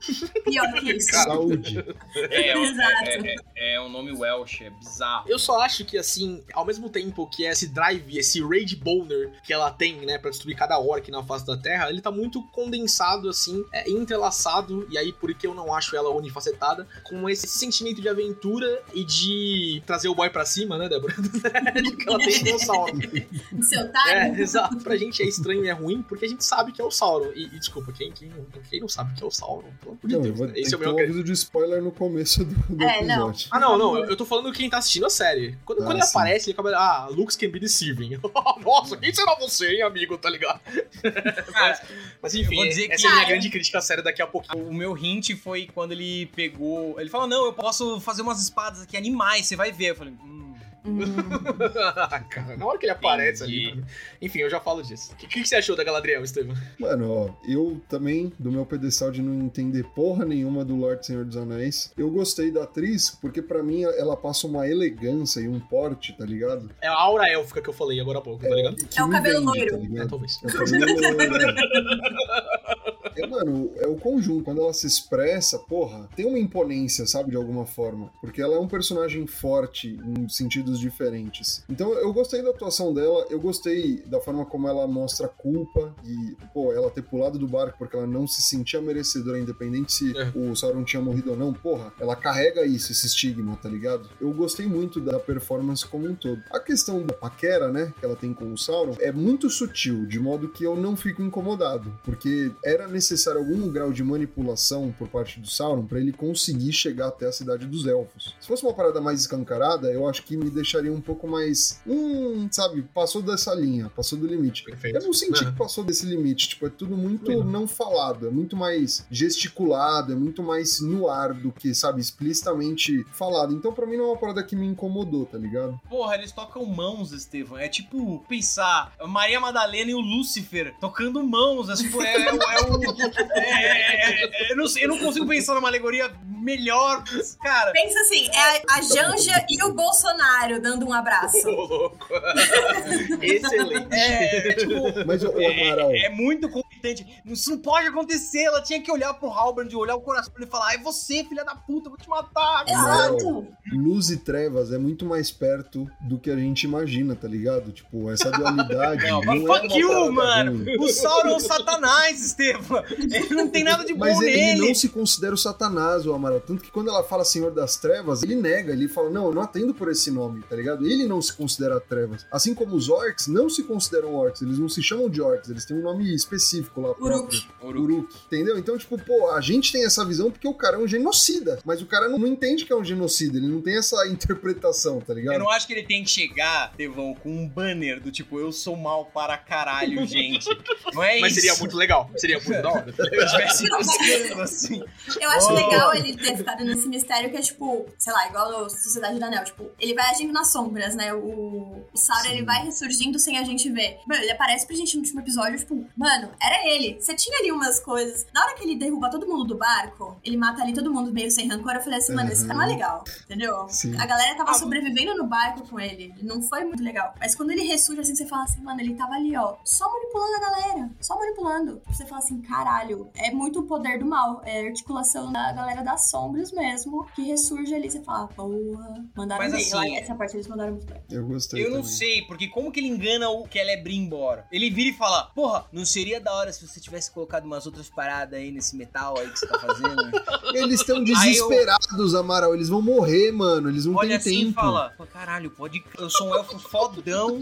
pior que isso. Saúde. É, é, Exato. é, é, é um nome Welsh, é bizarro. Eu só acho que, assim, ao mesmo tempo que esse drive, esse rage boner que ela tem, né, pra destruir cada orc na face da Terra, ele tá muito condensado, assim, é, entrelaçado, e aí por que eu não acho ela unifacetada, com esse sentimento de aventura e de trazer o boy pra cima, né, Débora? de que ela tem com o Sauron. Seu É, otário. exato. Pra gente é estranho e é ruim, porque a gente sabe que é o Sauron. E, e desculpa, quem, quem, não- quem não sabe que é o Sauron? Pelo amor de Não, eu Deus, vou né? Esse é o meu um aviso de spoiler no começo do, do É, não. episódio. Ah, não, não, eu tô falando quem tá assistindo a série. Quando, Ah, quando ele sim. aparece, ele acaba. Ah, looks can be deceiving. Nossa, quem será você, hein, amigo, tá ligado? Cara, Mas enfim, vou dizer essa que- é a minha Cara. grande crítica à série daqui a pouquinho. O meu hint foi quando ele pegou. Ele falou: Não, eu posso fazer umas espadas aqui animais, você vai ver. Eu falei: Hum. Hum. Cara, na hora que ele aparece Entendi. ali. Enfim, eu já falo disso. O que, que, que você achou da Galadriel, Estevam? Mano, ó, eu também, do meu pedestal de não entender porra nenhuma do Lorde Senhor dos Anéis, eu gostei da atriz, porque pra mim ela passa uma elegância e um porte, tá ligado? É a aura élfica que eu falei agora há pouco, tá ligado? Que É o cabelo loiro. Tá É, ligado? talvez. É o cabelo loiro, né? É, mano, é o conjunto. Quando ela se expressa, porra, tem uma imponência, sabe, de alguma forma. Porque ela é um personagem forte em sentidos diferentes. Então eu gostei da atuação dela, eu gostei da forma como ela mostra culpa e, pô, ela ter pulado do barco porque ela não se sentia merecedora, independente se É. o Sauron tinha morrido ou não. Porra, ela carrega isso, esse estigma, tá ligado? Eu gostei muito da performance como um todo. A questão da paquera, né, que ela tem com o Sauron, é muito sutil, de modo que eu não fico incomodado, porque era necessário necessário algum grau de manipulação por parte do Sauron pra ele conseguir chegar até a cidade dos elfos. Se fosse uma parada mais escancarada, eu acho que me deixaria um pouco mais. Hum, sabe, passou dessa linha, passou do limite. Perfeito. Eu não senti Uhum. que passou desse limite. Tipo, é tudo muito não. não falado, é muito mais gesticulado, é muito mais no ar do que, sabe, explicitamente falado. Então, pra mim, não é uma parada que me incomodou, tá ligado? Porra, eles tocam mãos, Estevam. É tipo pensar Maria Madalena e o Lúcifer tocando mãos. É, tipo, é, é, o- é o. é- é- eu, não sei, eu não consigo pensar numa alegoria melhor. Cara, Pensa assim, é a Janja e o Bolsonaro dando um abraço. Ô, louco. Excelente. é, é tipo. Mas, ô, Amaral, É, é muito competente. Isso não pode acontecer. Ela tinha que olhar pro Halbrand, olhar o coração dele e falar: É você, filha da puta, eu vou te matar. cara." Exato. luz e trevas é muito mais perto do que a gente imagina, tá ligado? Tipo, essa dualidade. Não, não, mas é fuck uma you, mano. ruim. O Sauron é o Satanás, Estevam. Ele não tem nada de bom Mas ele, ele nele. não se considera o Satanás, o Amaral. Tanto que quando ela fala Senhor das Trevas, ele nega, ele fala, não, eu não atendo por esse nome, tá ligado? Ele não se considera trevas. Assim como os orcs não se consideram orcs, eles não se chamam de orcs, eles têm um nome específico lá. próprio. Uruk. Uruk. Entendeu? Então, tipo, pô, a gente tem essa visão porque o cara é um genocida. Mas o cara não, não entende que é um genocida, ele não tem essa interpretação, tá ligado? Eu não acho que ele tem que chegar, Devão, com um banner do tipo, eu sou mal para caralho, gente. Não é Mas isso. seria muito legal. Seria muito da hora. Se eu estivesse assim. Eu acho Oh. legal ele ter ficado nesse mistério que é tipo, sei lá, igual no Sociedade do Anel, tipo, ele vai agindo nas sombras, né? O, o Sauron, ele vai ressurgindo sem a gente ver. Mano, ele aparece pra gente no último episódio, tipo, mano, era ele. Você tinha ali umas coisas. Na hora que ele derruba todo mundo do barco, ele mata ali todo mundo meio sem rancor, eu falei assim, mano, esse cara não é legal, entendeu? Sim. A galera tava Ah, sobrevivendo no barco com ele. Não foi muito legal. Mas quando ele ressurge, assim, você fala assim, mano, ele tava ali, ó, só manipulando a galera. Só manipulando. Você fala assim, caralho, é muito o poder do mal. É a articulação da galera das sombras mesmo, que ressurge ali. Você fala, porra, mandaram Mas bem. assim, Lá, essa parte eles mandaram muito bem. Eu gostei. Eu não também. sei, porque como que ele engana o Celebrimbor? Ele vira e fala, porra, não seria da hora se você tivesse colocado umas outras paradas aí nesse metal aí que você tá fazendo? Eles estão Aí eu- desesperados, Amaral. Eles vão morrer, mano. Eles não Olha têm assim tempo. e fala, "Pô, caralho, pode... Eu sou um elfo fodão.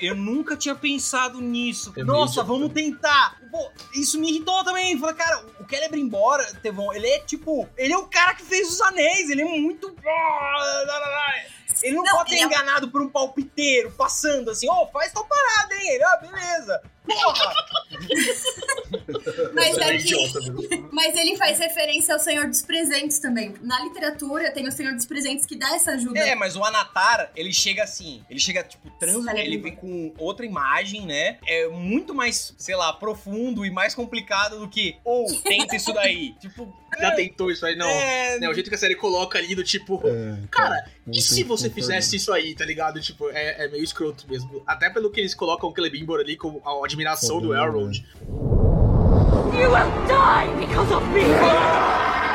Eu nunca tinha pensado nisso. É Nossa, vamos tentar. Pô, isso me irritou também. Falei, cara, o Celebrimbor, Tevon, ele é tipo... Ele é o cara que fez os anéis. Ele é muito... Ele não, Não, pode ter ele é- enganado por um palpiteiro, passando assim, ó, faz tal parada, hein? Ele, ah, beleza. Mas É é que? Mas ele faz referência ao Senhor dos Presentes também. Na literatura tem o Senhor dos Presentes que dá essa ajuda. É, mas o Anatar, ele chega assim, ele chega, tipo, trans, ele vem com outra imagem, né? É muito mais, sei lá, profundo e mais complicado do que, ou, tenta isso daí. tipo, Já tentou isso aí, não. é... Né, o jeito que a série coloca ali do tipo. É, Cara, e se você fizesse isso aí, tá ligado? Tipo, é, é meio escroto mesmo. Até pelo que eles colocam o Celebrimbor ali com a admiração do Fodão, Elrond. You will die because of me!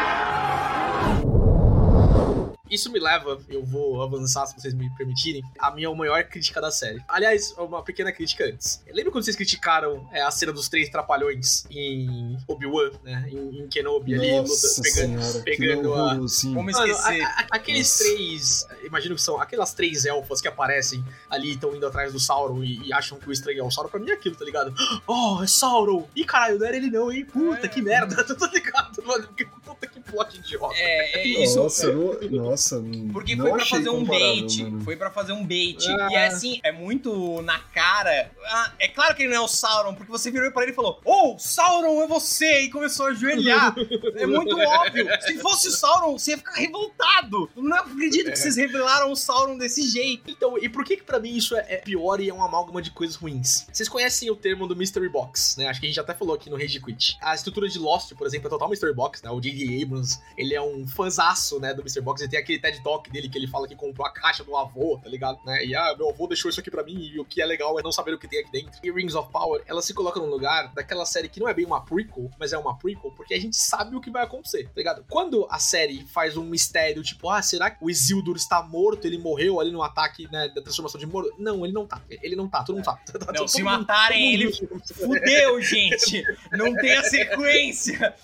Isso me leva, eu vou avançar se vocês me permitirem, a minha maior crítica da série. Aliás, uma pequena crítica antes. Lembra quando vocês criticaram é, a cena dos três trapalhões em Obi-Wan, né? Em, em Kenobi ali, Nossa luta- pegando, senhora, pegando que a- sim. Como Mano, esquecer? a- a- aqueles Nossa. três. Imagino que são aquelas três elfas que aparecem ali, estão indo atrás do Sauron e, e acham que o estranho é o Sauron. Pra mim é aquilo, tá ligado? Oh, é Sauron! Ih, caralho, não era ele não, hein? Puta, É. que merda, tá ligado? Mano, que puta que plot idiota. É, é isso. Nossa, não- nossa, Porque não foi pra fazer um bait. mano. Foi pra fazer um bait. Ah. E é assim, é muito na cara. Ah, é claro que ele não é o Sauron, porque você virou pra ele e falou: Oh, Sauron é você! E começou a ajoelhar. é muito óbvio. Se fosse o Sauron, você ia ficar revoltado. Não acredito que vocês revelaram o Sauron desse jeito. Então, e por que que pra mim isso é, é pior e é uma amálgama de coisas ruins? Vocês conhecem o termo do Mystery Box, né? Acho que a gente até falou aqui no Rage Quit. A estrutura de Lost, por exemplo, é total Mystery Box, né? O J.D. Abrams, ele é um fãzaço, né, do Mystery Box. Ele tem aquele TED Talk dele que ele fala que comprou a caixa do avô, tá ligado? Né? E, ah, meu avô deixou isso aqui pra mim e o que é legal é não saber o que tem aqui dentro. E Rings of Power, ela se coloca num lugar daquela série que não é bem uma prequel, mas é uma prequel porque a gente sabe o que vai acontecer, tá ligado? Quando a série faz um mistério, tipo, ah, será que o Isildur está morto? Ele morreu ali no ataque, né, da transformação de Moro? Não, ele não tá. Ele não tá, todo mundo sabe. Tá Não, todo se mundo- matarem ele, fudeu, gente. Não tem a sequência.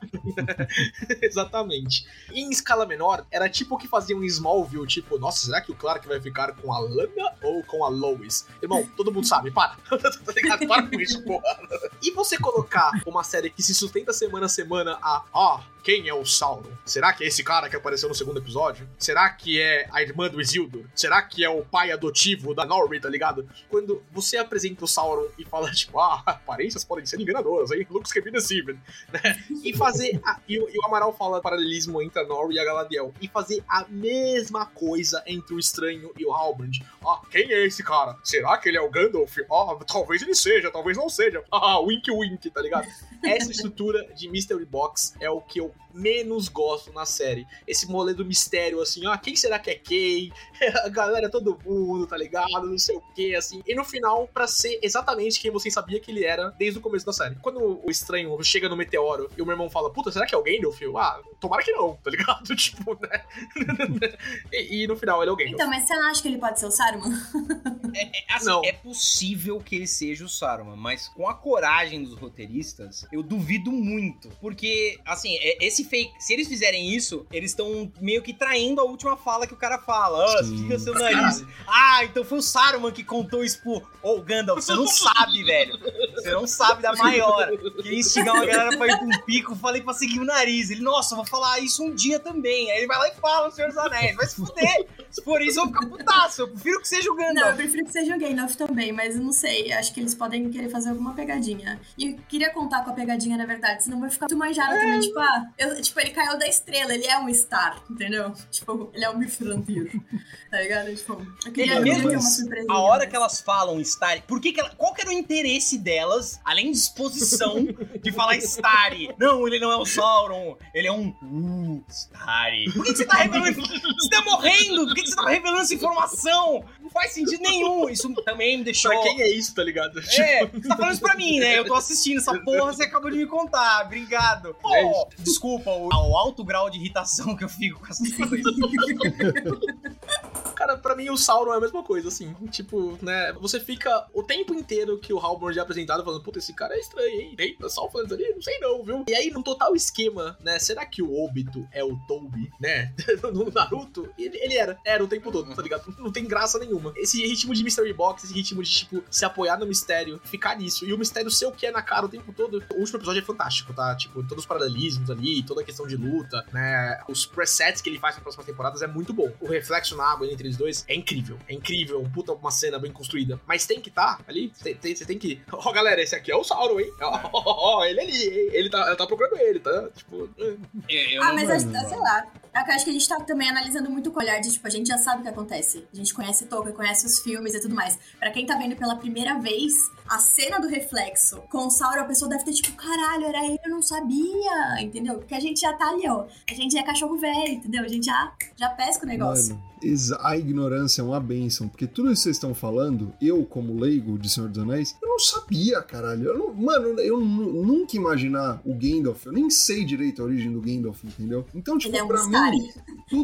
Exatamente. E em escala menor, era tipo o que fazia um Smallville, tipo, nossa, será que o Clark vai ficar com a Lana ou com a Lois? Irmão, todo mundo sabe, para. tá ligado? Para com isso, porra. E você colocar uma série que se sustenta semana a semana a, ó, quem é o Sauron? Será que é esse cara que apareceu no segundo episódio? Será que é a irmã do Isildur? Será que é o pai adotivo da Norri, tá ligado? Quando você apresenta o Sauron e fala, tipo, ah, aparências podem ser enganadoras? Looks can be deceiving, né? E fazer. A, e, o- Amaral fala paralelismo entre a Norri e a Galadriel. E fazer a mesma coisa entre o Estranho e o Halbrand. Ah, quem é esse cara? Será que ele é o Gandalf? Ah, talvez ele seja, talvez não seja. Ah, wink wink, tá ligado? Essa estrutura de Mystery Box é o que eu menos gosto na série. Esse molê do mistério, assim, ah, quem será que é quem? A galera, todo mundo, tá ligado? Não sei o que, assim. E no final, pra ser exatamente quem você sabia que ele era desde o começo da série. Quando o estranho chega no meteoro e o meu irmão fala, puta, será que é o Gandalf? Eu, ah, tomara que não, tá ligado? tipo, né? e, e no final ele é o Gandalf. Então, mas você não acha que ele pode ser o Saruman? É, é, assim, Não. é possível que ele seja o Saruman, mas com a coragem dos roteiristas, eu duvido muito. Porque, assim, é- esse fake. Se eles fizerem isso, eles estão meio que traindo a última fala que o cara fala. Ah, Sim. fica seu nariz. Ah, então foi o Saruman que contou isso pro. Ô, Gandalf, você não sabe, velho. Você não sabe da maior. Queria instigar uma galera pra ir pra um pico, falei pra seguir o nariz. Ele, nossa, eu vou falar isso um dia também. Aí ele vai lá e fala o Senhor dos Anéis. Vai se fuder. Se for isso, eu vou ficar putaço. Eu prefiro que seja o Gandalf. Não, eu prefiro que seja o Gandalf também, mas eu não sei. Acho que eles podem querer fazer alguma pegadinha. E eu queria contar com a pegadinha, na verdade, senão vai ficar muito manjado É. também. Tipo, ah, eu- tipo, ele caiu da estrela, ele é um star, entendeu? Tipo, ele é um bifranteiro. tá ligado? Tipo, eu queria, É queria mesmo uma surpresa. A hora que elas falam Starry, por que, que ela, qual que era o interesse delas, além de exposição, de falar Starry? Não, ele não é o Sauron, ele é um uh, Starry. Por que, que você tá revelando? Você tá morrendo! Por que, que você tá revelando essa informação? Não faz sentido nenhum. Isso também me deixou. Pra quem é isso, tá ligado? É, você tá falando isso pra mim, né? Eu tô assistindo essa porra, você acabou de me contar. Obrigado. Pô, É desculpa o, o alto grau de irritação que eu fico com essas coisas. Cara, pra mim o Sauron é a mesma coisa, assim. Tipo, né? Você fica o tempo inteiro que o Halbrand é apresentado falando, puta, esse cara é estranho, hein? Eita, só falando ali, não sei não, viu? E aí, num total esquema, né? Será que o Obito é o Toby, né? no Naruto? Ele, ele era, era o tempo todo, tá ligado? Não tem graça nenhuma. Esse ritmo de Mystery Box, esse ritmo de, tipo, se apoiar no mistério, ficar nisso. E o mistério ser o que é na cara o tempo todo. O último episódio é fantástico, tá? Tipo, todos os paralelismos ali, toda a questão de luta, né? Os presets que ele faz nas próximas temporadas é muito bom. O reflexo na água entre eles dois é incrível. É incrível. Um puta, uma cena bem construída. Mas tem que tá ali. Você tem, você tem que. Ó, galera, esse aqui é o Sauron, hein? Ó, ó, ó, ele ali, hein? Ele tá, ela tá procurando ele, tá? Tipo. Eu Ah, não- mas acho, sei lá. É acho que a gente tá também analisando muito com o olhar de, tipo, a gente já sabe o que acontece. A gente conhece Tolkien, conhece os filmes e tudo mais. Pra quem tá vendo pela primeira vez, a cena do reflexo com o Sauron, a pessoa deve ter tipo, caralho, era ele, eu não sabia, entendeu? Porque a gente já tá ali, ó. A gente é cachorro velho, entendeu? A gente já, já pesca o negócio. Mano, a ignorância é uma benção, porque tudo isso que vocês estão falando, eu, como leigo de Senhor dos Anéis, eu não sabia, caralho. Eu não- mano, eu nu- nunca imaginar o Gandalf, eu nem sei direito a origem do Gandalf, entendeu? Então, tipo, Ele é um pra mim,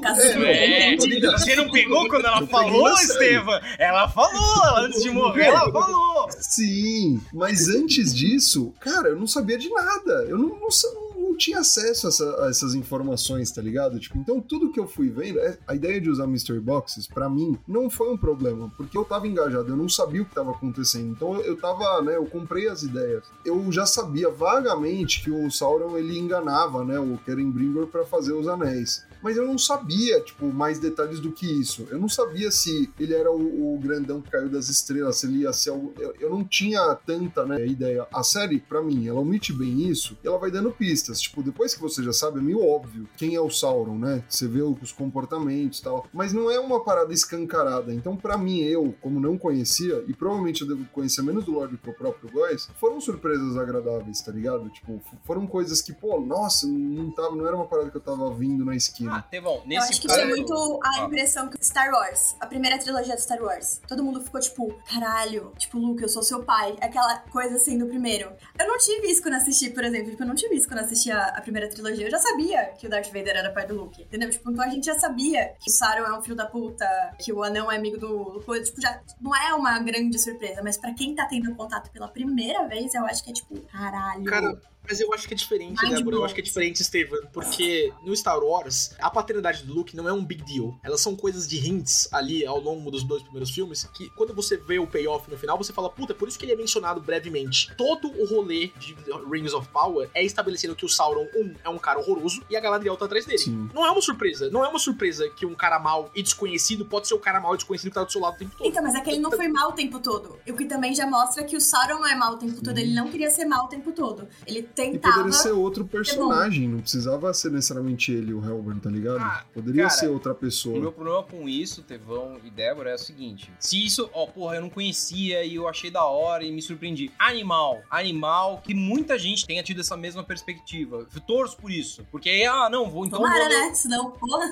Caso- É, você não pegou quando ela falou. Estevam? Ela falou, ela, antes de morrer, ela falou. Sim, mas antes disso, cara, eu não sabia de nada. Eu não, não, não tinha acesso a, essa- a essas informações, tá ligado? Tipo, então tudo que eu fui vendo, é- a ideia de usar Mystery Boxes, pra mim, não foi um problema, porque eu tava engajado, eu não sabia o que tava acontecendo. Então eu, tava, né, eu comprei as ideias. Eu já sabia vagamente que o Sauron, ele enganava, né, o Kerenbringer pra fazer os anéis. Mas eu não sabia, tipo, mais detalhes do que isso. Eu não sabia se ele era o, o grandão que caiu das estrelas, se ele ia ser algo... Eu, eu não tinha tanta, né, ideia. A série, pra mim, ela omite bem isso e ela vai dando pistas. Tipo, depois que você já sabe, é meio óbvio quem é o Sauron, né? Você vê os comportamentos e tal. Mas não é uma parada escancarada. Então, pra mim, eu, como não conhecia, e provavelmente eu devo conhecer menos do Lorde que o próprio Góis, foram surpresas agradáveis, tá ligado? Tipo, foram coisas que, pô, nossa, não, tava, não era uma parada que eu tava vindo na esquina. Ah, Tevão, Eu nesse acho que tinha muito a impressão que Star Wars, a primeira trilogia de Star Wars, todo mundo ficou tipo, caralho, tipo, Luke, eu sou seu pai. Aquela coisa assim do primeiro. Eu não tive isso quando assisti, por exemplo, tipo, eu não tive isso quando assisti a, a primeira trilogia. Eu já sabia que o Darth Vader era pai do Luke, entendeu? Tipo, então a gente já sabia que o Sauron é um filho da puta, que o anão é amigo do coisa, tipo, já não é uma grande surpresa, mas pra quem tá tendo contato pela primeira vez, eu acho que é tipo, caralho. Cara, Mas eu acho que é diferente, Mind Débora. Eu acho que é diferente, Steven. Porque no Star Wars, a paternidade do Luke não é um big deal. Elas são coisas de hints ali ao longo dos dois primeiros filmes que quando você vê o payoff no final, você fala, puta, por isso que ele é mencionado brevemente. Todo o rolê de Rings of Power é estabelecendo que o Sauron, um, é um cara horroroso e a Galadriel tá atrás dele. Sim. Não é uma surpresa. Não é uma surpresa que um cara mal e desconhecido pode ser o cara mal e desconhecido que tá do seu lado o tempo todo. Então, mas é que ele não foi mal o tempo todo. O que também já mostra que o Sauron não é mal o tempo todo. Ele não queria ser mal o tempo todo. Ele E tentava. poderia ser outro personagem, não precisava ser necessariamente ele, o Hellborn, tá ligado? Ah, poderia cara, ser outra O meu pessoa. problema com isso, Tevão e Débora, é o seguinte: se isso, ó, porra, eu não conhecia e eu achei da hora e me surpreendi. Animal, animal, que muita gente tenha tido essa mesma perspectiva. Eu torço por isso. Porque aí, ah, não, vou então. Tomara, vou- né? Senão, porra,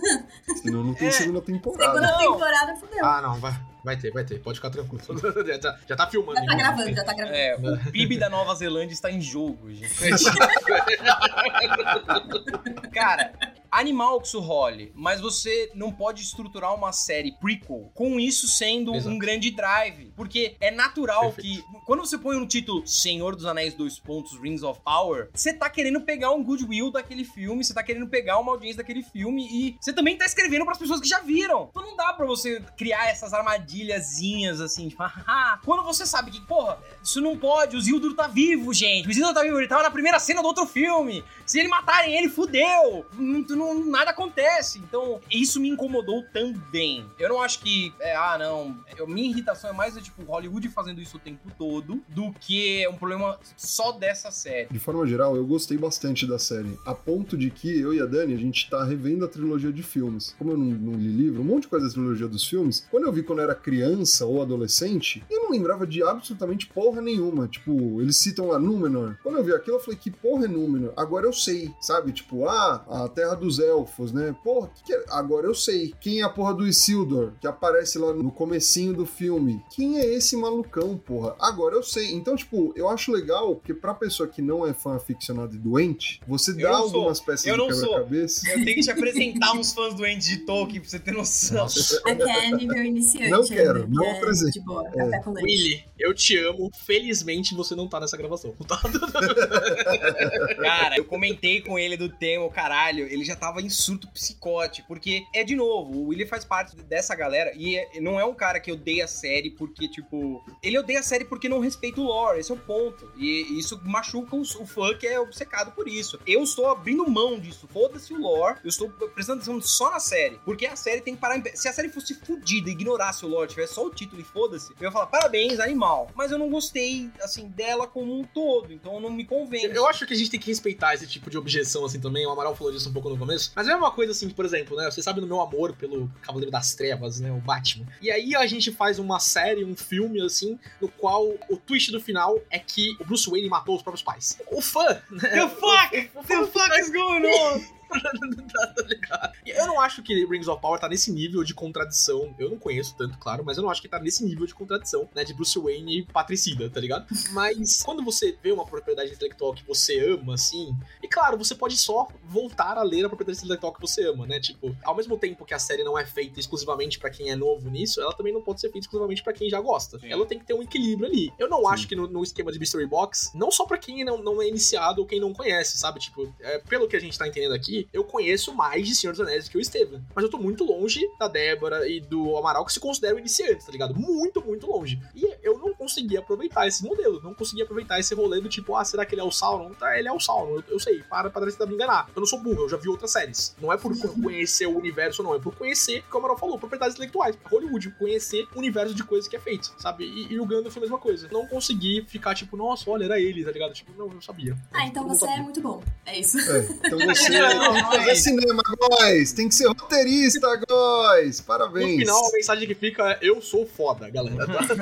Senão não tem É. segunda temporada. segunda temporada fudeu. Ah, não, vai. Vai ter, vai ter. Pode ficar tranquilo. já, tá, já tá filmando. já tá gravando, já tá gravando. É, o PIB da Nova Zelândia está em jogo, gente. Cara, animal que isso role, mas você não pode estruturar uma série prequel com isso sendo Exato. um grande drive. Porque é natural Perfeito. que, quando você põe um título Senhor dos Anéis, dois pontos, Rings of Power, você tá querendo pegar um goodwill daquele filme, você tá querendo pegar uma audiência daquele filme e você também tá escrevendo pras pessoas que já viram. Então não dá pra você criar essas armadilhazinhas assim, tipo, ah, quando você sabe que, porra, isso não pode, o Isildur tá vivo, gente. O Isildur tá vivo, ele tava na primeira cena do outro filme. Se ele matarem ele, fudeu. Não, não- nada acontece. Então, isso me incomodou também. Eu não acho que, é, ah, não. Eu- minha irritação é mais, é, tipo, Hollywood fazendo isso o tempo todo do que um problema só dessa série. De forma geral, eu gostei bastante da série. A ponto de que eu e a Dani, a gente tá revendo a trilogia de filmes. Como eu não, não li livro, um monte de coisa da trilogia dos filmes, quando eu vi quando eu era criança ou adolescente, eu não lembrava de absolutamente porra nenhuma. Tipo, eles citam lá Númenor. Quando eu vi aquilo, eu falei, que porra é Númenor? Agora eu sei, sabe? Tipo, ah, a Terra dos Elfos, né? Porra, que que é? agora eu sei. Quem é a porra do Isildur, que aparece lá no comecinho do filme? Quem é esse malucão, porra? Agora eu sei. Então, tipo, eu acho legal, porque pra pessoa que não é fã aficionada e doente, você dá não sou. algumas peças Eu de não sou. quebra-cabeça. Eu tenho que te apresentar uns fãs doentes de Tolkien pra você ter noção. Aqui é nível iniciante. Não quero, né? não É apresente. De boa, café com leite. Willy, eu te amo. Felizmente você não tá nessa gravação. Tá? Cara, eu comentei com ele do tema, caralho, ele já tava em surto psicótico, porque é de novo, o William faz parte dessa galera e é- não é um cara que odeia a série porque, tipo, ele odeia a série porque não respeita o lore, esse é o ponto. E isso machuca o, o fã que é obcecado por isso. Eu estou abrindo mão disso, foda-se o lore, eu estou prestando atenção só na série, porque a série tem que parar. Se a série fosse fodida ignorasse o lore, tivesse só o título e foda-se, eu ia falar, parabéns, animal. Mas eu não gostei, assim, dela como um todo, então não me convence. Eu acho que a gente tem que respeitar esse tipo de objeção assim também. O Amaral falou disso um pouco no começo. Mas é uma coisa assim, por exemplo, né? Você sabe do meu amor pelo Cavaleiro das Trevas, né? O Batman. E aí a gente faz uma série, um filme assim, no qual o twist do final é que o Bruce Wayne matou os próprios pais. O fã, né? The fuck? The fuck is going on? Tá ligado? Eu não acho que Rings of Power tá nesse nível de contradição. Eu não conheço tanto, claro, mas eu não acho que tá nesse nível de contradição, né? De Bruce Wayne patricida, tá ligado? Mas quando você vê uma propriedade intelectual que você ama, assim, e claro, você pode só voltar a ler a propriedade intelectual que você ama, né? Tipo, ao mesmo tempo que a série não é feita exclusivamente pra quem é novo nisso, ela também não pode ser feita exclusivamente pra quem já gosta. Sim. Ela tem que ter um equilíbrio ali. Eu não acho que no, no esquema de Mystery Box, não só pra quem não, não é iniciado ou quem não conhece, sabe? Tipo, é, pelo que a gente tá entendendo aqui, eu conheço mais de Senhor dos Anéis que o Estevam. Mas eu tô muito longe da Débora e do Amaral, que se consideram iniciantes, tá ligado? Muito, muito longe. E eu não consegui aproveitar esse modelo. Não consegui aproveitar esse rolê do tipo, ah, será que ele é o Sauron? Tá, ele é o Sauron. Eu, eu sei, para pra tentar me enganar. Eu não sou burro, eu já vi outras séries. Não é por conhecer o universo, não. É por conhecer, como o Amaral falou, propriedades intelectuais. Hollywood, conhecer o universo de coisas que é feito, sabe? E, e o Gandalf foi a mesma coisa. Não consegui ficar tipo, nossa, olha, era ele, tá ligado? Tipo, não, eu sabia. Ah, então Eu você sabia. é muito bom. É isso. É, então você Que fazer mas- cinema, Góis! Tem que ser roteirista, Góis! No Parabéns! final, a mensagem que fica é: eu sou foda, galera. tá?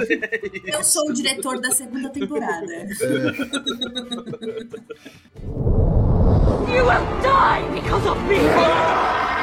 Eu sou o diretor da segunda temporada. You will die because of me!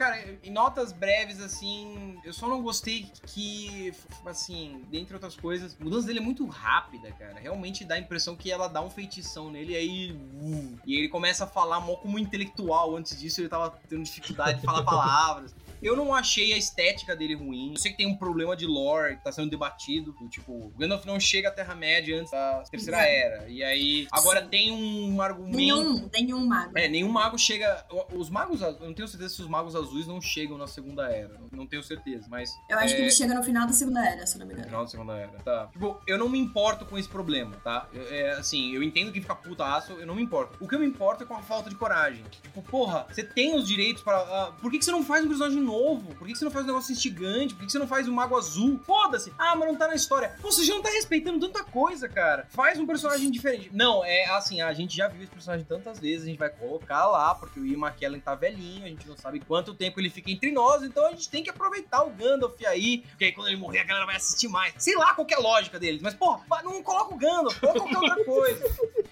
Cara, em notas breves, assim, eu só não gostei que, assim, dentre outras coisas, a mudança dele é muito rápida, cara. Realmente dá a impressão que ela dá um feitição nele e aí. uh, e ele começa a falar mó como intelectual. Antes disso, ele tava tendo dificuldade de falar palavras. Eu não achei a estética dele ruim. Eu sei que tem um problema de lore que tá sendo debatido. do Tipo, o Gandalf não chega à Terra-média antes da Terceira Exato. Era. E aí, agora Sim. tem um argumento. Nenhum, nenhum mago. É, nenhum mago chega. Os magos. Eu não tenho certeza se os magos azuis não chegam na Segunda Era. Não, tenho certeza, mas. Eu acho é, que ele chega no final da Segunda Era, se não me no engano. final da Segunda Era. Tá. Tipo, eu não me importo com esse problema, tá? É, assim, eu entendo que fica putaço, eu não me importo. O que eu me importo é com a falta de coragem. Tipo, porra, você tem os direitos para. ah, por que, que você não faz um personagem novo? Por que, você não faz um negócio instigante? Por que, você não faz um mago azul? Foda-se! Ah, mas não tá na história. Pô, você já não tá respeitando tanta coisa, cara. Faz um personagem diferente. Não, é assim, a gente já viu esse personagem tantas vezes, a gente vai colocar lá, porque o Ian McKellen tá velhinho, a gente não sabe quanto tempo ele fica entre nós, então a gente tem que aproveitar o Gandalf aí, porque aí quando ele morrer a galera vai assistir mais. Sei lá qual é a lógica deles, mas, porra, não coloca o Gandalf, coloca qualquer outra coisa.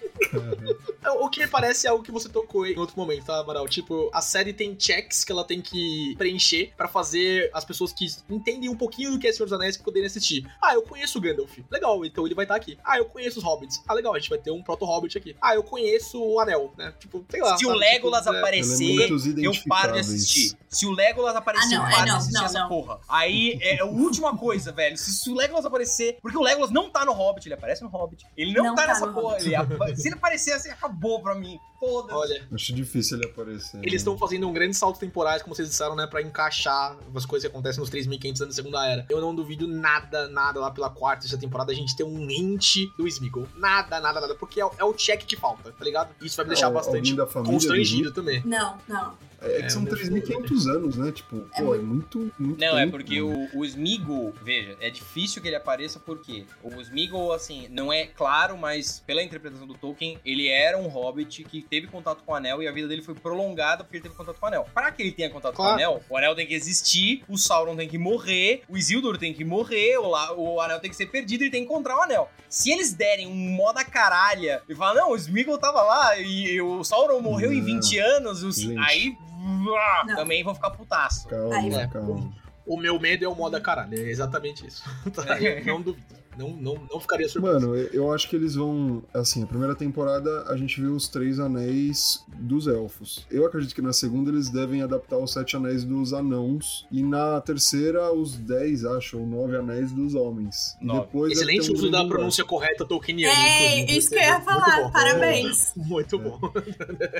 É, O que me parece é algo que você tocou em outro momento, tá, Amaral? Tipo, a série tem checks que ela tem que preencher pra fazer as pessoas que entendem um pouquinho do que é Senhor dos Anéis poderem assistir. Ah, eu conheço o Gandalf. Legal, então ele vai estar aqui. Ah, eu conheço os Hobbits. Ah, legal, a gente vai ter um proto-Hobbit aqui. Ah, eu conheço o Anel, né? Tipo, sei lá. Se o sabe? Legolas Tipo, é, aparecer, Elementos eu paro de assistir. Se o Legolas aparecer, Ah, não, eu é, paro de não, assistir não, essa não. porra. Aí é a última coisa, velho. Se, se o Legolas aparecer. Porque o Legolas não tá no Hobbit, ele aparece no Hobbit. Ele não, Não tá, tá nessa porra. Ele se ele aparecer assim, acabou pra mim. Foda-se. Olha, Acho difícil ele aparecer. eles né? estão fazendo um grande salto temporais, como vocês disseram, né? Pra encaixar as coisas que acontecem nos 3.500 anos da Segunda Era. Eu não duvido nada, nada lá pela quarta, terceira temporada a gente ter um hint do Smeagol. Nada, nada, nada. Porque é, o- é o check que falta, tá ligado? Isso vai me deixar Ah, bastante alguém da família constrangido também. Não, não. É que são É, 3.500 anos, né? Tipo, É pô, é muito, muito Não, é tempo, porque né? o, o Smeagol, veja, é difícil que ele apareça porque o Smeagol, assim, não é claro, mas pela interpretação do Tolkien, ele era um hobbit que teve contato com o Anel e a vida dele foi prolongada porque ele teve contato com o Anel. Para que ele tenha contato com o Claro. Anel, o Anel tem que existir, o Sauron tem que morrer, o Isildur tem que morrer, o, La- o Anel tem que ser perdido e ele tem que encontrar o Anel. Se eles derem um moda caralha e falar, não, o Smeagol tava lá e, e o Sauron morreu em Não. 20 anos, os- aí Não. também vão ficar putaço. Calma, Aí, é. calma. O meu medo é o moda caralho. É exatamente isso. Tá? Eu não duvido. Não, não, não ficaria surpreso. Mano, eu acho que eles vão. Assim, a primeira temporada a gente viu os três anéis dos elfos. Eu acredito que na segunda eles devem adaptar os sete anéis dos anãos. E na terceira, os dez, acho, ou nove anéis dos homens. E depois Excelente um uso da pronúncia correta tolkieniana. É, isso que eu ia falar. bom. Parabéns. Muito bom.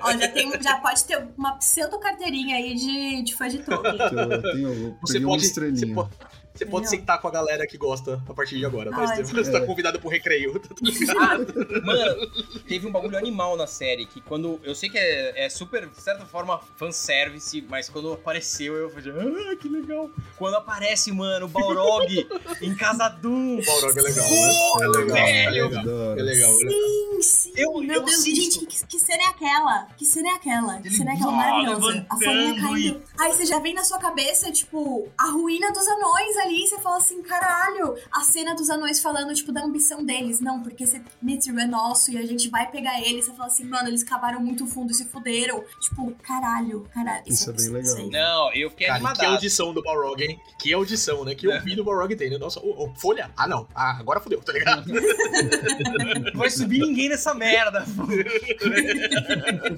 Ó, já, tem, já pode ter uma pseudo carteirinha aí de, de fã de Tolkien. Eu, eu tenho, eu Você peguei uma pode, você estrelinha. pode, você pode Entendeu? sentar com a galera que gosta a partir de agora. Tá? Ai, Você tá é. convidado pro recreio. Ah, mano, teve um bagulho animal na série que quando. Eu sei que é, é super, de certa forma, fanservice, mas quando apareceu eu falei, ah, que legal. Quando aparece, mano, o Balrog em Casadum. O Balrog é legal, né? É legal, é velho. É legal. é legal. Sim, sim. Eu- Meu eu Deus, assisto. gente, que, que cena é aquela? Que cena é aquela? Que cena é aquela maravilhosa? A folhinha caindo. Aí você já vem na sua cabeça, tipo, a ruína dos anões ali. Você fala assim, caralho. A cena dos anões falando, tipo, da ambição deles. Não, porque esse Mithril é nosso e a gente vai pegar ele. Você fala assim, mano, eles cavaram muito fundo e se fuderam. Tipo, caralho, caralho. Isso é bem legal. Não, eu fiquei Cara, que audição do Balrog, hein? Que audição, né? Que ouvido o Balrog tem, né? Nossa, ô, ô, folha? Ah, não. Ah, agora fodeu, tá ligado? Não vai subir ninguém nessa merda.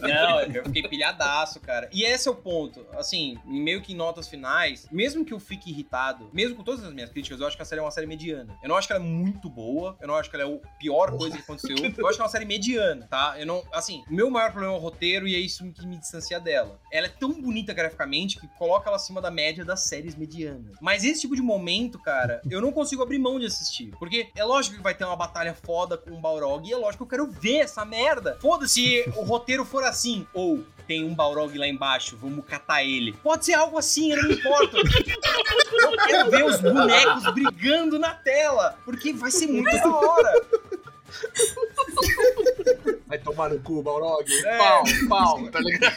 Não, eu fiquei pilhadaço, cara. E esse é o ponto. Assim, meio que em notas finais, mesmo que eu fique irritado, mesmo com todas as minhas críticas, eu acho que a série é uma série mediana. Eu não acho que ela é muito boa, eu não acho que ela é a pior coisa que aconteceu. Eu acho que é uma série mediana, tá? Eu não. Assim, o meu maior problema é o roteiro e é isso que me distancia dela. Ela é tão bonita graficamente que coloca ela acima da média das séries medianas. Mas esse tipo de momento, cara, eu não consigo abrir mão de assistir. Porque é lógico que vai ter uma batalha foda com o Balrog e é lógico que eu quero ver essa merda. Foda-se o roteiro for assim. Ou tem um Balrog lá embaixo, vamos catar ele. Pode ser algo assim, eu não me importo. Eu quero ver os bonecos brigando na tela, porque vai ser muito da hora. Vai tomar no cu, Balrog. É. Pau, pau, tá ligado?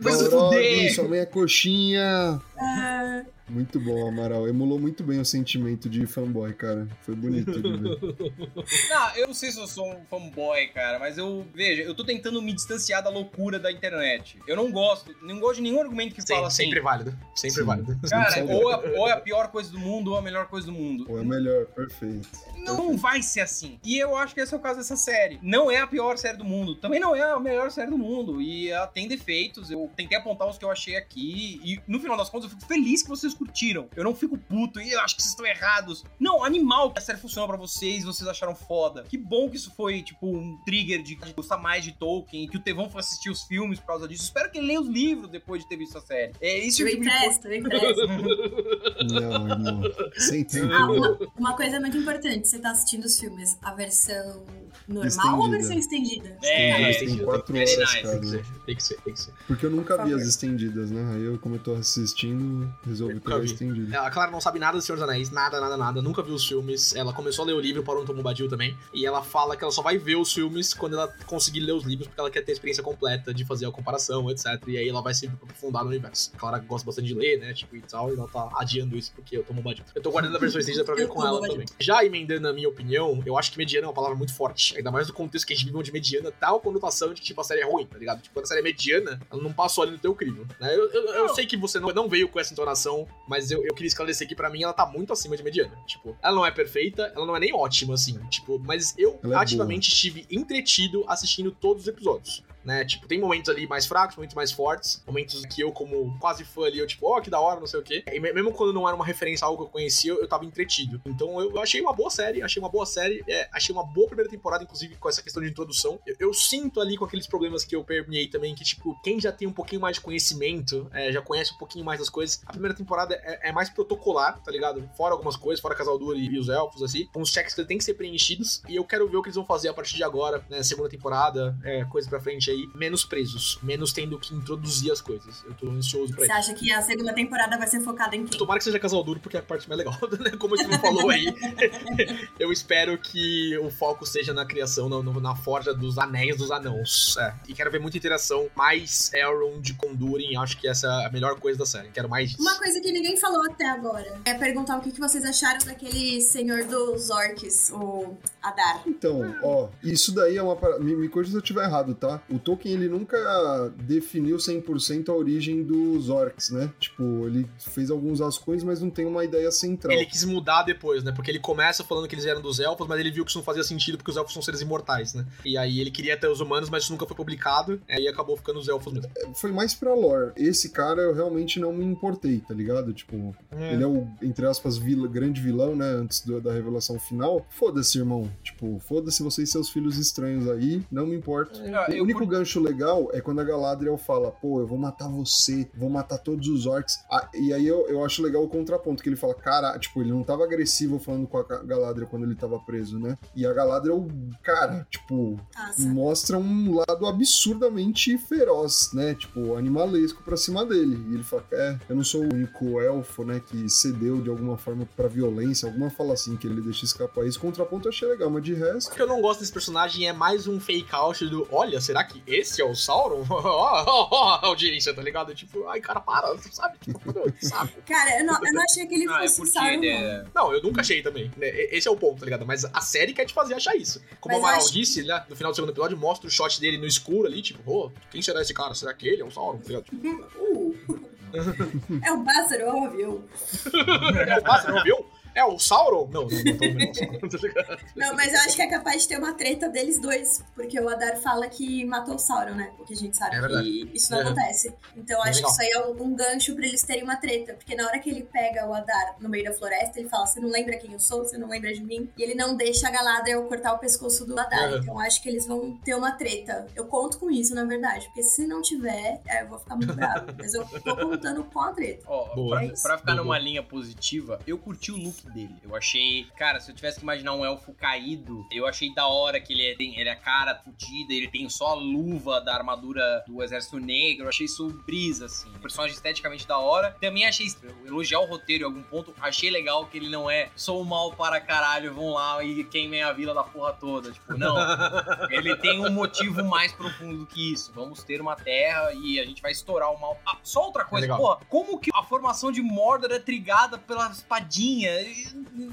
Vai se Balrog, fuder. sua mãe é coxinha. Ah, Muito bom, Amaral. Emulou muito bem o sentimento de fanboy, cara. Foi bonito de ver. Não, eu não sei se eu sou um fanboy, cara, mas eu, veja, eu tô tentando me distanciar da loucura da internet. Eu não gosto, não gosto de nenhum argumento que fala assim. sempre válido. Sempre Sim. válido. Cara, ou é, ou é a pior coisa do mundo ou a melhor coisa do mundo. Pô, é melhor, perfeito. Não vai ser assim. E eu acho que esse é o caso dessa série. Não é a pior série do mundo. Também não é a melhor série do mundo. E ela tem defeitos. Eu tentei apontar os que eu achei aqui. E no final das contas, eu fico feliz que vocês curtiram. Eu não fico puto. E eu acho que vocês estão errados. Não, animal que a série funcionou pra vocês. Vocês acharam foda. Que bom que isso foi, tipo, um trigger de, de gostar mais de Tolkien. Que o Tevão foi assistir os filmes por causa disso. Espero que ele leia os livros depois de ter visto a série. É isso Eu tipo empresto, eu empresto. Não, irmão. Sem tempo. Ah, uma, uma coisa muito importante, você tá assistindo os filmes, a versão normal ou a Estendida. versão estendida? É, Tem entendi. quatro Very horas, nice. cara. Tem que ser, tem que ser, tem que ser. Porque eu nunca Por vi favor. as estendidas, né? Aí eu, como eu tô assistindo, resolvi nunca vi. A Clara não sabe nada do Senhor dos Anéis, nada, nada, nada. Nunca viu os filmes. Ela começou a ler o livro para um Tom Bombadil também. E ela fala que ela só vai ver os filmes quando ela conseguir ler os livros, porque ela quer ter a experiência completa de fazer a comparação, etc. E aí ela vai se aprofundar no universo. A Clara gosta bastante de ler, né? Tipo, e tal, e ela tá adiando isso porque eu tô Bombadil. Eu tô guardando a versão estendida pra ver com ela também. Já emendando a minha opinião, eu acho que mediana é uma palavra muito forte. Ainda mais no contexto que a gente vive onde mediana tá a conotação de que, tipo, a série é ruim, tá ligado? Tipo, quando a série é mediana, ela não passou ali no teu crivo. Né? Eu, eu, eu sei que você não, não veio com essa entonação, mas eu, eu queria esclarecer que pra mim ela tá muito acima de mediana. Tipo, ela não é perfeita, ela não é nem ótima, assim. Tipo, mas eu Ela é ativamente estive entretido assistindo todos os episódios. Né? Tipo, tem momentos ali mais fracos, momentos mais fortes, momentos que eu, como quase fã ali, eu, tipo, ó, que da hora, não sei o quê. E me- mesmo quando não era uma referência a algo que eu conhecia, eu, tava entretido. Então eu, achei uma boa série, achei uma boa série, é, achei uma boa primeira temporada, inclusive, com essa questão de introdução. Eu, eu sinto ali com aqueles problemas que eu permeei também, que, tipo, quem já tem um pouquinho mais de conhecimento, é, já conhece um pouquinho mais das coisas, a primeira temporada é, é mais protocolar, tá ligado? Fora algumas coisas, fora Casal Dura e, e os elfos, assim, com os checks que tem que ser preenchidos, e eu quero ver o que eles vão fazer a partir de agora, né, segunda temporada, é, coisa pra frente aí, menos presos, menos tendo que introduzir as coisas. Eu tô ansioso pra Você isso. acha que a segunda temporada vai ser focada em quem? Tomara que seja casal duro, porque é a parte mais legal, né? Como você falou aí. eu espero que o foco seja na criação, na, na forja dos anéis dos anãos. É. E quero ver muita interação, mais Elrond com Durin. Acho que essa é a melhor coisa da série. Quero mais disso. Uma coisa que ninguém falou até agora é perguntar o que que vocês acharam daquele senhor dos orcs, o Adar. Então, ó, isso daí é uma parada. Me, me corrija se eu estiver errado, tá? O Tolkien, ele nunca definiu 100% a origem dos orcs, né? Tipo, ele fez alguns rascunhos, mas não tem uma ideia central. Ele quis mudar depois, né? Porque ele começa falando que eles eram dos elfos, mas ele viu que isso não fazia sentido porque os elfos são seres imortais, né? E aí ele queria ter os humanos, mas isso nunca foi publicado. Aí acabou ficando os elfos mesmo. Foi mais pra lore. Esse cara eu realmente não me importei, tá ligado? Tipo, ele é o, entre aspas, vila- grande vilão, né? Antes do- da revelação final. Foda-se, irmão. Tipo, foda-se vocês e seus filhos estranhos aí. Não me importa. Ah, O único gancho legal é quando a Galadriel fala, pô, eu vou matar você, vou matar todos os orcs. Ah, e aí eu, eu acho legal o contraponto, que ele fala, cara, tipo, ele não tava agressivo falando com a Ga- Galadriel quando ele tava preso, né? E a Galadriel, cara, tipo, Nossa. mostra um lado absurdamente feroz, né? Tipo, animalesco pra cima dele. E ele fala, é, eu não sou o único elfo, né, que cedeu de alguma forma pra violência, alguma fala assim, que ele deixa escapar isso. Contraponto eu achei legal, mas de resto... O que eu não gosto desse personagem é mais um fake out do olha, será que esse é o Sauron? Ó, ó, ó, a audiência, tá ligado? Tipo, ai, cara, para, você sabe? Tipo, meu, que saco. Cara, eu não, eu não achei que ele Ah, eu fosse a Sauron, não. ideia. Não, eu nunca achei também. né? Esse é o ponto, tá ligado? Mas a série quer te fazer achar isso. Como Mas o Amaral disse, né? No final do segundo episódio, mostra o shot dele no escuro ali, tipo, ô, quem será esse cara? Será que ele é o Sauron? Tá ligado? Tipo, Uh. é um pássaro, óbvio. é o pássaro, não viu? É o Sauron? Não, não, não, não, tá mas eu acho que é capaz de ter uma treta deles dois, porque o Adar fala que matou o Sauron, né? Porque a gente sabe É verdade. que isso não Uhum. acontece. Então acho legal. que isso aí é um, um gancho pra eles terem uma treta, porque na hora que ele pega o Adar no meio da floresta, ele fala: Você não lembra quem eu sou? Você não lembra de mim? E ele não deixa a Galadriel cortar o pescoço do Adar. Uhum. Então eu acho que eles vão ter uma treta. Eu conto com isso, na verdade, porque se não tiver, é, eu vou ficar muito bravo. Mas eu tô contando com a treta. Ó, pra, É pra ficar Boa, numa boa. linha positiva, eu curti o look dele. Eu achei, cara, se eu tivesse que imaginar um elfo caído, eu achei da hora que ele é, tem, ele é a cara fudida, ele tem só a luva da armadura do exército negro. Eu achei isso brisa, assim. O personagem esteticamente da hora. Também achei, elogiar o roteiro em algum ponto, achei legal que ele não é sou mal para caralho, vão lá e queimem a vila da porra toda. Tipo, não. ele tem um motivo mais profundo do que isso. Vamos ter uma terra e a gente vai estourar o mal. Ah, só outra coisa, Legal. porra, como que a formação de Mordor é trigada pela espadinha?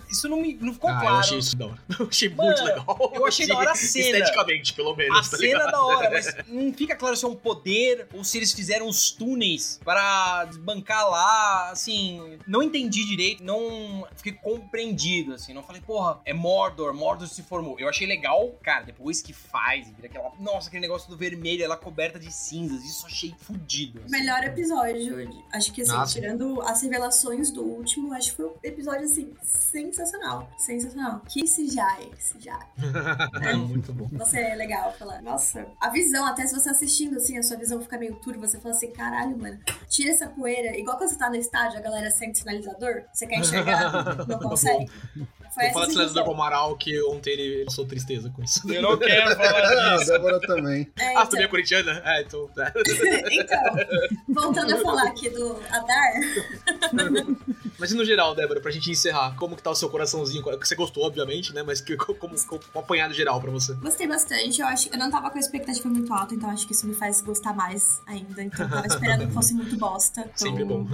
Isso não, me, não ficou Ah, claro. eu achei isso da hora. Eu achei Mano, muito legal. eu achei da hora a cena. Esteticamente, pelo menos. A tá cena ligado? da hora, mas não fica claro se é um poder ou se eles fizeram os túneis para desbancar lá. Assim, não entendi direito, não fiquei compreendido, assim. Não falei, porra, é Mordor, Mordor se formou. Eu achei legal, cara, depois que faz, vira aquela. Nossa, aquele negócio do vermelho, ela coberta de cinzas. Isso eu achei fudido. assim. Melhor episódio. Acho que assim, sim. tirando as revelações do último, acho que foi um episódio assim, sensacional. Sensacional. Que CGI, CGI. É muito bom. Você é legal falar. Nossa, a visão, até se você assistindo assim, a sua visão fica meio turva, você fala assim, caralho, mano, tira essa poeira. Igual quando você tá no estádio, a galera sente sinalizador, você quer enxergar, não consegue. Foi de sensação. Sinalizador pro Amaral que ontem ele passou tristeza com isso. Eu não quero falar Ah, a disso. Débora também. É, Ah, então, você também é corintiana? É, então. é. então, voltando a falar aqui do Adar, Mas e no geral, Débora, pra gente encerrar, como que tá o seu coraçãozinho? Você gostou, obviamente, né? Mas que, como, como, como um apanhado geral pra você? Gostei bastante. Eu acho eu não tava com a expectativa muito alta, então acho que isso me faz gostar mais ainda. Então eu tava esperando que fosse muito bosta. Então, Sempre bom.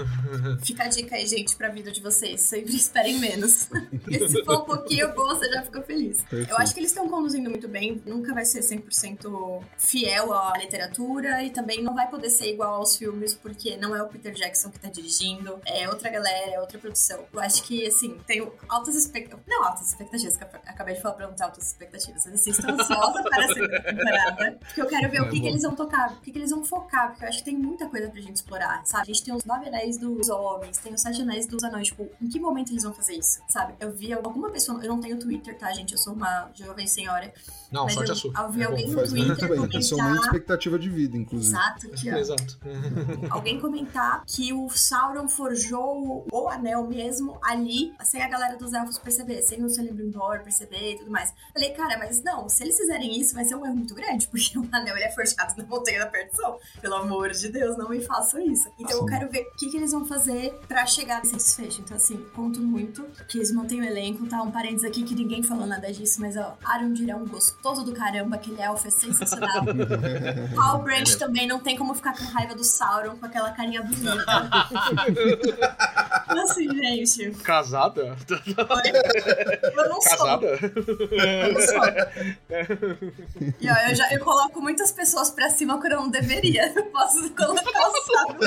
Fica a dica aí, gente, pra vida de vocês. Sempre esperem menos. Porque se for um pouquinho bom, você já fica feliz. Perfeito. Eu acho que eles estão conduzindo muito bem. Nunca vai ser 100% fiel à literatura e também não vai poder ser igual aos filmes, porque não é o Peter Jackson que tá dirigindo, é outra galera, é outra produção. Eu acho que, assim, tenho altas expectativas. Não altas expectativas, que acabei de falar pra não ter altas expectativas. Mas, assim, estou ansiosa para a segunda temporada, porque eu quero ver o que, que eles vão tocar, o que, que eles vão focar, porque eu acho que tem muita coisa pra gente explorar, sabe? A gente tem os nove anéis dos homens, tem os sete anéis dos anões, tipo, em que momento eles vão fazer isso, sabe? Eu vi alguma pessoa, eu não tenho Twitter, tá, gente? Eu sou uma jovem senhora, Não, mas sorte eu, a sua. eu vi É alguém bom. no Twitter bem. Isso é uma comentar... expectativa de vida, inclusive. Exato, aqui, ó. Exato. Alguém comentar que o Sauron forjou o anel mesmo ali, sem a galera dos elfos perceber, sem o Celebrimbor perceber e tudo mais. Falei, cara, mas não, se eles fizerem isso, vai ser um erro muito grande, porque o anel ele é forjado na Montanha da Perdição. Pelo amor de Deus, não me façam isso. Então eu Sim. quero ver o que, que eles vão fazer pra chegar nesse desfecho. Então, assim, conto muito que eles mantêm o elenco, tá? Um parênteses aqui que ninguém falou nada disso, mas ó, Arondir é um gostoso do caramba, aquele elfo é sensacional. Halbrand também não tem como ficar com raiva do Sauron com aquela carinha bonita. assim, gente. Casada? Eu não sou. Casada? Eu não sou. E ó, eu, já, eu coloco muitas pessoas pra cima quando eu não deveria. Eu posso colocar o Sauron.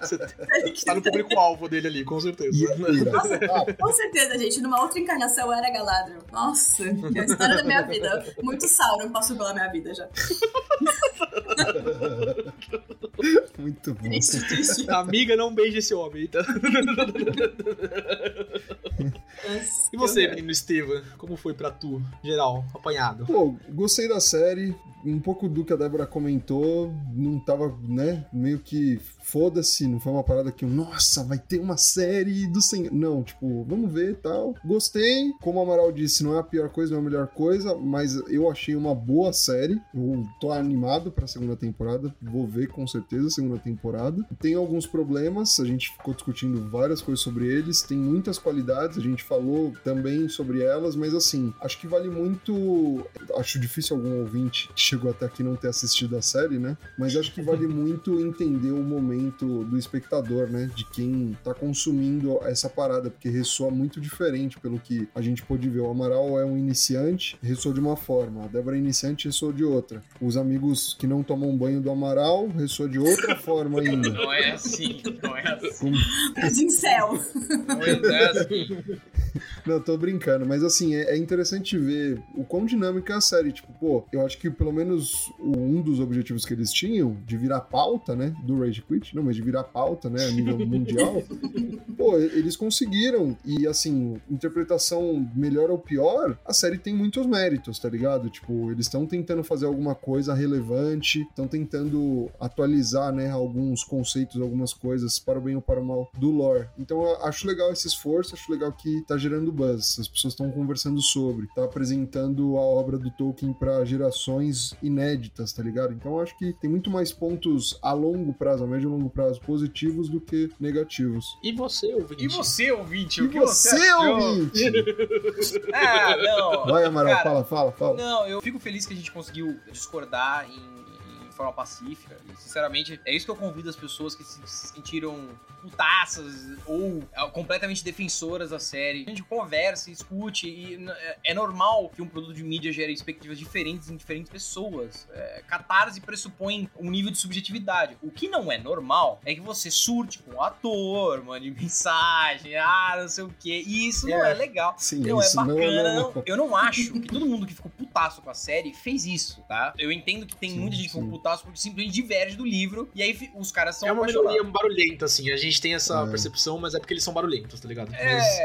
Você tá no público-alvo dele ali, com certeza. Nossa, com certeza, gente. Numa outra encarnação eu era Galadriel. Nossa, é a história da minha vida. Muito Sauron passou pela minha vida já. Muito bom. Triste, triste. Amiga, não beije esse homem, tá? Nossa, E você, menino Steven? Como foi pra tu, geral, apanhado? Pô, gostei da série. Um pouco do que a Débora comentou, não tava, né, meio que foda-se, não foi uma parada que, nossa, vai ter uma série do Senhor. Não, tipo, vamos ver e tal. Gostei, como o Amaral disse, não é a pior coisa, não é a melhor coisa, mas eu achei uma boa série. Eu tô animado pra segunda temporada, vou ver com certeza a segunda temporada. Tem alguns problemas, a gente ficou discutindo várias coisas sobre eles, tem muitas qualidades, a gente falou também sobre elas, mas assim, acho que vale muito. Acho difícil algum ouvinte que chegou até aqui não ter assistido a série, né? Mas acho que vale muito entender o momento do espectador, né? De quem tá consumindo essa parada, porque ressoa muito diferente pelo que a gente pôde ver. O Amaral é um iniciante, ressoa de uma forma, a Débora é iniciante, ressoa de outra. Os amigos que não tomam banho do Amaral ressoa de outra forma ainda. Não é assim, não é assim. Como- céu. Não é assim. Não, tô brincando, mas assim, é, é interessante ver o quão dinâmica é a série. Tipo, pô, eu acho que pelo menos um dos objetivos que eles tinham, de virar pauta, né? Do Rage Quit, não, mas de virar pauta, né? A nível mundial. Pô, eles conseguiram. E assim, interpretação melhor ou pior, a série tem muitos méritos, tá ligado? Tipo, eles estão tentando fazer alguma coisa relevante, estão tentando atualizar, né, alguns conceitos, algumas coisas, para o bem ou para o mal, do lore. Então eu acho legal esse esforço, acho legal que tá gerando buzz. As pessoas estão conversando sobre, tá apresentando a obra do Tolkien para gerações inéditas, tá ligado? Então eu acho que tem muito mais pontos a longo prazo, a médio longo prazo, positivos do que negativos. E você, ouvinte? E você, ouvinte, E o que você, você, ouvinte? Ah, não. Vai, Amaral, Cara, fala, fala, fala. Não, eu fico feliz que a gente conseguiu discordar em, em forma pacífica. E, sinceramente, é isso que eu convido as pessoas que se sentiram putaças ou ah, completamente defensoras da série. A gente conversa, escute e é- é normal que um produto de mídia gere expectativas diferentes em diferentes pessoas. É, catarse pressupõe um nível de subjetividade. O que não é normal é que você surte com o ator, mande mensagem, ah, não sei o quê. E isso não É. é legal. Sim, Não, é isso não bacana. é não. Eu não acho que todo mundo que ficou putaço com a série fez isso, tá? Eu entendo que tem Sim, muita gente que ficou putaço porque simplesmente diverge do livro. E aí os caras são É uma minoria barulhenta, assim. A gente tem essa É. percepção, mas é porque eles são barulhentos, tá ligado? Mas-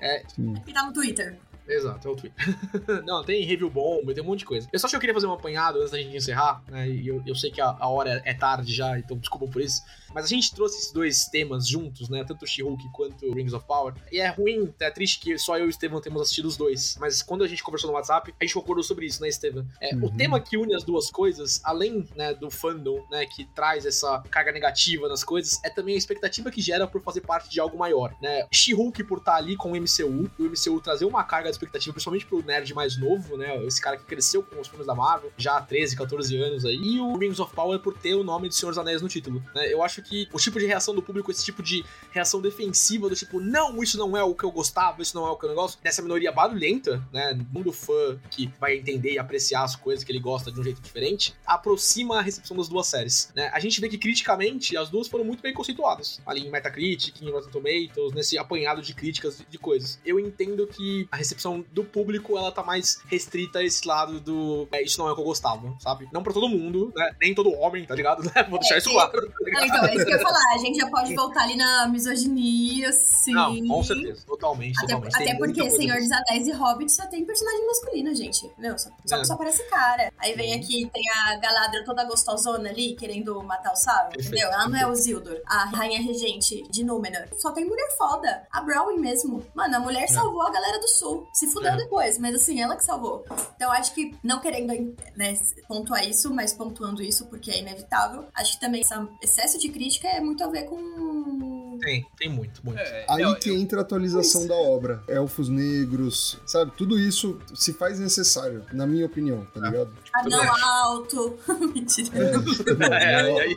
É. Sim. E tá no Twitter. Exato, é o tweet. não, tem review bom, tem um monte de coisa. Eu só acho que eu queria fazer um apanhado antes da gente encerrar, né? E eu, eu sei que a, a hora é tarde já, então desculpa por isso. Mas a gente trouxe esses dois temas juntos, né? Tanto o She-Hulk quanto o Rings of Power. E é ruim, é triste que só eu e o Estevam temos assistido os dois. Mas quando a gente conversou no WhatsApp, a gente concordou sobre isso, né, Estevam? É, O Uhum. tema que une as duas coisas, além né, do fandom, né, que traz essa carga negativa nas coisas, é também a expectativa que gera por fazer parte de algo maior, né? She-Hulk por estar ali com o MCU, e o MCU trazer uma carga de expectativa, principalmente pro nerd mais novo, né? Esse cara que cresceu com os filmes da Marvel, já há 13, 14 anos aí. E o Rings of Power por ter o nome de Senhor dos Anéis no título, né? Eu acho que o tipo de reação do público, esse tipo de reação defensiva, do tipo, não, isso não é o que eu gostava, isso não é o que eu gosto, dessa minoria barulhenta, né? Mundo fã que vai entender e apreciar as coisas que ele gosta de um jeito diferente, aproxima a recepção das duas séries, né? A gente vê que criticamente as duas foram muito bem conceituadas, ali em Metacritic, em Rotten Tomatoes, nesse apanhado de críticas de coisas. Eu entendo que a recepção do público, ela tá mais restrita a esse lado do, é, isso não é o que eu gostava, sabe? Não pra todo mundo, né? Nem todo homem, tá ligado? Vou deixar isso claro. tá então, é isso que eu ia falar. A gente já pode voltar ali na misoginia, sim. Não, com certeza. Totalmente, Até, totalmente. Até porque Senhor dos Anéis e Hobbit só tem personagem masculino, gente. Meu, só, só, É. só aparece cara. Aí vem aqui, tem a Galadriel toda gostosona ali, querendo matar o Sauron, entendeu? Ela não é o Isildur, a rainha regente de Númenor. Só tem mulher foda. A Brownie mesmo. Mano, a mulher salvou a galera do sul. Se fudeu É. depois, mas assim, ela que salvou. Então acho que, não querendo né, pontuar isso, mas pontuando isso porque é inevitável, acho que também esse excesso de crítica é muito a ver com Tem, tem muito, muito. É, Aí não, que eu- entra a atualização da obra. Elfos negros, sabe? Tudo isso se faz necessário, na minha opinião, tá ligado? Tipo, Anão alto. Mentira. é, não, É, aí-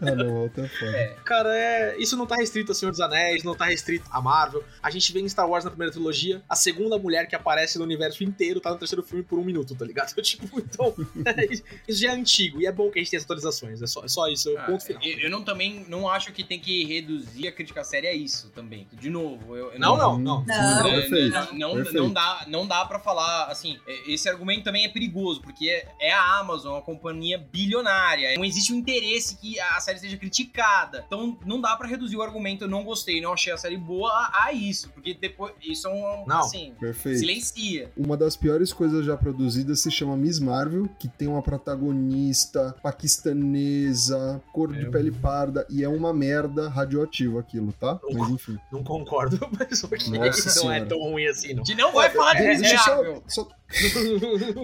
ah, não, é foda. Cara, é, isso não tá restrito a Senhor dos Anéis, não tá restrito a Marvel. A gente vê em Star Wars na primeira trilogia, a segunda mulher que aparece no universo inteiro tá no terceiro filme por um minuto, tá ligado? Tipo, então, é, isso já é antigo e é bom que a gente tenha as atualizações. É só, é só isso, é o Ah, ponto final. eu, eu não também não acho que tem que reduzir a crítica séria a isso também. De novo, eu, eu Não, não, não. Não. É, Perfeito. Não, não, perfeito. não dá, não dá para falar, assim, é, esse argumento também é perigoso, porque é, é a Amazon, uma companhia bilionária, não existe um interesse que a série seja criticada, então não dá pra reduzir o argumento, eu não gostei, não achei a série boa a, a isso, porque depois, isso é um, Não. assim, Perfeito. silencia. Uma das piores coisas já produzidas se chama Miss Marvel, que tem uma protagonista paquistanesa, cor de Meu. pele parda, e é uma merda radioativa aquilo, tá? Mas enfim. Não concordo, mas ok. Nossa não é tão ruim assim, não. A gente não vai falar de É, Miss Marvel. só, só...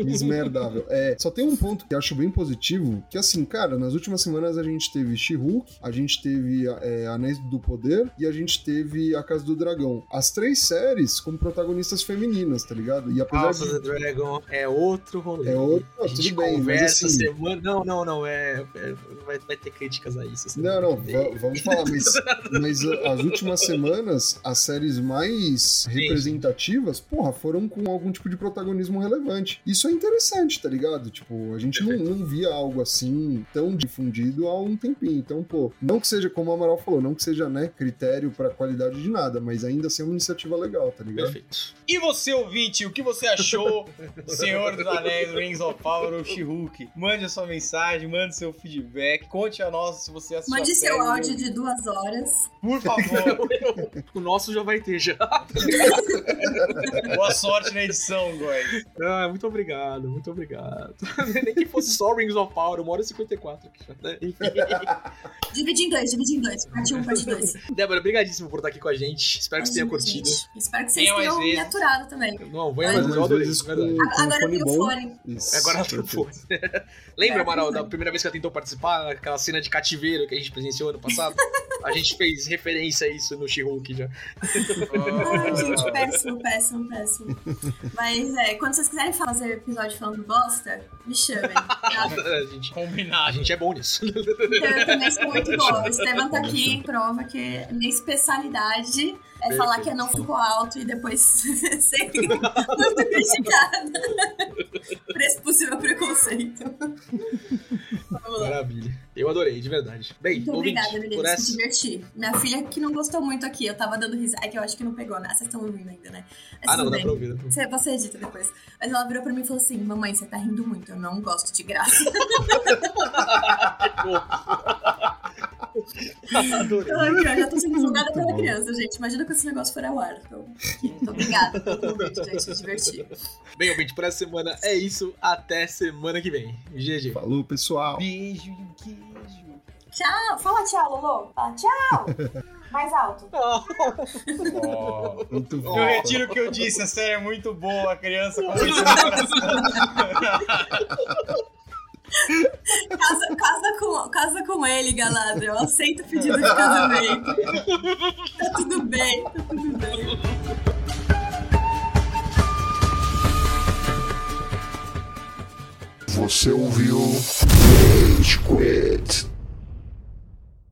Mismerdável. É, só tem um ponto que eu acho bem positivo, que assim, cara, nas últimas semanas a gente teve She-Hulk, a gente teve é, Anéis do Poder e a gente teve A Casa do Dragão. As três séries com protagonistas femininas, tá ligado? E apesar House de... of the Dragon é outro rolê. É outro- A gente tudo bem, mas conversa assim- semana. Não, não, não. É, é- vai, vai ter críticas a isso. Não, não, va- vamos falar, mas, mas uh, as últimas semanas, as séries mais representativas, porra, foram com algum tipo de protagonismo relevante. Isso é interessante, tá ligado? Tipo, a gente não, não via algo assim tão difundido há um tempinho. Então, pô, não que seja, como o Amaral falou, não que seja, né, critério pra qualidade de nada, mas ainda assim é uma iniciativa legal, tá ligado? Perfeito. E você, ouvinte, o que você achou Senhor dos Anéis, Rings of Power ou She-Hulk? Mande a sua mensagem, mande seu feedback, conte a nós se você assistiu Mande seu áudio de duas horas. Por favor, o nosso já vai ter já. boa sorte na edição, guys. Ah, muito obrigado, muito obrigado. Nem que fosse só Rings of Power, uma hora e 54 aqui já, né? Divide em dois, divide em dois. Parte um, parte dois. Débora, obrigadíssimo por estar aqui com a gente. Espero que você tenha Imagina, curtido. gente. Espero que vocês Venha tenham me aturado também. Não, Mas mais, Mais eu adorei. vezes Agora eu fone tenho bom. fone. Isso, Agora ela trocou. perfeito. Lembra, Amaral, da primeira vez que ela tentou participar, aquela cena de cativeiro que a gente presenciou ano passado? a gente fez referência a isso no She-Hulk já. Ai, gente, péssimo, péssimo, péssimo. Mas é, quando vocês quiserem fazer episódio falando bosta, me chamem. Tá? a, gente, a Combinado. gente é bom nisso. Eu também sou muito boa. O Estevam tá aqui em prova que minha especialidade é falar que não ficou alto e depois ser muito criticada por esse possível preconceito. Maravilha. Eu adorei, de verdade. Bem, Muito ouvinte, obrigada, por meninas. Se essa... divertir. Minha filha que não gostou muito aqui, eu tava dando risada. É que eu acho que não pegou, né? Vocês estão ouvindo ainda, né? Mas Ah, não, dá bem. pra ouvir. Dá pra ouvir. Você, você edita depois. Mas ela virou pra mim e falou assim: Mamãe, você tá rindo muito, eu não gosto de graça. Adorei. Eu já tô sendo julgada pela criança, gente. Imagina que esse negócio for ao ar. Então, muito obrigada pelo convite, gente. Me divertir. Bem, ouvinte, por essa semana é isso. Até semana que vem. GG. Falou, pessoal. Beijo e um queijo. Tchau. Fala tchau, Lolo. Fala tchau. Mais alto. Ó. Muito bom. Eu retiro o que eu disse, a série é muito boa, a criança com Casa, casa, com, casa com ele, Galadriel. Eu aceito o pedido de casamento. tá tudo bem, tá tudo bem. Você ouviu Rage Quit.